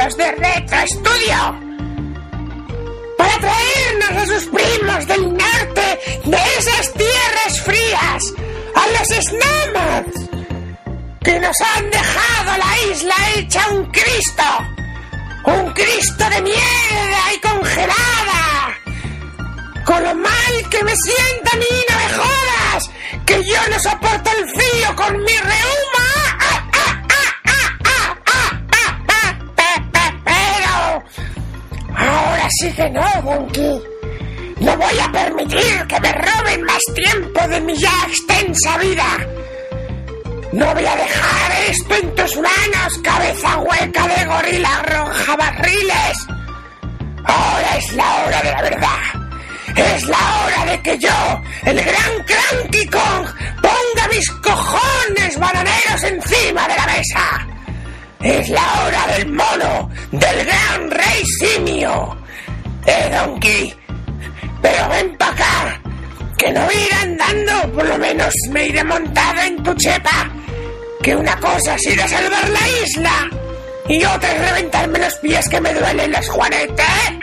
de Retro Studio para traernos a sus primos del norte de esas tierras frías, a los Snamods que nos han dejado la isla hecha un Cristo. Un Cristo de mierda y congelada. Con lo mal que me sienta mí, no me jodas. Que yo no soporto el frío con mi reuma. No, Donkey. No voy a permitir que me roben más tiempo de mi ya extensa vida. No voy a dejar esto en tus manos, cabeza hueca de gorila roja barriles. Ahora es la hora de la verdad. Es la hora de que yo, el gran Cranky Kong, ponga mis cojones bananeros encima de la mesa. Es la hora del mono, del gran rey simio. Donkey. Pero ven para acá, que no voy andando, por lo menos me iré montado en tu chepa que una cosa es ir a salvar la isla y otra es reventarme los pies que me duelen los juanetes. ¡Ah,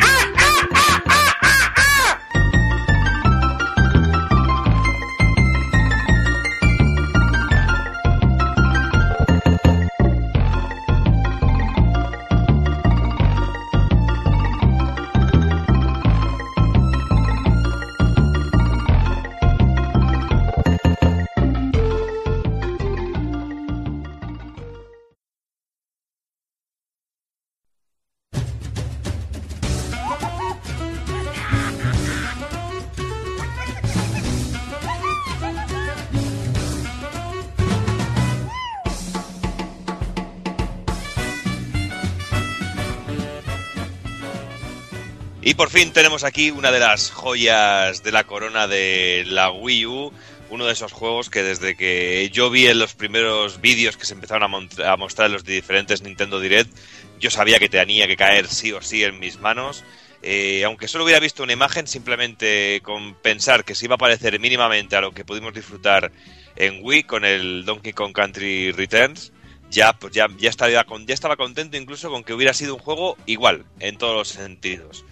Y por fin tenemos aquí una de las joyas de la corona de la Wii U, uno de esos juegos que desde que yo vi en los primeros vídeos que se empezaron a, mostrar en los diferentes Nintendo Direct, yo sabía que tenía que caer sí o sí en mis manos. Eh, aunque solo hubiera visto una imagen, simplemente con pensar que se iba a parecer mínimamente a lo que pudimos disfrutar en Wii con el Donkey Kong Country Returns, ya, pues ya, ya, estaba, ya estaba contento incluso con que hubiera sido un juego igual en todos los sentidos.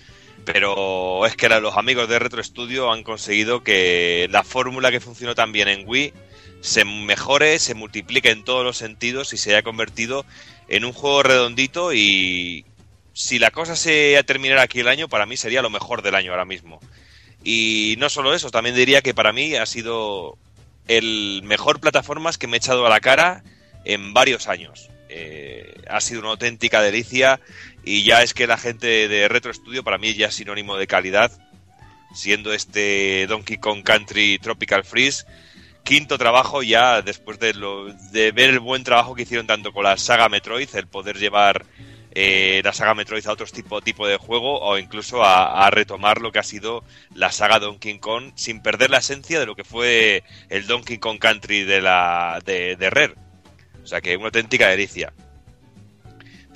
Pero es que los amigos de Retro Studio han conseguido que la fórmula que funcionó tan bien en Wii se mejore, se multiplique en todos los sentidos y se haya convertido en un juego redondito y si la cosa se terminara aquí el año, para mí sería lo mejor del año ahora mismo. Y no solo eso, también diría que para mí ha sido el mejor plataformas que me he echado a la cara en varios años. Eh, ha sido una auténtica delicia y ya es que la gente de Retro Studio para mí ya es sinónimo de calidad, siendo este Donkey Kong Country Tropical Freeze quinto trabajo ya después de, lo, de ver el buen trabajo que hicieron tanto con la saga Metroid, el poder llevar eh, la saga Metroid a otro tipo, tipo de juego o incluso a, a retomar lo que ha sido la saga Donkey Kong sin perder la esencia de lo que fue el Donkey Kong Country de, la, de, de Rare. O sea que una auténtica delicia.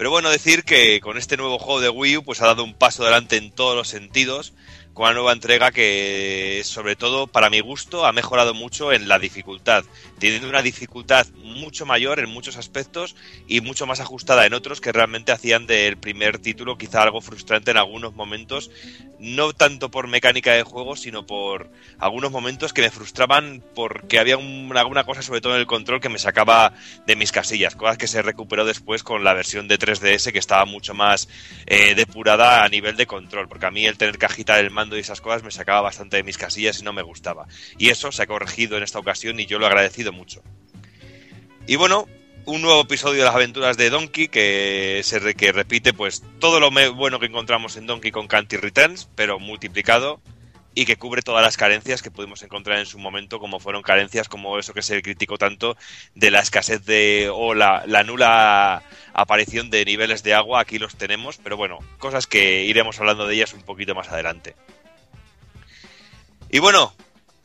Pero bueno, decir que con este nuevo juego de Wii U pues ha dado un paso adelante en todos los sentidos con una nueva entrega que, sobre todo, para mi gusto, ha mejorado mucho en la dificultad, teniendo una dificultad mucho mayor en muchos aspectos y mucho más ajustada en otros que realmente hacían del primer título quizá algo frustrante en algunos momentos, no tanto por mecánica de juego, sino por algunos momentos que me frustraban porque había un- alguna cosa, sobre todo en el control, que me sacaba de mis casillas, cosas que se recuperó después con la versión de 3DS que estaba mucho más eh, depurada a nivel de control, porque a mí el tener que agitar el y esas cosas me sacaba bastante de mis casillas y no me gustaba. Y eso se ha corregido en esta ocasión y yo lo he agradecido mucho. Y bueno, un nuevo episodio de las aventuras de Donkey que se re- que repite pues todo lo bueno que encontramos en Donkey Kong Country Returns, pero multiplicado y que cubre todas las carencias que pudimos encontrar en su momento, como fueron carencias como eso que se criticó tanto de la escasez de o la, la nula aparición de niveles de agua, aquí los tenemos, pero bueno, cosas que iremos hablando de ellas un poquito más adelante. Y bueno,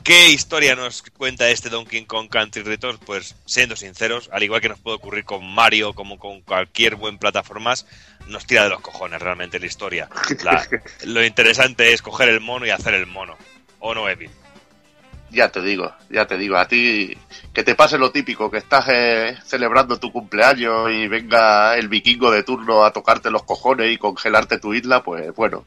¿qué historia nos cuenta este Donkey Kong Country Returns? Pues siendo sinceros, al igual que nos puede ocurrir con Mario, como con cualquier buen plataformas, nos tira de los cojones realmente la historia. La- lo interesante es coger el mono y hacer el mono. ¿O no, Evil? Ya te digo, ya te digo, a ti que te pase lo típico, que estás eh, celebrando tu cumpleaños y venga el vikingo de turno a tocarte los cojones y congelarte tu isla, pues bueno,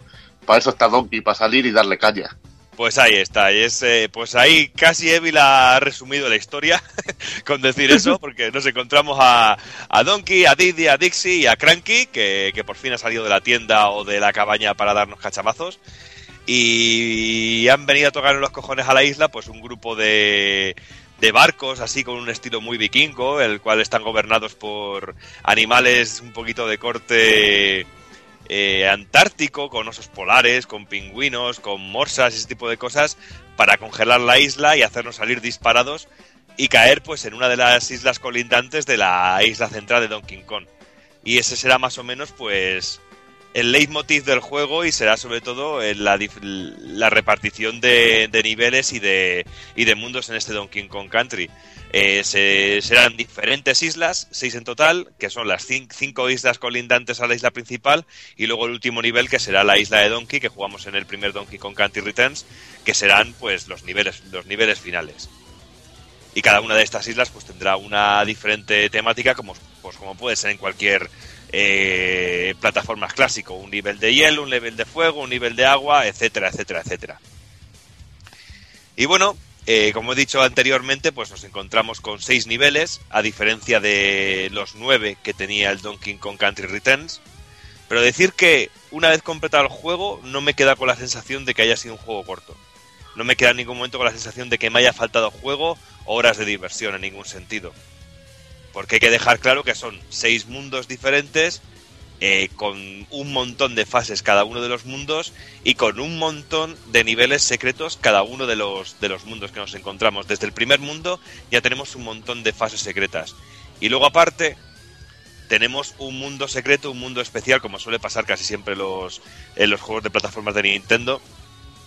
para eso está Donkey, para salir y darle caña. Pues ahí está, y es, eh, pues ahí casi Evil ha resumido la historia con decir eso, porque nos encontramos a, a Donkey, a Didi, a Dixie y a Cranky, que, que por fin ha salido de la tienda o de la cabaña para darnos cachamazos, y han venido a tocar los cojones a la isla, pues un grupo de, de barcos, así con un estilo muy vikingo, el cual están gobernados por animales un poquito de corte eh, antártico, con osos polares, con pingüinos, con morsas ese tipo de cosas, para congelar la isla y hacernos salir disparados y caer pues en una de las islas colindantes de la isla central de Donkey Kong. Y ese será más o menos pues el leitmotiv del juego y será sobre todo en la, la repartición de, de niveles y de, y de mundos en este Donkey Kong Country. Eh, se- serán diferentes islas, seis en total, que son las cin- cinco islas colindantes a la isla principal, y luego el último nivel que será la isla de Donkey, que jugamos en el primer Donkey Kong Country Returns, que serán pues los niveles, los niveles finales. Y cada una de estas islas pues tendrá una diferente temática, como, pues, como puede ser en cualquier eh, plataformas clásico, un nivel de hielo, un nivel de fuego, un nivel de agua, etcétera, etcétera, etcétera. Y bueno, eh, como he dicho anteriormente, pues nos encontramos con seis niveles, a diferencia de los nueve que tenía el Donkey Kong Country Returns. Pero decir que una vez completado el juego, no me queda con la sensación de que haya sido un juego corto. No me queda en ningún momento con la sensación de que me haya faltado juego o horas de diversión en ningún sentido. Porque hay que dejar claro que son seis mundos diferentes, eh, con un montón de fases cada uno de los mundos y con un montón de niveles secretos cada uno de los, de los mundos que nos encontramos. Desde el primer mundo ya tenemos un montón de fases secretas. Y luego aparte tenemos un mundo secreto, un mundo especial, como suele pasar casi siempre los, en los juegos de plataformas de Nintendo.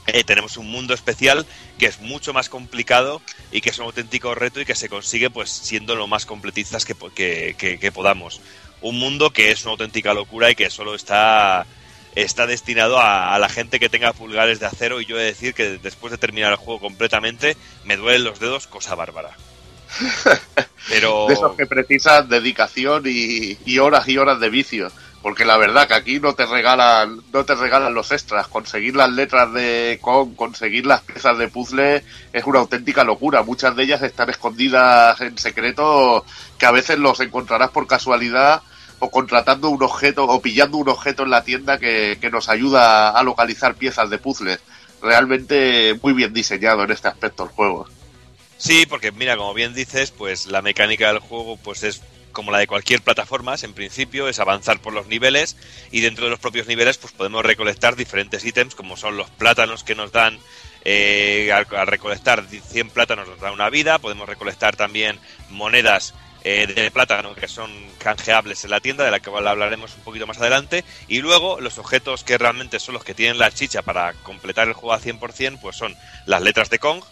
Eh, tenemos un mundo especial que es mucho más complicado y que es un auténtico reto y que se consigue pues siendo lo más completistas que, que, que- que podamos. Un mundo que es una auténtica locura y que solo está, está destinado a, a la gente que tenga pulgares de acero y yo he de decir que después de terminar el juego completamente me duelen los dedos, cosa bárbara. Pero... De esos que precisan dedicación y, y horas y horas de vicio. Porque la verdad que aquí no te regalan, no te regalan los extras. Conseguir las letras de con, conseguir las piezas de puzzle es una auténtica locura. Muchas de ellas están escondidas en secreto que a veces los encontrarás por casualidad o contratando un objeto o pillando un objeto en la tienda que, que nos ayuda a localizar piezas de puzzles. Realmente muy bien diseñado en este aspecto el juego. Sí, porque mira, como bien dices, pues la mecánica del juego pues es como la de cualquier plataforma, en principio, es avanzar por los niveles y dentro de los propios niveles pues podemos recolectar diferentes ítems como son los plátanos que nos dan eh, al, al recolectar 100 plátanos nos da una vida, podemos recolectar también monedas eh, de plátano que son canjeables en la tienda, de la que hablaremos un poquito más adelante, y luego los objetos que realmente son los que tienen la chicha para completar el juego al 100%, pues son las letras de Kong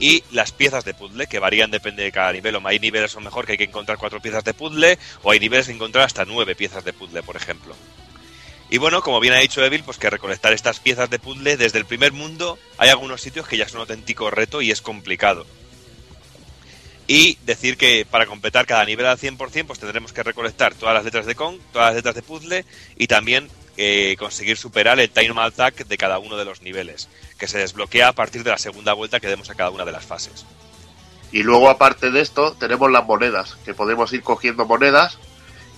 y las piezas de puzzle, que varían depende de cada nivel. O hay niveles son mejor que hay que encontrar cuatro piezas de puzzle, o hay niveles que encontrar hasta nueve piezas de puzzle, por ejemplo. Y bueno, como bien ha dicho Evil, pues que recolectar estas piezas de puzzle desde el primer mundo hay algunos sitios que ya es un auténtico reto y es complicado. Y decir que para completar cada nivel al 100%, pues tendremos que recolectar todas las letras de Kong, todas las letras de puzzle y también eh, conseguir superar el time attack de cada uno de los niveles, que se desbloquea a partir de la segunda vuelta que demos a cada una de las fases. Y luego, aparte de esto, tenemos las monedas, que podemos ir cogiendo monedas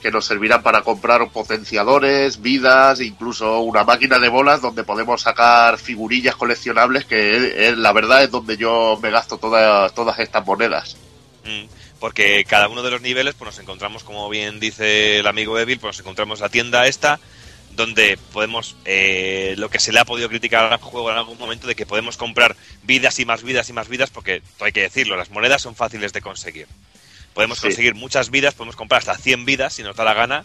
que nos servirán para comprar potenciadores, vidas, incluso una máquina de bolas donde podemos sacar figurillas coleccionables, que la verdad es donde yo me gasto todas todas estas monedas. Porque cada uno de los niveles, pues nos encontramos, como bien dice el amigo Evil, pues nos encontramos la tienda esta, donde podemos, eh, lo que se le ha podido criticar al juego en algún momento, de que podemos comprar vidas y más vidas y más vidas, porque hay que decirlo, las monedas son fáciles de conseguir. Podemos Sí. conseguir muchas vidas, podemos comprar hasta 100 vidas si nos da la gana,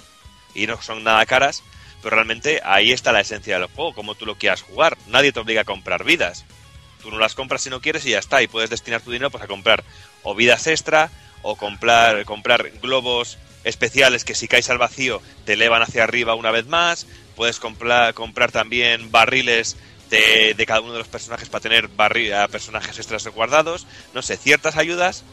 y no son nada caras, pero realmente ahí está la esencia del juego, como tú lo quieras jugar. Nadie te obliga a comprar vidas. Tú no las compras si no quieres y ya está, y puedes destinar tu dinero pues a comprar o vidas extra, o comprar, comprar globos especiales que si caes al vacío te elevan hacia arriba una vez más, puedes comprar, comprar también barriles de, de cada uno de los personajes para tener barri- a personajes extras guardados, no sé, ciertas ayudas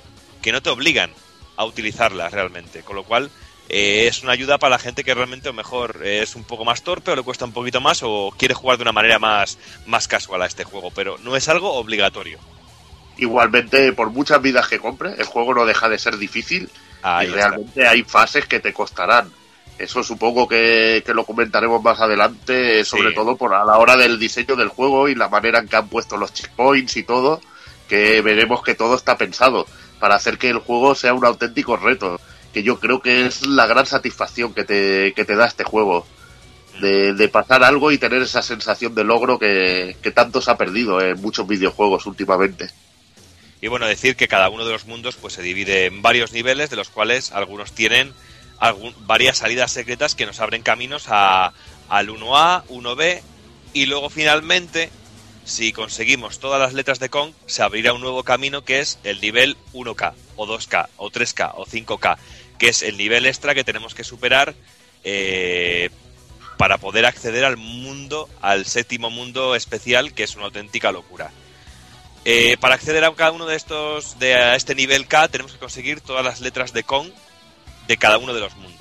que no te obligan a utilizarlas realmente, con lo cual eh, es una ayuda para la gente que realmente lo mejor es un poco más torpe o le cuesta un poquito más o quiere jugar de una manera más, más casual a este juego, pero no es algo obligatorio. Igualmente, por muchas vidas que compres, el juego no deja de ser difícil Ahí y está. realmente hay fases que te costarán. Eso supongo que, que lo comentaremos más adelante, sobre Sí. todo por a la hora del diseño del juego y la manera en que han puesto los checkpoints y todo, que veremos que todo está pensado para hacer que el juego sea un auténtico reto, que yo creo que es la gran satisfacción que te, que te da este juego. De, de pasar algo y tener esa sensación de logro que, que tanto se ha perdido en muchos videojuegos últimamente. Y bueno, decir que cada uno de los mundos pues se divide en varios niveles, de los cuales algunos tienen varias salidas secretas que nos abren caminos a, al 1A, 1B, y luego finalmente, si conseguimos todas las letras de Kong, se abrirá un nuevo camino que es el nivel 1K, o 2K, o 3K, o 5K, que es el nivel extra que tenemos que superar eh, para poder acceder al mundo, al séptimo mundo especial, que es una auténtica locura. Eh, para acceder a cada uno de estos, de a este nivel K, tenemos que conseguir todas las letras de Kong de cada uno de los mundos.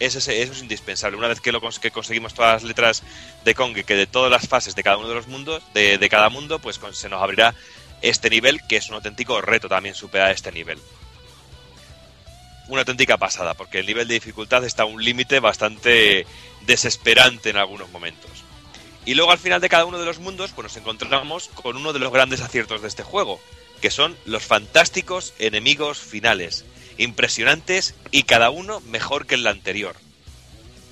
Eso es, indispensable. Una vez que, lo, que conseguimos todas las letras de Kong, y que de todas las fases de cada uno de los mundos, de, de cada mundo, pues se nos abrirá este nivel, que es un auténtico reto también superar este nivel. Una auténtica pasada, porque el nivel de dificultad está a un límite bastante desesperante en algunos momentos. Y luego al final de cada uno de los mundos, pues nos encontramos con uno de los grandes aciertos de este juego, que son los fantásticos enemigos finales. Impresionantes y cada uno mejor que el anterior.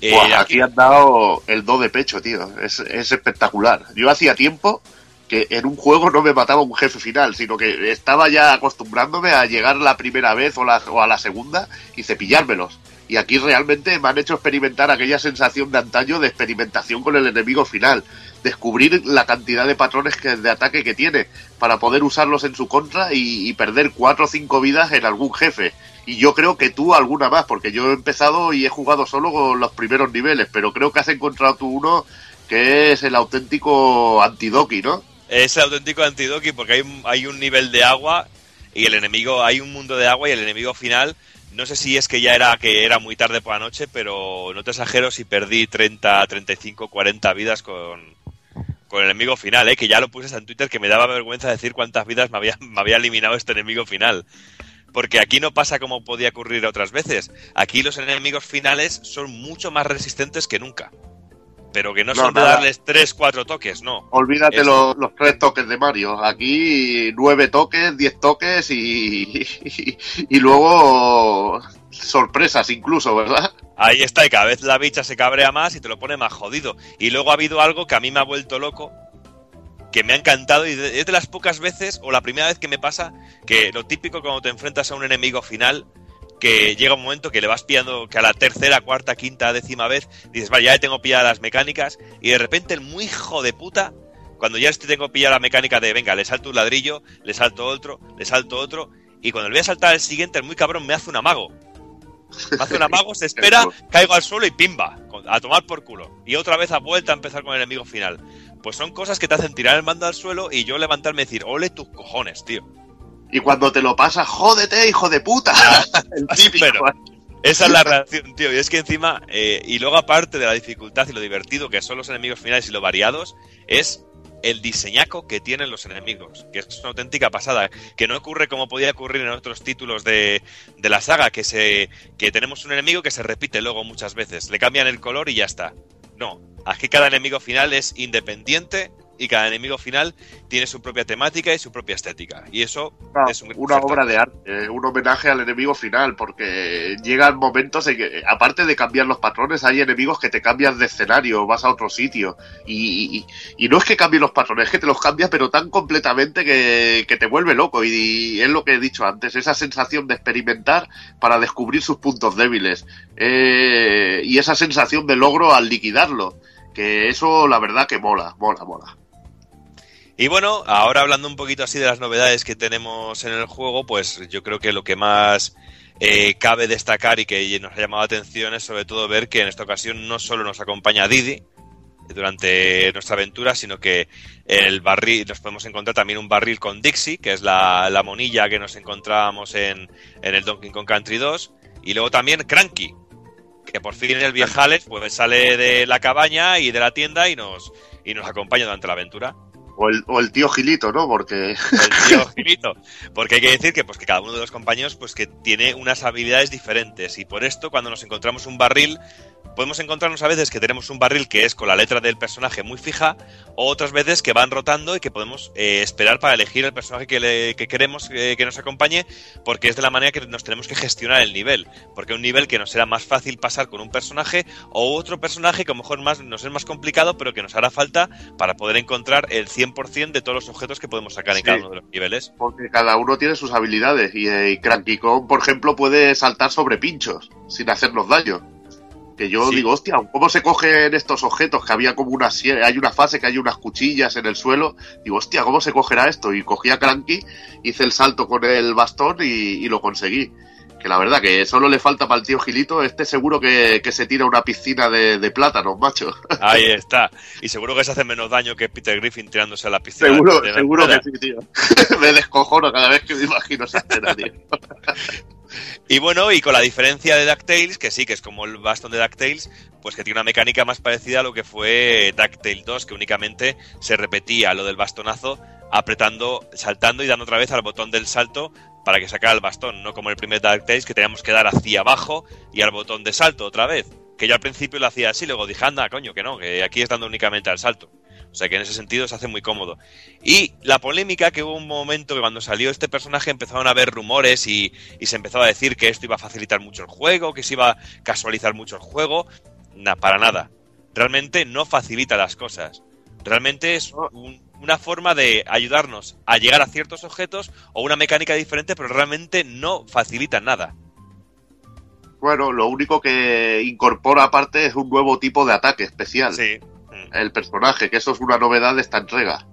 Eh, Buah, aquí- aquí han dado el do de pecho, tío. Es, es espectacular. Yo hacía tiempo que en un juego no me mataba un jefe final, sino que estaba ya acostumbrándome a llegar la primera vez o, la- o a la segunda y cepillármelos. Y aquí realmente me han hecho experimentar aquella sensación de antaño de experimentación con el enemigo final. Descubrir la cantidad de patrones que, de ataque que tiene para poder usarlos en su contra y, perder cuatro o cinco vidas en algún jefe. Y yo creo que tú alguna más, porque yo he empezado y he jugado solo con los primeros niveles, pero creo que has encontrado tú uno que es el auténtico antidoki, ¿no? Es el auténtico antidoki porque hay, hay un nivel de agua y el enemigo, hay un mundo de agua y el enemigo final, no sé si es que ya era que era muy tarde por la noche, pero no te exagero si perdí 30, 35, 40 vidas con, con el enemigo final, ¿eh? que ya lo puse en Twitter que me daba vergüenza decir cuántas vidas me había, me había eliminado este enemigo final. Porque aquí no pasa como podía ocurrir otras veces. Aquí los enemigos finales son mucho más resistentes que nunca. Pero que no, No, son de darles 3, 4 toques, no. Olvídate los, los tres toques de Mario. Aquí nueve toques, diez toques y, y, luego sorpresas incluso, ¿verdad? Ahí está, y cada vez la bicha se cabrea más y te lo pone más jodido. Y luego ha habido algo que a mí me ha vuelto loco, que me ha encantado y es de las pocas veces, o la primera vez que me pasa, que lo típico cuando te enfrentas a un enemigo final, que llega un momento que le vas pillando, que a la tercera, cuarta, quinta, décima vez, dices, vale, ya le tengo pilladas las mecánicas, y de repente el muy hijo de puta, cuando ya este tengo pillada la mecánica de, venga, le salto un ladrillo, le salto otro, le salto otro, y cuando le voy a saltar el siguiente, el muy cabrón me hace un amago. Me hace un amago, se espera, caigo al suelo y pimba, a tomar por culo. Y otra vez a vuelta a empezar con el enemigo final. Pues son cosas que te hacen tirar el mando al suelo y yo levantarme y decir, ole tus cojones, tío. Y cuando te lo pasas, jódete, hijo de puta. El típico. Pero esa es la reacción, tío. Y es que encima, eh, y luego aparte de la dificultad y lo divertido que son los enemigos finales y lo variados, es el diseñaco que tienen los enemigos, que es una auténtica pasada, que no ocurre como podía ocurrir en otros títulos de, de la saga, que se que tenemos un enemigo que se repite luego muchas veces, le cambian el color y ya está. No, aquí cada enemigo final es independiente y cada enemigo final tiene su propia temática y su propia estética. Y eso es un una obra de arte, eh, un homenaje al enemigo final, porque llegan momentos en que, aparte de cambiar los patrones, hay enemigos que te cambian de escenario, vas a otro sitio. Y, y- y no es que cambien los patrones, es que te los cambias, pero tan completamente que, que te vuelve loco. Y, y es lo que he dicho antes, esa sensación de experimentar para descubrir sus puntos débiles. Eh, y esa sensación de logro al liquidarlo. Que eso, la verdad, que mola, mola, mola. Y bueno, ahora hablando un poquito así de las novedades que tenemos en el juego, pues yo creo que lo que más eh, cabe destacar y que nos ha llamado la atención es sobre todo ver que en esta ocasión no solo nos acompaña Didi durante nuestra aventura, sino que el barril nos podemos encontrar también un barril con Dixie, que es la, la monilla que nos encontrábamos en, en el Donkey Kong Country 2, y luego también Cranky, que por fin el viejales pues sale de la cabaña y de la tienda y nos, y nos acompaña durante la aventura. O el, o el tío Gilito, ¿no? Porque el tío Gilito. Porque hay que decir que, pues, que cada uno de los compañeros pues, que tiene unas habilidades diferentes. Y por esto, cuando nos encontramos un barril, podemos encontrarnos a veces que tenemos un barril que es con la letra del personaje muy fija, o otras veces que van rotando y que podemos eh, esperar para elegir el personaje que, le- que queremos eh, que nos acompañe, porque es de la manera que nos tenemos que gestionar el nivel. Porque un nivel que nos será más fácil pasar con un personaje, o otro personaje que a lo mejor más, nos es más complicado, pero que nos hará falta para poder encontrar el 100% de todos los objetos que podemos sacar en cada uno de los niveles. Porque cada uno tiene sus habilidades y, eh, y Cranky Kong, por ejemplo, puede saltar sobre pinchos sin hacernos daño. Que yo Sí. digo, hostia, ¿cómo se cogen estos objetos? Que había como una hay una fase que hay unas cuchillas en el suelo. Digo, hostia, ¿cómo se cogerá esto? Y cogí a Cranky, hice el salto con el bastón y, y lo conseguí. Que la verdad que solo le falta para el tío Gilito, este seguro que, que se tira a una piscina de, de plátanos, macho. Ahí está. Y seguro que se hace menos daño que Peter Griffin tirándose a la piscina. seguro, de la seguro que sí, tío. Me descojono cada vez que me imagino esa escena, tío. Y bueno, y con la diferencia de DuckTales, que sí, que es como el bastón de DuckTales, pues que tiene una mecánica más parecida a lo que fue DuckTales 2, que únicamente se repetía lo del bastonazo apretando, saltando y dando otra vez al botón del salto para que sacara el bastón, no como el primer DuckTales que teníamos que dar hacia abajo y al botón de salto otra vez. Que yo al principio lo hacía así, luego dije, anda, coño, que no, que aquí es dando únicamente al salto. O sea que en ese sentido se hace muy cómodo. Y la polémica que hubo un momento que cuando salió este personaje empezaron a haber rumores y, y se empezó a decir que esto iba a facilitar mucho el juego, que se iba a casualizar mucho el juego. Na, para nada. Realmente no facilita las cosas. Realmente es un- una forma de ayudarnos a llegar a ciertos objetos o una mecánica diferente, pero realmente no facilita nada. Bueno, lo único que incorpora aparte es un nuevo tipo de ataque especial. Sí. El personaje, que eso es una novedad de esta entrega.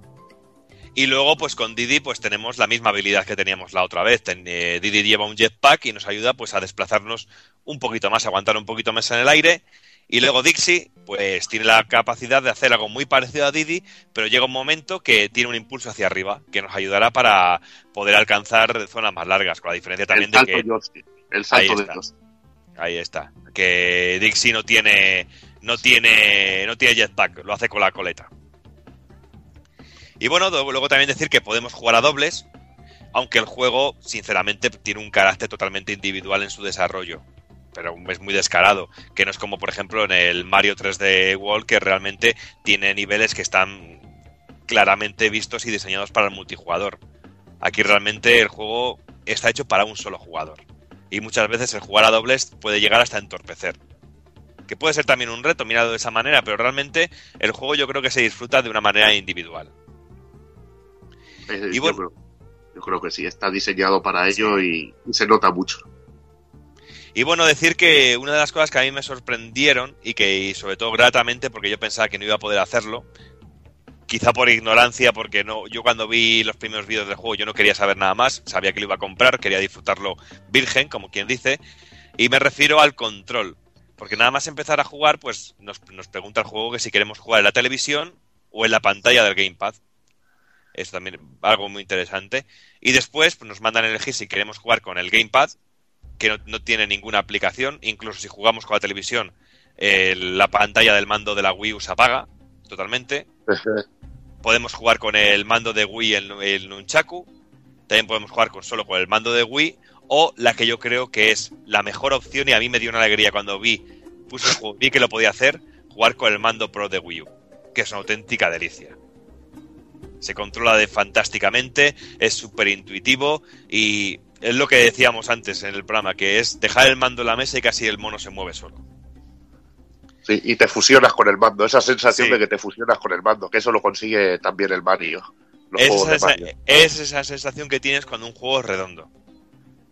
Y luego, pues con Didi, pues tenemos la misma habilidad que teníamos la otra vez. Ten- eh, Didi lleva un jetpack y nos ayuda pues a desplazarnos un poquito más, a aguantar un poquito más en el aire. Y luego Dixie, pues tiene la capacidad de hacer algo muy parecido a Didi, pero llega un momento que tiene un impulso hacia arriba, que nos ayudará para poder alcanzar zonas más largas, con la diferencia también el de que... Yoshi, el salto Ahí de está. Yoshi. Ahí está. Que Dixie no tiene. No tiene. No tiene jetpack, lo hace con la coleta. Y bueno, luego también decir que podemos jugar a dobles. Aunque el juego, sinceramente, tiene un carácter totalmente individual en su desarrollo. pero es muy descarado, que no es como por ejemplo en el Mario 3D World que realmente tiene niveles que están claramente vistos y diseñados para el multijugador. Aquí realmente el juego está hecho para un solo jugador y muchas veces el jugar a dobles puede llegar hasta entorpecer. Que puede ser también un reto mirado de esa manera, pero realmente el juego yo creo que se disfruta de una manera individual. Y yo, bueno- creo, yo creo que sí, está diseñado para ello y, y se nota mucho. Y bueno, decir que una de las cosas que a mí me sorprendieron y que y sobre todo gratamente porque yo pensaba que no iba a poder hacerlo, quizá por ignorancia, porque no, yo cuando vi los primeros vídeos del juego yo no quería saber nada más, sabía que lo iba a comprar, quería disfrutarlo virgen, como quien dice, y me refiero al control, porque nada más empezar a jugar, pues nos, nos pregunta el juego que si queremos jugar en la televisión o en la pantalla del gamepad. Es también algo muy interesante. Y después pues, nos mandan a elegir si queremos jugar con el gamepad, que no, no tiene ninguna aplicación, incluso si jugamos con la televisión, eh, la pantalla del mando de la Wii U se apaga totalmente. Podemos jugar con el mando de Wii el, el Nunchaku. También podemos jugar con solo con el mando de Wii. O la que yo creo que es la mejor opción y a mí me dio una alegría cuando vi, puse el juego, vi que lo podía hacer, jugar con el mando Pro de Wii U, que es una auténtica delicia. Se controla de fantásticamente, es súper intuitivo y es lo que decíamos antes en el programa, que es dejar el mando en la mesa y casi el mono se mueve solo. Sí, y te fusionas con el mando, esa sensación Sí. de que te fusionas con el mando, que eso lo consigue también el Mario. Los Es de esa, Mario. es esa sensación que tienes cuando un juego es redondo.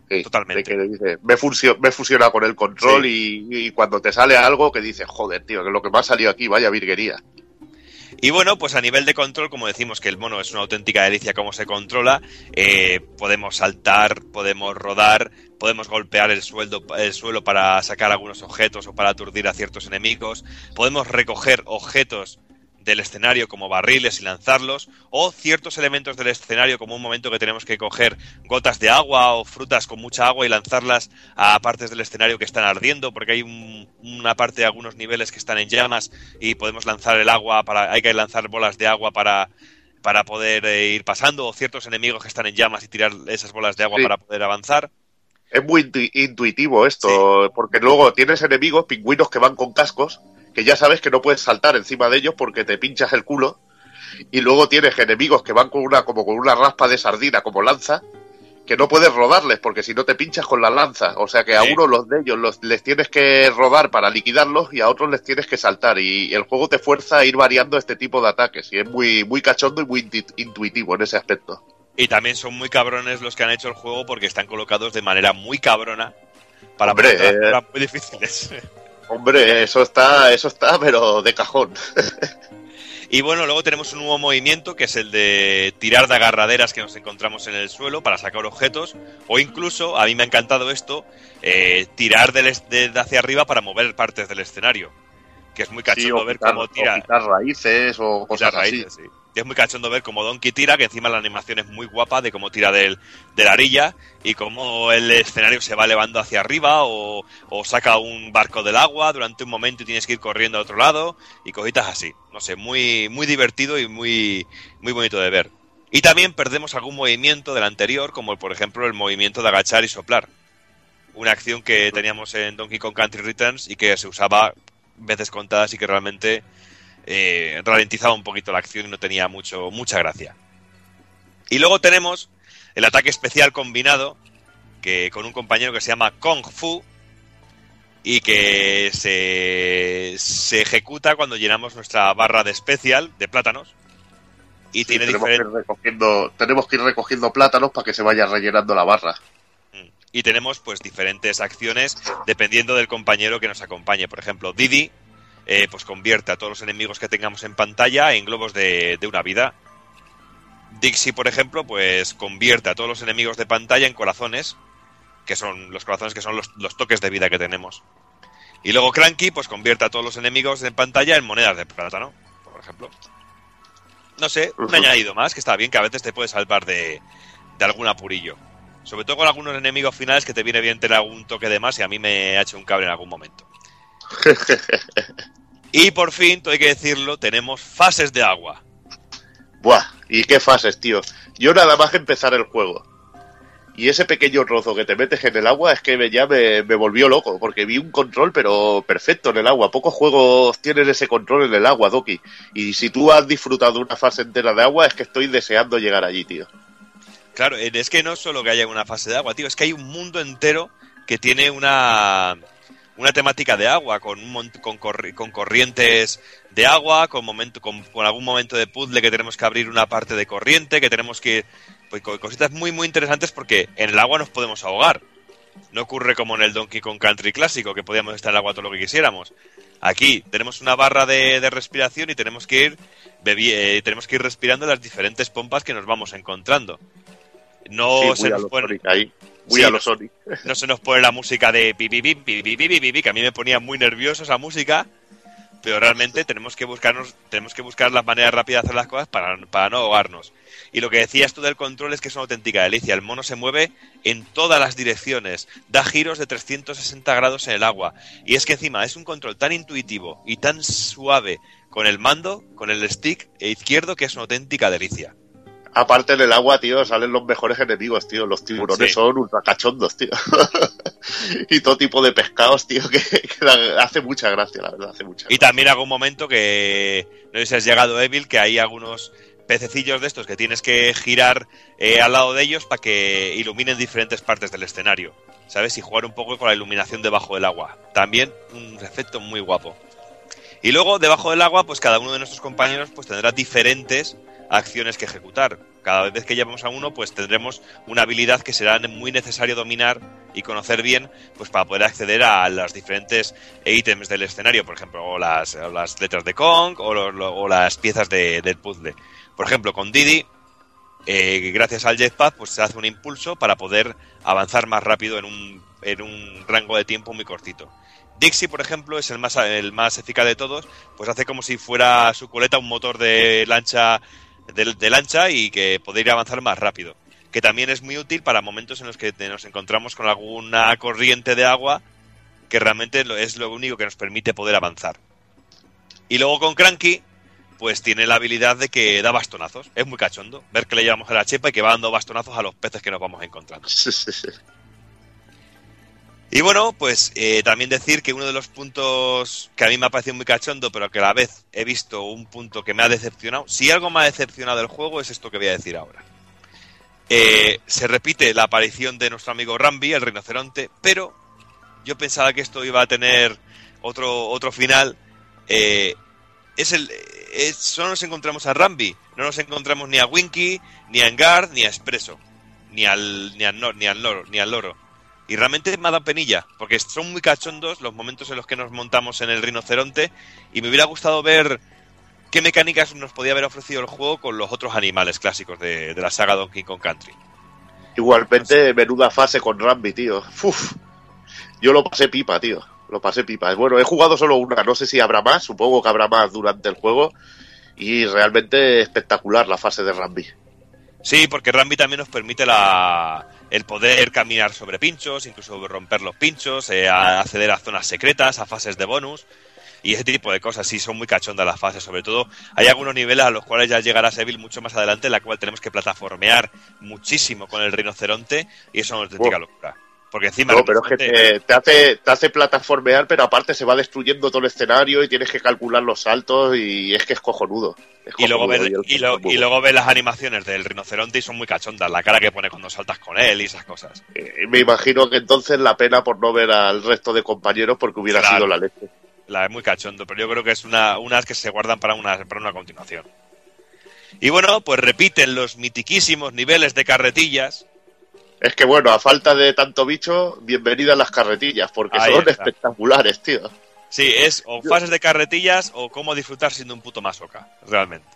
Sí, totalmente. de que dice, me, fusiona con el control y, y cuando te sale algo que dices, joder, tío, que lo que me ha salido aquí, vaya virguería. Y bueno, pues a nivel de control, como decimos que el mono es una auténtica delicia cómo se controla, eh, podemos saltar, podemos rodar, podemos golpear el, sueldo, el suelo para sacar algunos objetos o para aturdir a ciertos enemigos, podemos recoger objetos del escenario como barriles y lanzarlos, o ciertos elementos del escenario como un momento que tenemos que coger gotas de agua o frutas con mucha agua y lanzarlas a partes del escenario que están ardiendo, porque hay un- una parte de algunos niveles que están en llamas y podemos lanzar el agua para, hay que lanzar bolas de agua para para poder eh, ir pasando, o ciertos enemigos que están en llamas y tirar esas bolas de agua Sí. para poder avanzar. Es muy intu- intuitivo esto, porque luego tienes enemigos, pingüinos que van con cascos, que ya sabes que no puedes saltar encima de ellos porque te pinchas el culo. Y luego tienes enemigos que van con una, como con una raspa de sardina, como lanza, que no puedes rodarles porque si no te pinchas con la lanza. O sea que a Sí. uno los de ellos los, les tienes que rodar para liquidarlos y a otros les tienes que saltar. Y el juego te fuerza a ir variando este tipo de ataques. Y es muy, muy cachondo y muy intu- intuitivo en ese aspecto. Y también son muy cabrones los que han hecho el juego porque están colocados de manera muy cabrona para Hombre, eh. muy difíciles. Hombre, eso está, eso está, pero de cajón. Y bueno, luego tenemos un nuevo movimiento que es el de tirar de agarraderas que nos encontramos en el suelo para sacar objetos. O incluso, a mí me ha encantado esto, eh, tirar de hacia arriba para mover partes del escenario. Que es muy cachondo ver quitar- cómo o tira. quitar raíces o cosas así. raíces, sí. Y es muy cachondo ver cómo Donkey tira, que encima la animación es muy guapa de cómo tira del, de la arilla y cómo el escenario se va elevando hacia arriba o, o saca un barco del agua durante un momento y tienes que ir corriendo a otro lado y cositas así. No sé, muy, muy divertido y muy, muy bonito de ver. Y también perdemos algún movimiento del anterior, como por ejemplo el movimiento de agachar y soplar. Una acción que teníamos en Donkey Kong Country Returns y que se usaba veces contadas y que realmente eh, ralentizaba un poquito la acción y no tenía mucho, mucha gracia. Y luego tenemos el ataque especial combinado que con un compañero que se llama Kung Fu y que se, se ejecuta cuando llenamos nuestra barra de especial de plátanos y Sí, tiene tenemos, que ir recogiendo, tenemos que ir recogiendo plátanos para que se vaya rellenando la barra. Y tenemos pues diferentes acciones dependiendo del compañero que nos acompañe. Por ejemplo, Didi eh, pues convierte a todos los enemigos que tengamos en pantalla en globos de, de una vida. Dixie, por ejemplo, pues convierte a todos los enemigos de pantalla en corazones, que son los corazones que son los, los toques de vida que tenemos. Y luego Cranky, pues convierte a todos los enemigos en pantalla en monedas de plátano, por ejemplo. No sé, un añadido más que está bien, que a veces te puede salvar de, de algún apurillo. Sobre todo con algunos enemigos finales que te viene bien tener algún toque de más y a mí me ha hecho un cable en algún momento. Y por fin, todo hay que decirlo, tenemos fases de agua. Buah, y qué fases, tío. Yo nada más que empezar el juego. Y ese pequeño trozo que te metes en el agua es que me, ya me, me volvió loco, porque vi un control pero perfecto en el agua. Pocos juegos tienen ese control en el agua, Doki. Y si tú has disfrutado una fase entera de agua, es que estoy deseando llegar allí, tío. Claro, eh, es que no solo que haya una fase de agua, tío, es que hay un mundo entero que tiene una, una temática de agua, con, un con, corri- con corrientes de agua, con, momento, con, algún momento de puzzle que tenemos que abrir una parte de corriente, que tenemos que... Pues cositas muy, muy interesantes porque en el agua nos podemos ahogar. No ocurre como en el Donkey Kong Country clásico, que podíamos estar en el agua todo lo que quisiéramos. Aquí tenemos una barra de, de respiración y tenemos que ir bebi- eh, tenemos que ir respirando las diferentes pompas que nos vamos encontrando. No se nos pone... no, se nos pone la música de pi, pi, pi, que a mí me ponía muy nervioso esa música, pero realmente tenemos que buscarnos, tenemos que buscar las maneras rápidas de hacer las cosas para, para no ahogarnos. Y lo que decías tú del control es que es una auténtica delicia. El mono se mueve en todas las direcciones, da giros de 360 grados en el agua. Y es que encima es un control tan intuitivo y tan suave con el mando, con el stick e izquierdo, que es una auténtica delicia. Aparte en el agua, tío, salen los mejores enemigos, tío. Los tiburones Sí. son ultra cachondos, tío. y todo tipo de pescados, tío, que, hace mucha gracia, la verdad, hace mucha Y también algún momento que no sé si has llegado Evil, que hay algunos pececillos de estos que tienes que girar eh, al lado de ellos para que iluminen diferentes partes del escenario, ¿sabes? Y jugar un poco con la iluminación debajo del agua. También un efecto muy guapo. Y luego, debajo del agua, pues cada uno de nuestros compañeros pues tendrá diferentes acciones que ejecutar. Cada vez que llevamos a uno, pues tendremos una habilidad que será muy necesario dominar y conocer bien, pues para poder acceder a los diferentes ítems del escenario, por ejemplo, las, las letras de Kong o las piezas de- del puzzle. Por ejemplo, con Didi, eh, gracias al jetpack, pues se hace un impulso para poder avanzar más rápido en un, en un rango de tiempo muy cortito. Dixie, por ejemplo, es el más, el más eficaz de todos, pues hace como si fuera su coleta un motor de lancha, de, lancha y que poder avanzar más rápido. Que también es muy útil para momentos en los que nos encontramos con alguna corriente de agua que realmente es lo único que nos permite poder avanzar. Y luego con Cranky, pues tiene la habilidad de que da bastonazos. Es muy cachondo ver que le llevamos a la chepa y que va dando bastonazos a los peces que nos vamos encontrando. Y bueno, pues eh, también decir que uno de los puntos que a mí me ha parecido muy cachondo, pero que a la vez he visto un punto que me ha decepcionado, si algo me ha decepcionado del juego es esto que voy a decir ahora. Eh, se repite la aparición de nuestro amigo Rambi, el rinoceronte, pero yo pensaba que esto iba a tener otro, otro final. Eh, es el, es- solo nos encontramos a Rambi, no nos encontramos ni a Winky, ni a Engard, ni a Espresso, ni al, ni al, ni al loro, ni al loro. Y realmente me ha dado penilla, porque son muy cachondos los momentos en los que nos montamos en el rinoceronte y me hubiera gustado ver qué mecánicas nos podía haber ofrecido el juego con los otros animales clásicos de, de la saga Donkey Kong Country. Igualmente, menuda fase con Rambi, tío. Uf. Yo lo pasé pipa, tío. Lo pasé pipa. Bueno, he jugado solo una, no sé si habrá más, supongo que habrá más durante el juego. Y realmente espectacular la fase de Rambi. Sí, porque Rambi también nos permite la, el poder caminar sobre pinchos, incluso romper los pinchos, eh, a- acceder a zonas secretas, a fases de bonus y ese tipo de cosas. Sí, son muy cachondas las fases. Sobre todo, hay algunos niveles a los cuales ya llegará Seville mucho más adelante, en la cual tenemos que plataformear muchísimo con el rinoceronte y eso es una auténtica Wow. locura. Porque encima. No, pero es que te, te hace, te hace plataformear, pero aparte se va destruyendo todo el escenario y tienes que calcular los saltos y es que es cojonudo. Es Y luego, cojonudo, ves, y, lo- juego. y luego ves las animaciones del rinoceronte y son muy cachondas. La cara que pone cuando saltas con él y esas cosas. Eh, Me imagino que entonces la pena por no ver al resto de compañeros porque hubiera Claro. sido la leche. La es muy cachondo, pero yo creo que es una, unas que se guardan para una, para una continuación. Y bueno, pues repiten los mitiquísimos niveles de carretillas. Es que bueno, a falta de tanto bicho, bienvenidas las carretillas, porque Ahí son está. espectaculares, tío. Sí, es o fases de carretillas o cómo disfrutar siendo un puto masoca, realmente.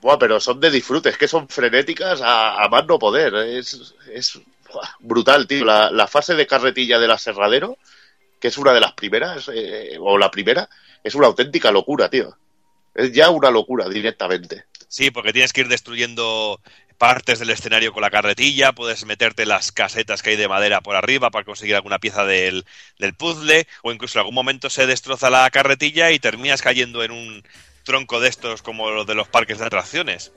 Buah, pero son de disfrute, es que son frenéticas a, a más no poder. Es, brutal, tío. La, la fase de carretilla del aserradero, que es una de las primeras, eh, o la primera, es una auténtica locura, tío. Es ya una locura directamente. Sí, porque tienes que ir destruyendo partes del escenario con la carretilla, puedes meterte las casetas que hay de madera por arriba para conseguir alguna pieza del, del puzzle, o incluso en algún momento se destroza la carretilla y terminas cayendo en un tronco de estos como los de los parques de atracciones.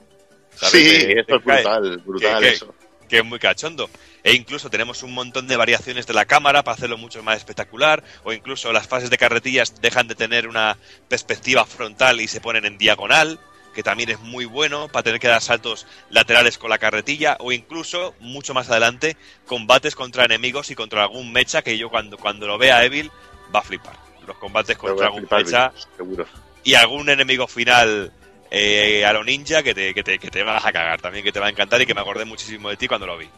¿sabes? Sí, de es brutal, brutal que- que- eso. que es muy cachondo. E incluso tenemos un montón de variaciones de la cámara para hacerlo mucho más espectacular, o incluso las fases de carretillas dejan de tener una perspectiva frontal y se ponen en diagonal, que también es muy bueno para tener que dar saltos laterales con la carretilla, o incluso, mucho más adelante, combates contra enemigos y contra algún mecha que yo cuando, cuando lo vea Evil va a flipar. Los combates contra algún flipar, mecha seguro. y algún enemigo final eh, a lo ninja que te, que, te, que te vas a cagar también, que te va a encantar y que me acordé muchísimo de ti cuando lo vi.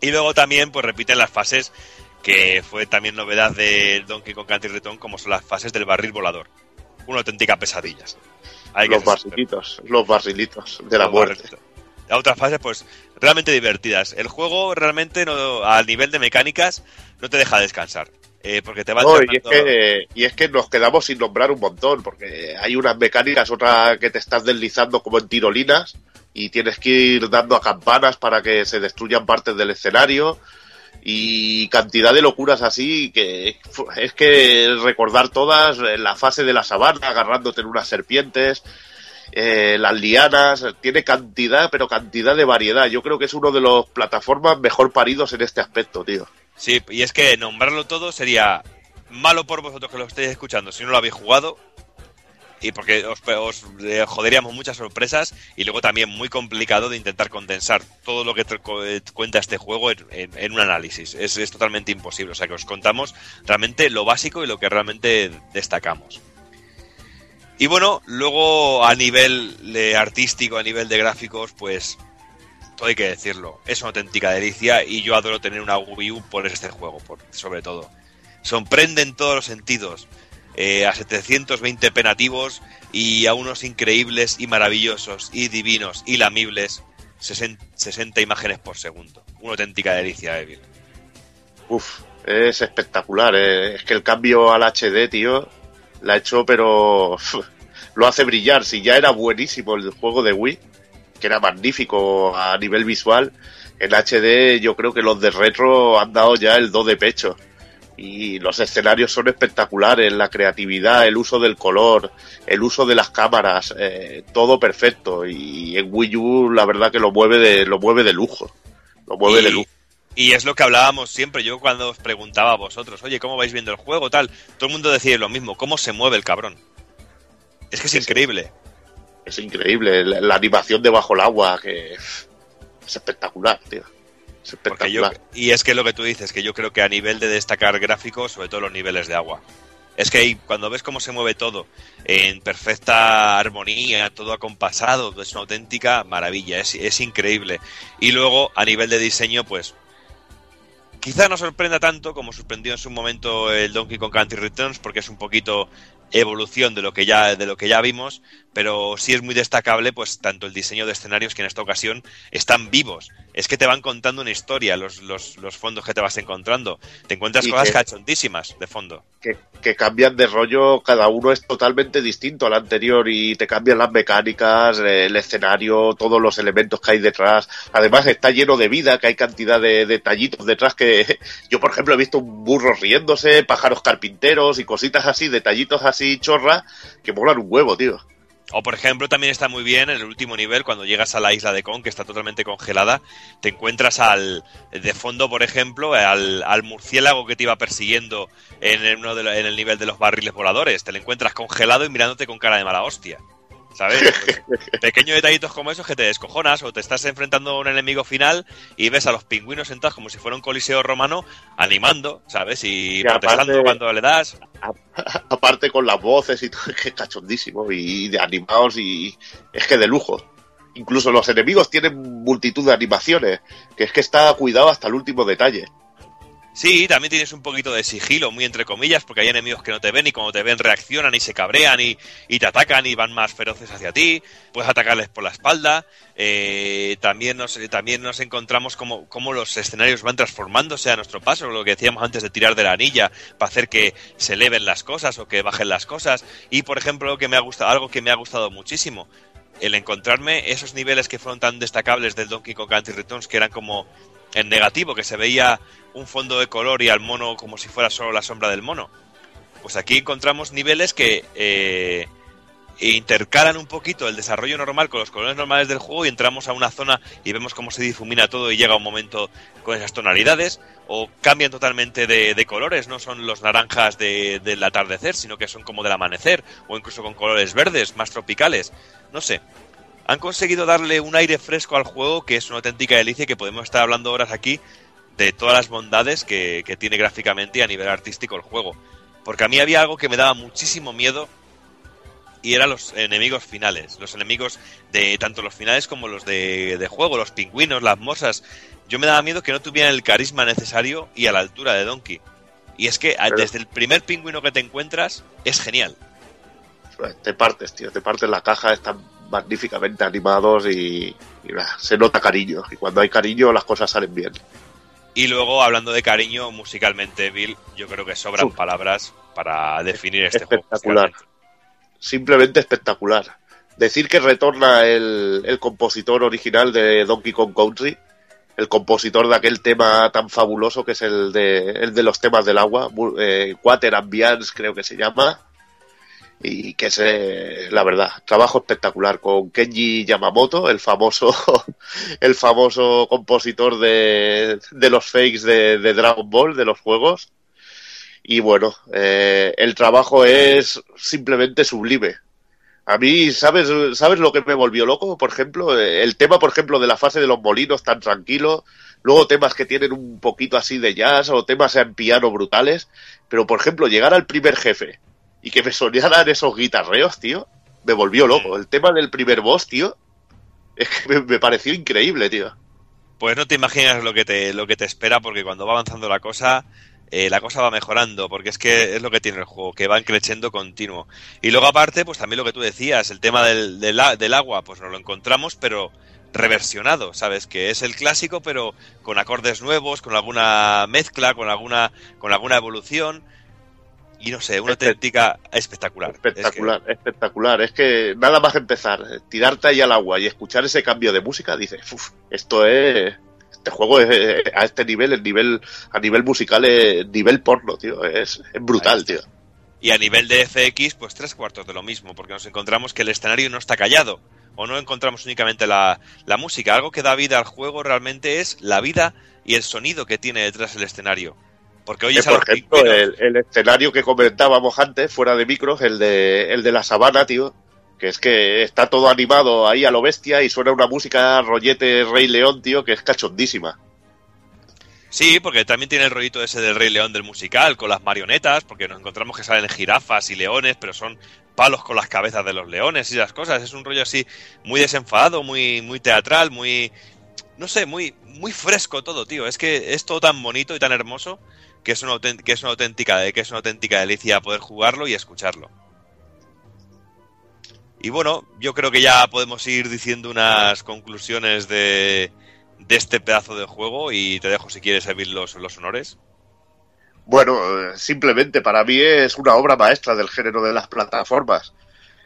Y luego también pues repiten las fases que fue también novedad del Donkey Kong Country Return como son las fases del barril volador. Una auténtica pesadillas. Hay Los basilitos, los basilitos de la los muerte. barriles. Las otras fases pues realmente divertidas. El juego realmente no, a nivel de mecánicas no te deja descansar. eh, porque te va No, y, es que, y es que nos quedamos sin nombrar un montón, porque hay unas mecánicas, otra que te estás deslizando como en tirolinas, y tienes que ir dando a campanas para que se destruyan partes del escenario, y cantidad de locuras así, que es que recordar todas, eh, la fase de la sabana, agarrándote en unas serpientes, eh, las lianas, tiene cantidad, pero cantidad de variedad. Yo creo que es uno de los plataformas mejor paridos en este aspecto, tío. Sí, y es que nombrarlo todo sería malo por vosotros que lo estéis escuchando si no lo habéis jugado. Y porque os, eh, joderíamos muchas sorpresas y luego también muy complicado de intentar condensar todo lo que eh, cuenta este juego en un análisis. Es, es totalmente imposible. O sea que os contamos realmente lo básico y lo que realmente destacamos. Y bueno, luego a nivel de artístico, a nivel de gráficos, pues todo hay que decirlo. Es una auténtica delicia y yo adoro tener una Wii U por este juego, por, sobre todo. Sorprende en todos los sentidos. Eh, a 720 penativos y a unos increíbles y maravillosos y divinos y lamibles 60, 60 imágenes por segundo. Una auténtica delicia, Evil. Uf, es espectacular. eh. Es que el cambio al HD, tío, la ha hecho, pero lo hace brillar. Si ya era buenísimo el juego de Wii, que era magnífico a nivel visual, en HD yo creo que los de retro han dado ya el do de pecho. Y los escenarios son espectaculares, la creatividad, el uso del color, el uso de las cámaras, eh, todo perfecto. Y en Wii U la verdad que lo mueve de, lo mueve de lujo. Lo mueve Y- de lujo. Y es lo que hablábamos siempre. Yo cuando os preguntaba a vosotros, oye, ¿cómo vais viendo el juego? Tal, todo el mundo decía lo mismo. ¿Cómo se mueve el cabrón? Es que es increíble. Es increíble, la, la animación debajo del agua, que es espectacular, tío. Porque yo, y es que lo que tú dices, que yo creo que a nivel de destacar gráficos, sobre todo los niveles de agua. Es que cuando ves cómo se mueve todo en perfecta armonía, todo acompasado, es una auténtica maravilla, es, es increíble. Y luego, a nivel de diseño, pues quizá no sorprenda tanto como sorprendió en su momento el Donkey Kong Country Returns, porque es un poquito evolución de lo que ya de lo que ya vimos, pero sí es muy destacable pues tanto el diseño de escenarios que en esta ocasión están vivos. Es que te van contando una historia los, los, los fondos que te vas encontrando. Te encuentras Y cosas que- cachondísimas de fondo. Que, que cambian de rollo, cada uno es totalmente distinto al anterior y te cambian las mecánicas, eh, el escenario, todos los elementos que hay detrás. Además está lleno de vida, que hay cantidad de detallitos detrás que yo, por ejemplo, he visto un burro riéndose, pájaros carpinteros y cositas así, detallitos así chorra, que molan un huevo, tío. O por ejemplo, también está muy bien en el último nivel, cuando llegas a la isla de Kong, que está totalmente congelada, te encuentras al de fondo, por ejemplo, al, al murciélago que te iba persiguiendo en el, uno de en el nivel de los barriles voladores. Te lo encuentras congelado y mirándote con cara de mala hostia. ¿Sabes? Pequeños detallitos como esos que te descojonas o te estás enfrentando a un enemigo final y ves a los pingüinos sentados como si fuera un coliseo romano animando, ¿sabes? Y Y protestando aparte- cuando le das. aparte con las voces y todo, es que es cachondísimo y de animados y es que de lujo. Incluso los enemigos tienen multitud de animaciones, que es que está cuidado hasta el último detalle. Sí, también tienes un poquito de sigilo, muy entre comillas, porque hay enemigos que no te ven y cuando te ven reaccionan y se cabrean y, y te atacan y van más feroces hacia ti. Puedes atacarles por la espalda. Eh, también, nos, también nos encontramos como, como los escenarios van transformándose a nuestro paso, lo que decíamos antes de tirar de la anilla para hacer que se eleven las cosas o que bajen las cosas. Y por ejemplo, que me ha gustado, algo que me ha gustado muchísimo, el encontrarme esos niveles que fueron tan destacables del Donkey Kong Country Returns, que eran como en negativo, que se veía un fondo de color y al mono como si fuera solo la sombra del mono. Pues aquí encontramos niveles que eh, intercalan un poquito el desarrollo normal con los colores normales del juego y entramos a una zona y vemos cómo se difumina todo y llega un momento con esas tonalidades, o cambian totalmente de, de colores, no son los naranjas de- del atardecer, sino que son como del amanecer, o incluso con colores verdes, más tropicales. No sé, han conseguido darle un aire fresco al juego que es una auténtica delicia y que podemos estar hablando horas aquí de todas las bondades que, que tiene gráficamente y a nivel artístico el juego. Porque a mí había algo que me daba muchísimo miedo y eran los enemigos finales. Los enemigos de tanto los finales como los de, de juego, los pingüinos, las mosas. Yo me daba miedo que no tuvieran el carisma necesario y a la altura de Donkey. Y es que Pero- desde el primer pingüino que te encuentras es genial. Te partes, tío, te partes la caja, están magníficamente animados y, se nota cariño. Y cuando hay cariño las cosas salen bien. Y luego, hablando de cariño, musicalmente, Bill, yo creo que sobran Uf. palabras para definir este espectacular. juego. Simplemente espectacular. Decir que retorna el, el compositor original de Donkey Kong Country, el compositor de aquel tema tan fabuloso que es el de, el de los temas del agua, eh, Water Ambiance creo que se llama, y que es, la verdad, trabajo espectacular con Kenji Yamamoto, el famoso, el famoso compositor de, de los fakes de, de Dragon Ball, de los juegos. Y bueno, eh, el trabajo es simplemente sublime. A mí, ¿sabes, ¿sabes lo que me volvió loco? Por ejemplo, Eh, el tema, por ejemplo, de la fase de los molinos tan tranquilo, luego temas que tienen un poquito así de jazz o temas en piano brutales, pero por ejemplo, llegar al primer jefe y que me sonaran esos guitarreos, tío, me volvió loco. El tema del primer boss, tío, es que me, me pareció increíble, tío. Pues no te imaginas lo que te, lo que te espera, porque cuando va avanzando la cosa, eh, la cosa va mejorando, porque es que es lo que tiene el juego, que van creciendo continuo. Y luego aparte, pues también lo que tú decías, el tema del, del, del agua, pues nos lo encontramos, pero reversionado, ¿sabes? Que es el clásico, pero con acordes nuevos, con alguna mezcla, con alguna, con alguna evolución. Y no sé, una Espe- auténtica espectacular. Espectacular, espectacular. Es que nada más empezar, tirarte ahí al agua y escuchar ese cambio de música, dices, "Uf, esto es. Este juego es eh, a este nivel, el nivel, a nivel musical, es nivel porno, tío. Es, es brutal, tío. Y a nivel de FX, pues tres cuartos de lo mismo, porque nos encontramos que el escenario no está callado, o no encontramos únicamente la, la música. Algo que da vida al juego realmente es la vida y el sonido que tiene detrás el escenario. Porque Eh, oyes a por ejemplo, el, el escenario que comentábamos antes, fuera de micros, el de, el de la sabana, tío. Que es que está todo animado ahí a lo bestia y suena una música rollete Rey León, tío, que es cachondísima. Sí, porque también tiene el rollito ese del Rey León del musical, con las marionetas, porque nos encontramos que salen jirafas y leones, pero son palos con las cabezas de los leones y esas cosas. Es un rollo así muy desenfadado, muy, muy teatral, muy... No sé, muy, muy fresco todo, tío. Es que es todo tan bonito y tan hermoso que es una, que es una auténtica que es una auténtica delicia poder jugarlo y escucharlo. Y bueno, yo creo que ya podemos ir diciendo unas conclusiones de, de este pedazo de juego y te dejo si quieres servir los, los honores. Bueno, simplemente para mí es una obra maestra del género de las plataformas.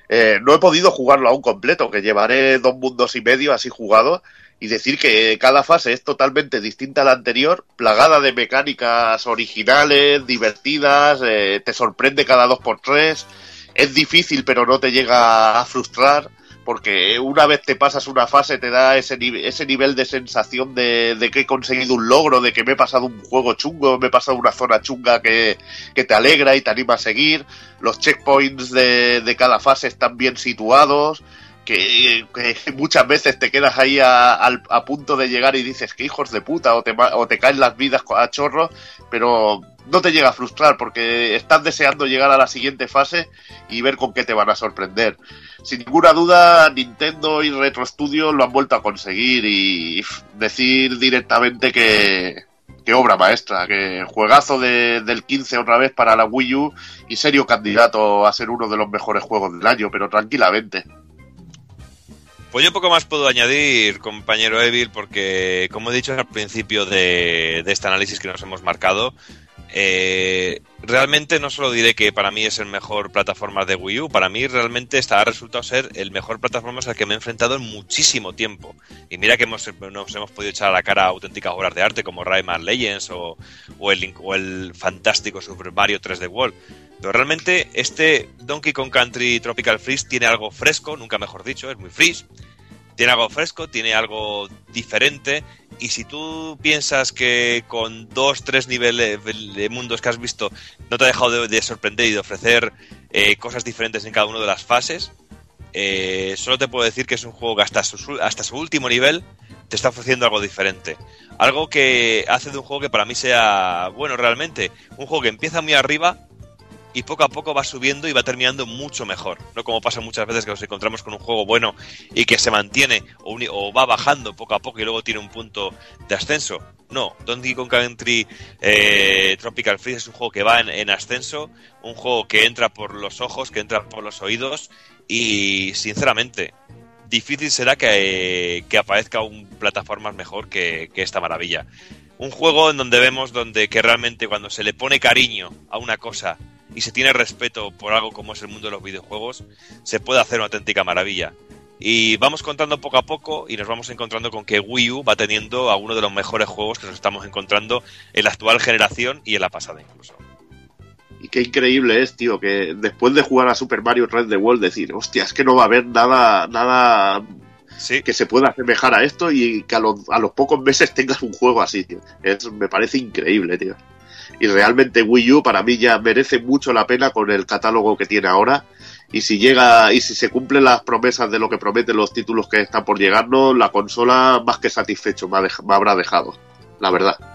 Eh, no he podido jugarlo aún completo, que llevaré dos mundos y medio así jugado, y decir que cada fase es totalmente distinta a la anterior, plagada de mecánicas originales, divertidas, eh, te sorprende cada dos por tres, es difícil pero no te llega a frustrar, porque una vez te pasas una fase te da ese, ese nivel de sensación de, de que he conseguido un logro, de que me he pasado un juego chungo, me he pasado una zona chunga que, que te alegra y te anima a seguir. Los checkpoints de, de cada fase están bien situados. Que, muchas veces te quedas ahí a, punto de llegar y dices que hijos de puta o te, o te caen las vidas a chorros, pero no te llega a frustrar porque estás deseando llegar a la siguiente fase y ver con qué te van a sorprender. Sin ninguna duda, Nintendo y Retro Studio lo han vuelto a conseguir y decir directamente que, que obra maestra, que juegazo de- del 15 otra vez para la Wii U y serio candidato a ser uno de los mejores juegos del año, pero tranquilamente. Pues yo poco más puedo añadir, compañero Evil, porque como he dicho al principio de, este análisis que nos hemos marcado, eh, realmente no solo diré que para mí es el mejor plataforma de Wii U, para mí realmente está, ha resultado ser el mejor plataforma al que me he enfrentado en muchísimo tiempo. Y mira que hemos, nos hemos podido echar a la cara auténticas obras de arte como Rayman Legends o, o, el, o el fantástico Super Mario 3D World. Pero realmente este Donkey Kong Country Tropical Freeze tiene algo fresco, nunca mejor dicho, es muy freeze. Tiene algo fresco, tiene algo diferente. Y si tú piensas que con dos, tres niveles de mundos que has visto no te ha dejado de, de sorprender y de ofrecer eh, cosas diferentes en cada una de las fases, eh, solo te puedo decir que es un juego que hasta su, hasta su último nivel te está ofreciendo algo diferente. Algo que hace de un juego que para mí sea bueno realmente. Un juego que empieza muy arriba y poco a poco va subiendo y va terminando mucho mejor. No como pasa muchas veces que nos encontramos con un juego bueno y que se mantiene o, va bajando poco a poco y luego tiene un punto de ascenso. No, Donkey Kong Country eh, Tropical Freeze es un juego que va en, en ascenso, un juego que entra por los ojos, que entra por los oídos y sinceramente difícil será que, que aparezca un plataformas mejor que, que esta maravilla. Un juego en donde vemos donde que realmente cuando se le pone cariño a una cosa y se tiene respeto por algo como es el mundo de los videojuegos, se puede hacer una auténtica maravilla. Y vamos contando poco a poco y nos vamos encontrando con que Wii U va teniendo a uno de los mejores juegos que nos estamos encontrando en la actual generación y en la pasada incluso. Y qué increíble es, tío, que después de jugar a Super Mario Red the World decir, hostia, es que no va a haber nada, nada Sí, que se pueda asemejar a esto y que a los, a los pocos meses tengas un juego así, tío. Es, me parece increíble, tío. Y realmente Wii U para mí ya merece mucho la pena con el catálogo que tiene ahora. Y si llega, y si se cumplen las promesas de lo que prometen los títulos que están por llegarnos, la consola más que satisfecho me, ha me habrá dejado. La verdad.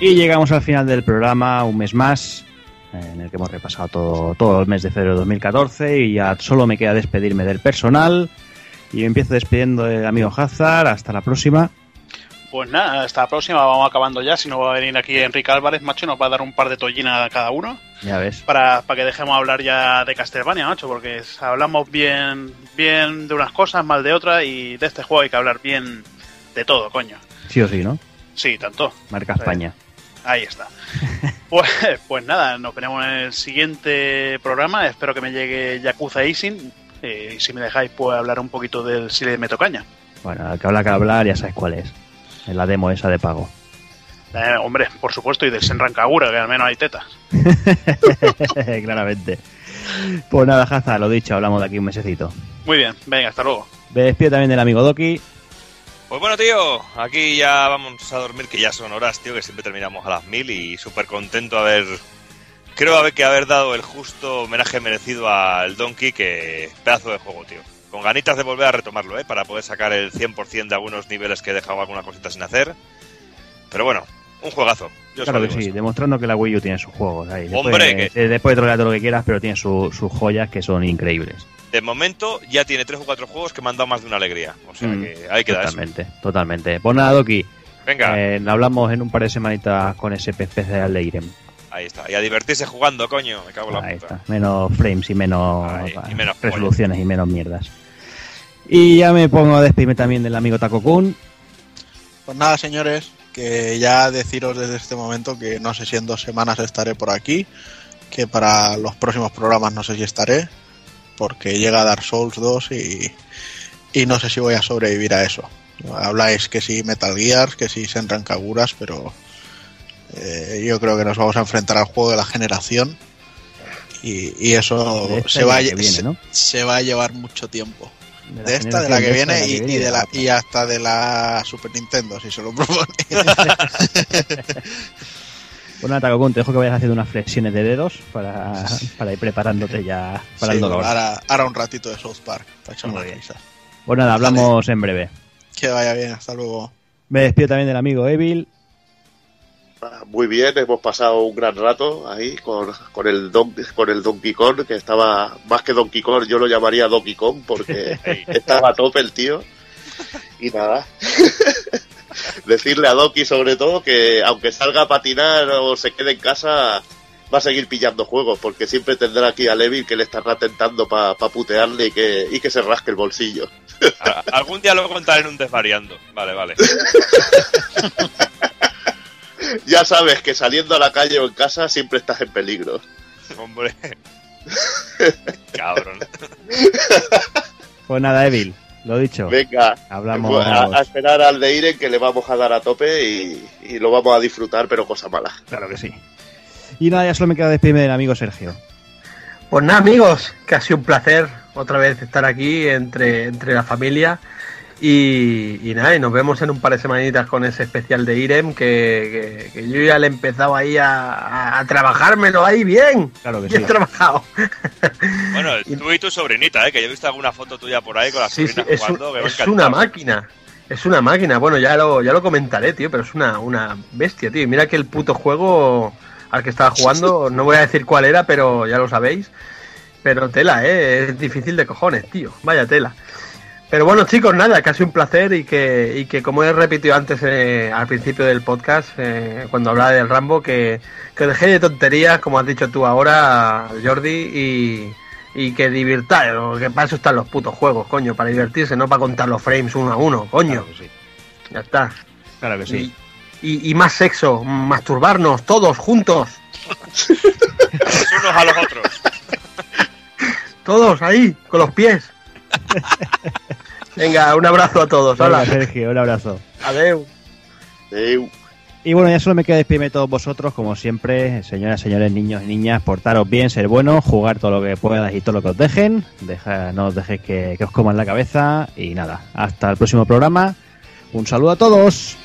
Y llegamos al final del programa, un mes más, en el que hemos repasado todo, todo el mes de febrero de 2014 y ya solo me queda despedirme del personal. Y empiezo despidiendo del amigo Hazard. Hasta la próxima. Pues nada, hasta la próxima, vamos acabando ya. Si no va a venir aquí Enrique Álvarez, macho, nos va a dar un par de tollinas a cada uno. Ya ves. Para, para que dejemos hablar ya de Castlevania, macho, porque hablamos bien, bien de unas cosas, mal de otras, y de este juego hay que hablar bien de todo, coño. Sí o sí, ¿no? Sí, tanto. Marca Sí. Ahí está. Pues, pues nada, nos veremos en el siguiente programa. Espero que me llegue Yakuza Isin. Eh, y si me dejáis, pues hablar un poquito del Sile de Metocaña. Bueno, al que habla que hablar ya sabes cuál es. En la demo esa de pago. Eh, hombre, por supuesto, y del Senran Kagura, que al menos hay tetas. Claramente. Pues nada, Hazard, lo dicho, hablamos de aquí un mesecito. Muy bien, venga, hasta luego. Me despido también del amigo Doki. Pues bueno, tío, aquí ya vamos a dormir, que ya son horas, tío, que siempre terminamos a las mil y súper contento haber... Creo haber que haber dado el justo homenaje merecido al Donkey, que pedazo de juego, tío. Con ganitas de volver a retomarlo, ¿eh? Para poder sacar el 100% de algunos niveles que he dejado alguna cosita sin hacer. Pero bueno, un juegazo. Yo claro que sí, eso. demostrando que la Wii U tiene sus juegos. Ahí. Después, Hombre, eh, después de trolear todo lo que quieras, pero tiene su- sus joyas que son increíbles. De momento ya tiene tres o cuatro juegos que me han dado más de una alegría. O sea Mm, que ahí queda eso. totalmente, totalmente. Pues nada, Doki. Venga, eh, hablamos en un par de semanitas con ese especial de Irem. ahí está. Y a divertirse jugando, coño. Me cago en la Ahí puta. está. Menos frames y menos, Ahí, y menos resoluciones y menos mierdas. Y ya me pongo a despedirme también del amigo Taco Kun. Pues nada, señores, que ya deciros desde este momento que no sé si en dos semanas estaré por aquí, que para los próximos programas no sé si estaré, porque llega Dark Souls 2 y, y no sé si voy a sobrevivir a eso. Habláis que sí Metal Gears, que sí Senran Kaguras, pero eh, yo creo que nos vamos a enfrentar al juego de la generación y, y eso esta se va, a, viene, se- ¿no? se va a llevar mucho tiempo de esta, de la que viene y, y de la, y hasta de la Super Nintendo, si se lo propone. Bueno, Taco Kun, te dejo que vayas haciendo unas flexiones de dedos para, para ir preparándote ya para Sí, el dolor. ahora, ahora un ratito de South Park, para echar una risa. Pues nada, hablamos en breve. Que vaya bien, hasta luego. Me despido también del amigo Evil. Ah, Muy bien, hemos pasado un gran rato ahí con, con, el don, con el Donkey Kong, que estaba más que Donkey Kong, yo lo llamaría Donkey Kong porque estaba a tope el tío. Y nada. Decirle a Doki sobre todo que aunque salga a patinar o se quede en casa, va a seguir pillando juegos, porque siempre tendrá aquí a Levi que le estará tentando para putearle y que, y que se rasque el bolsillo. Algún día lo contaré en un desvariando. Vale, vale. Ya sabes que saliendo a la calle o en casa siempre estás en peligro. Hombre. Cabrón. Pues nada, Evil, lo dicho. Venga, Hablamos. pues a, a esperar al de Iren que le vamos a dar a tope y, y lo vamos a disfrutar, pero cosa mala. Claro que sí. Y nada, ya solo me queda despedirme del amigo Sergio. Pues nada, amigos, que ha sido un placer otra vez estar aquí entre, entre la familia. Y, y nada, y nos vemos en un par de semanitas con ese especial de Irem que, que- que yo ya le he empezado ahí a, a- a trabajármelo ahí bien. Claro que Bien sí. trabajado. Bueno, tú y tu sobrinita, ¿eh? Que yo he visto alguna foto tuya por ahí con la Sí, sí, sobrina es, un- jugando. que ha es una máquina. Es una máquina. Bueno, ya lo, ya lo comentaré, tío, pero es una, una bestia, tío. Y mira que el puto juego al que estaba jugando, no voy a decir cuál era, pero ya lo sabéis. Pero tela, ¿eh? Es difícil de cojones, tío. Vaya tela. Pero bueno, chicos, nada, casi un placer y que, y que como he repetido antes eh, al principio del podcast, eh, cuando hablaba del Rambo, que, que dejé de tonterías, como has dicho tú ahora, Jordi, y, y que divirtáis, que para eso están los putos juegos, coño, para divertirse, no para contar los frames uno a uno, coño. Claro que sí. Ya está. Claro que sí. Y, y- y más sexo, masturbarnos, todos juntos, Los unos a los otros. todos ahí, con los pies. Venga, un abrazo a todos, hola. Sergio, un abrazo. Adeu. Adeu. Y bueno, ya solo me queda despedirme de todos vosotros, como siempre, señoras, señores, niños y niñas, portaros bien, ser buenos, jugar todo lo que puedas y todo lo que os dejen, Deja- no os dejéis que, que os coman la cabeza y nada, hasta el próximo programa, un saludo a todos.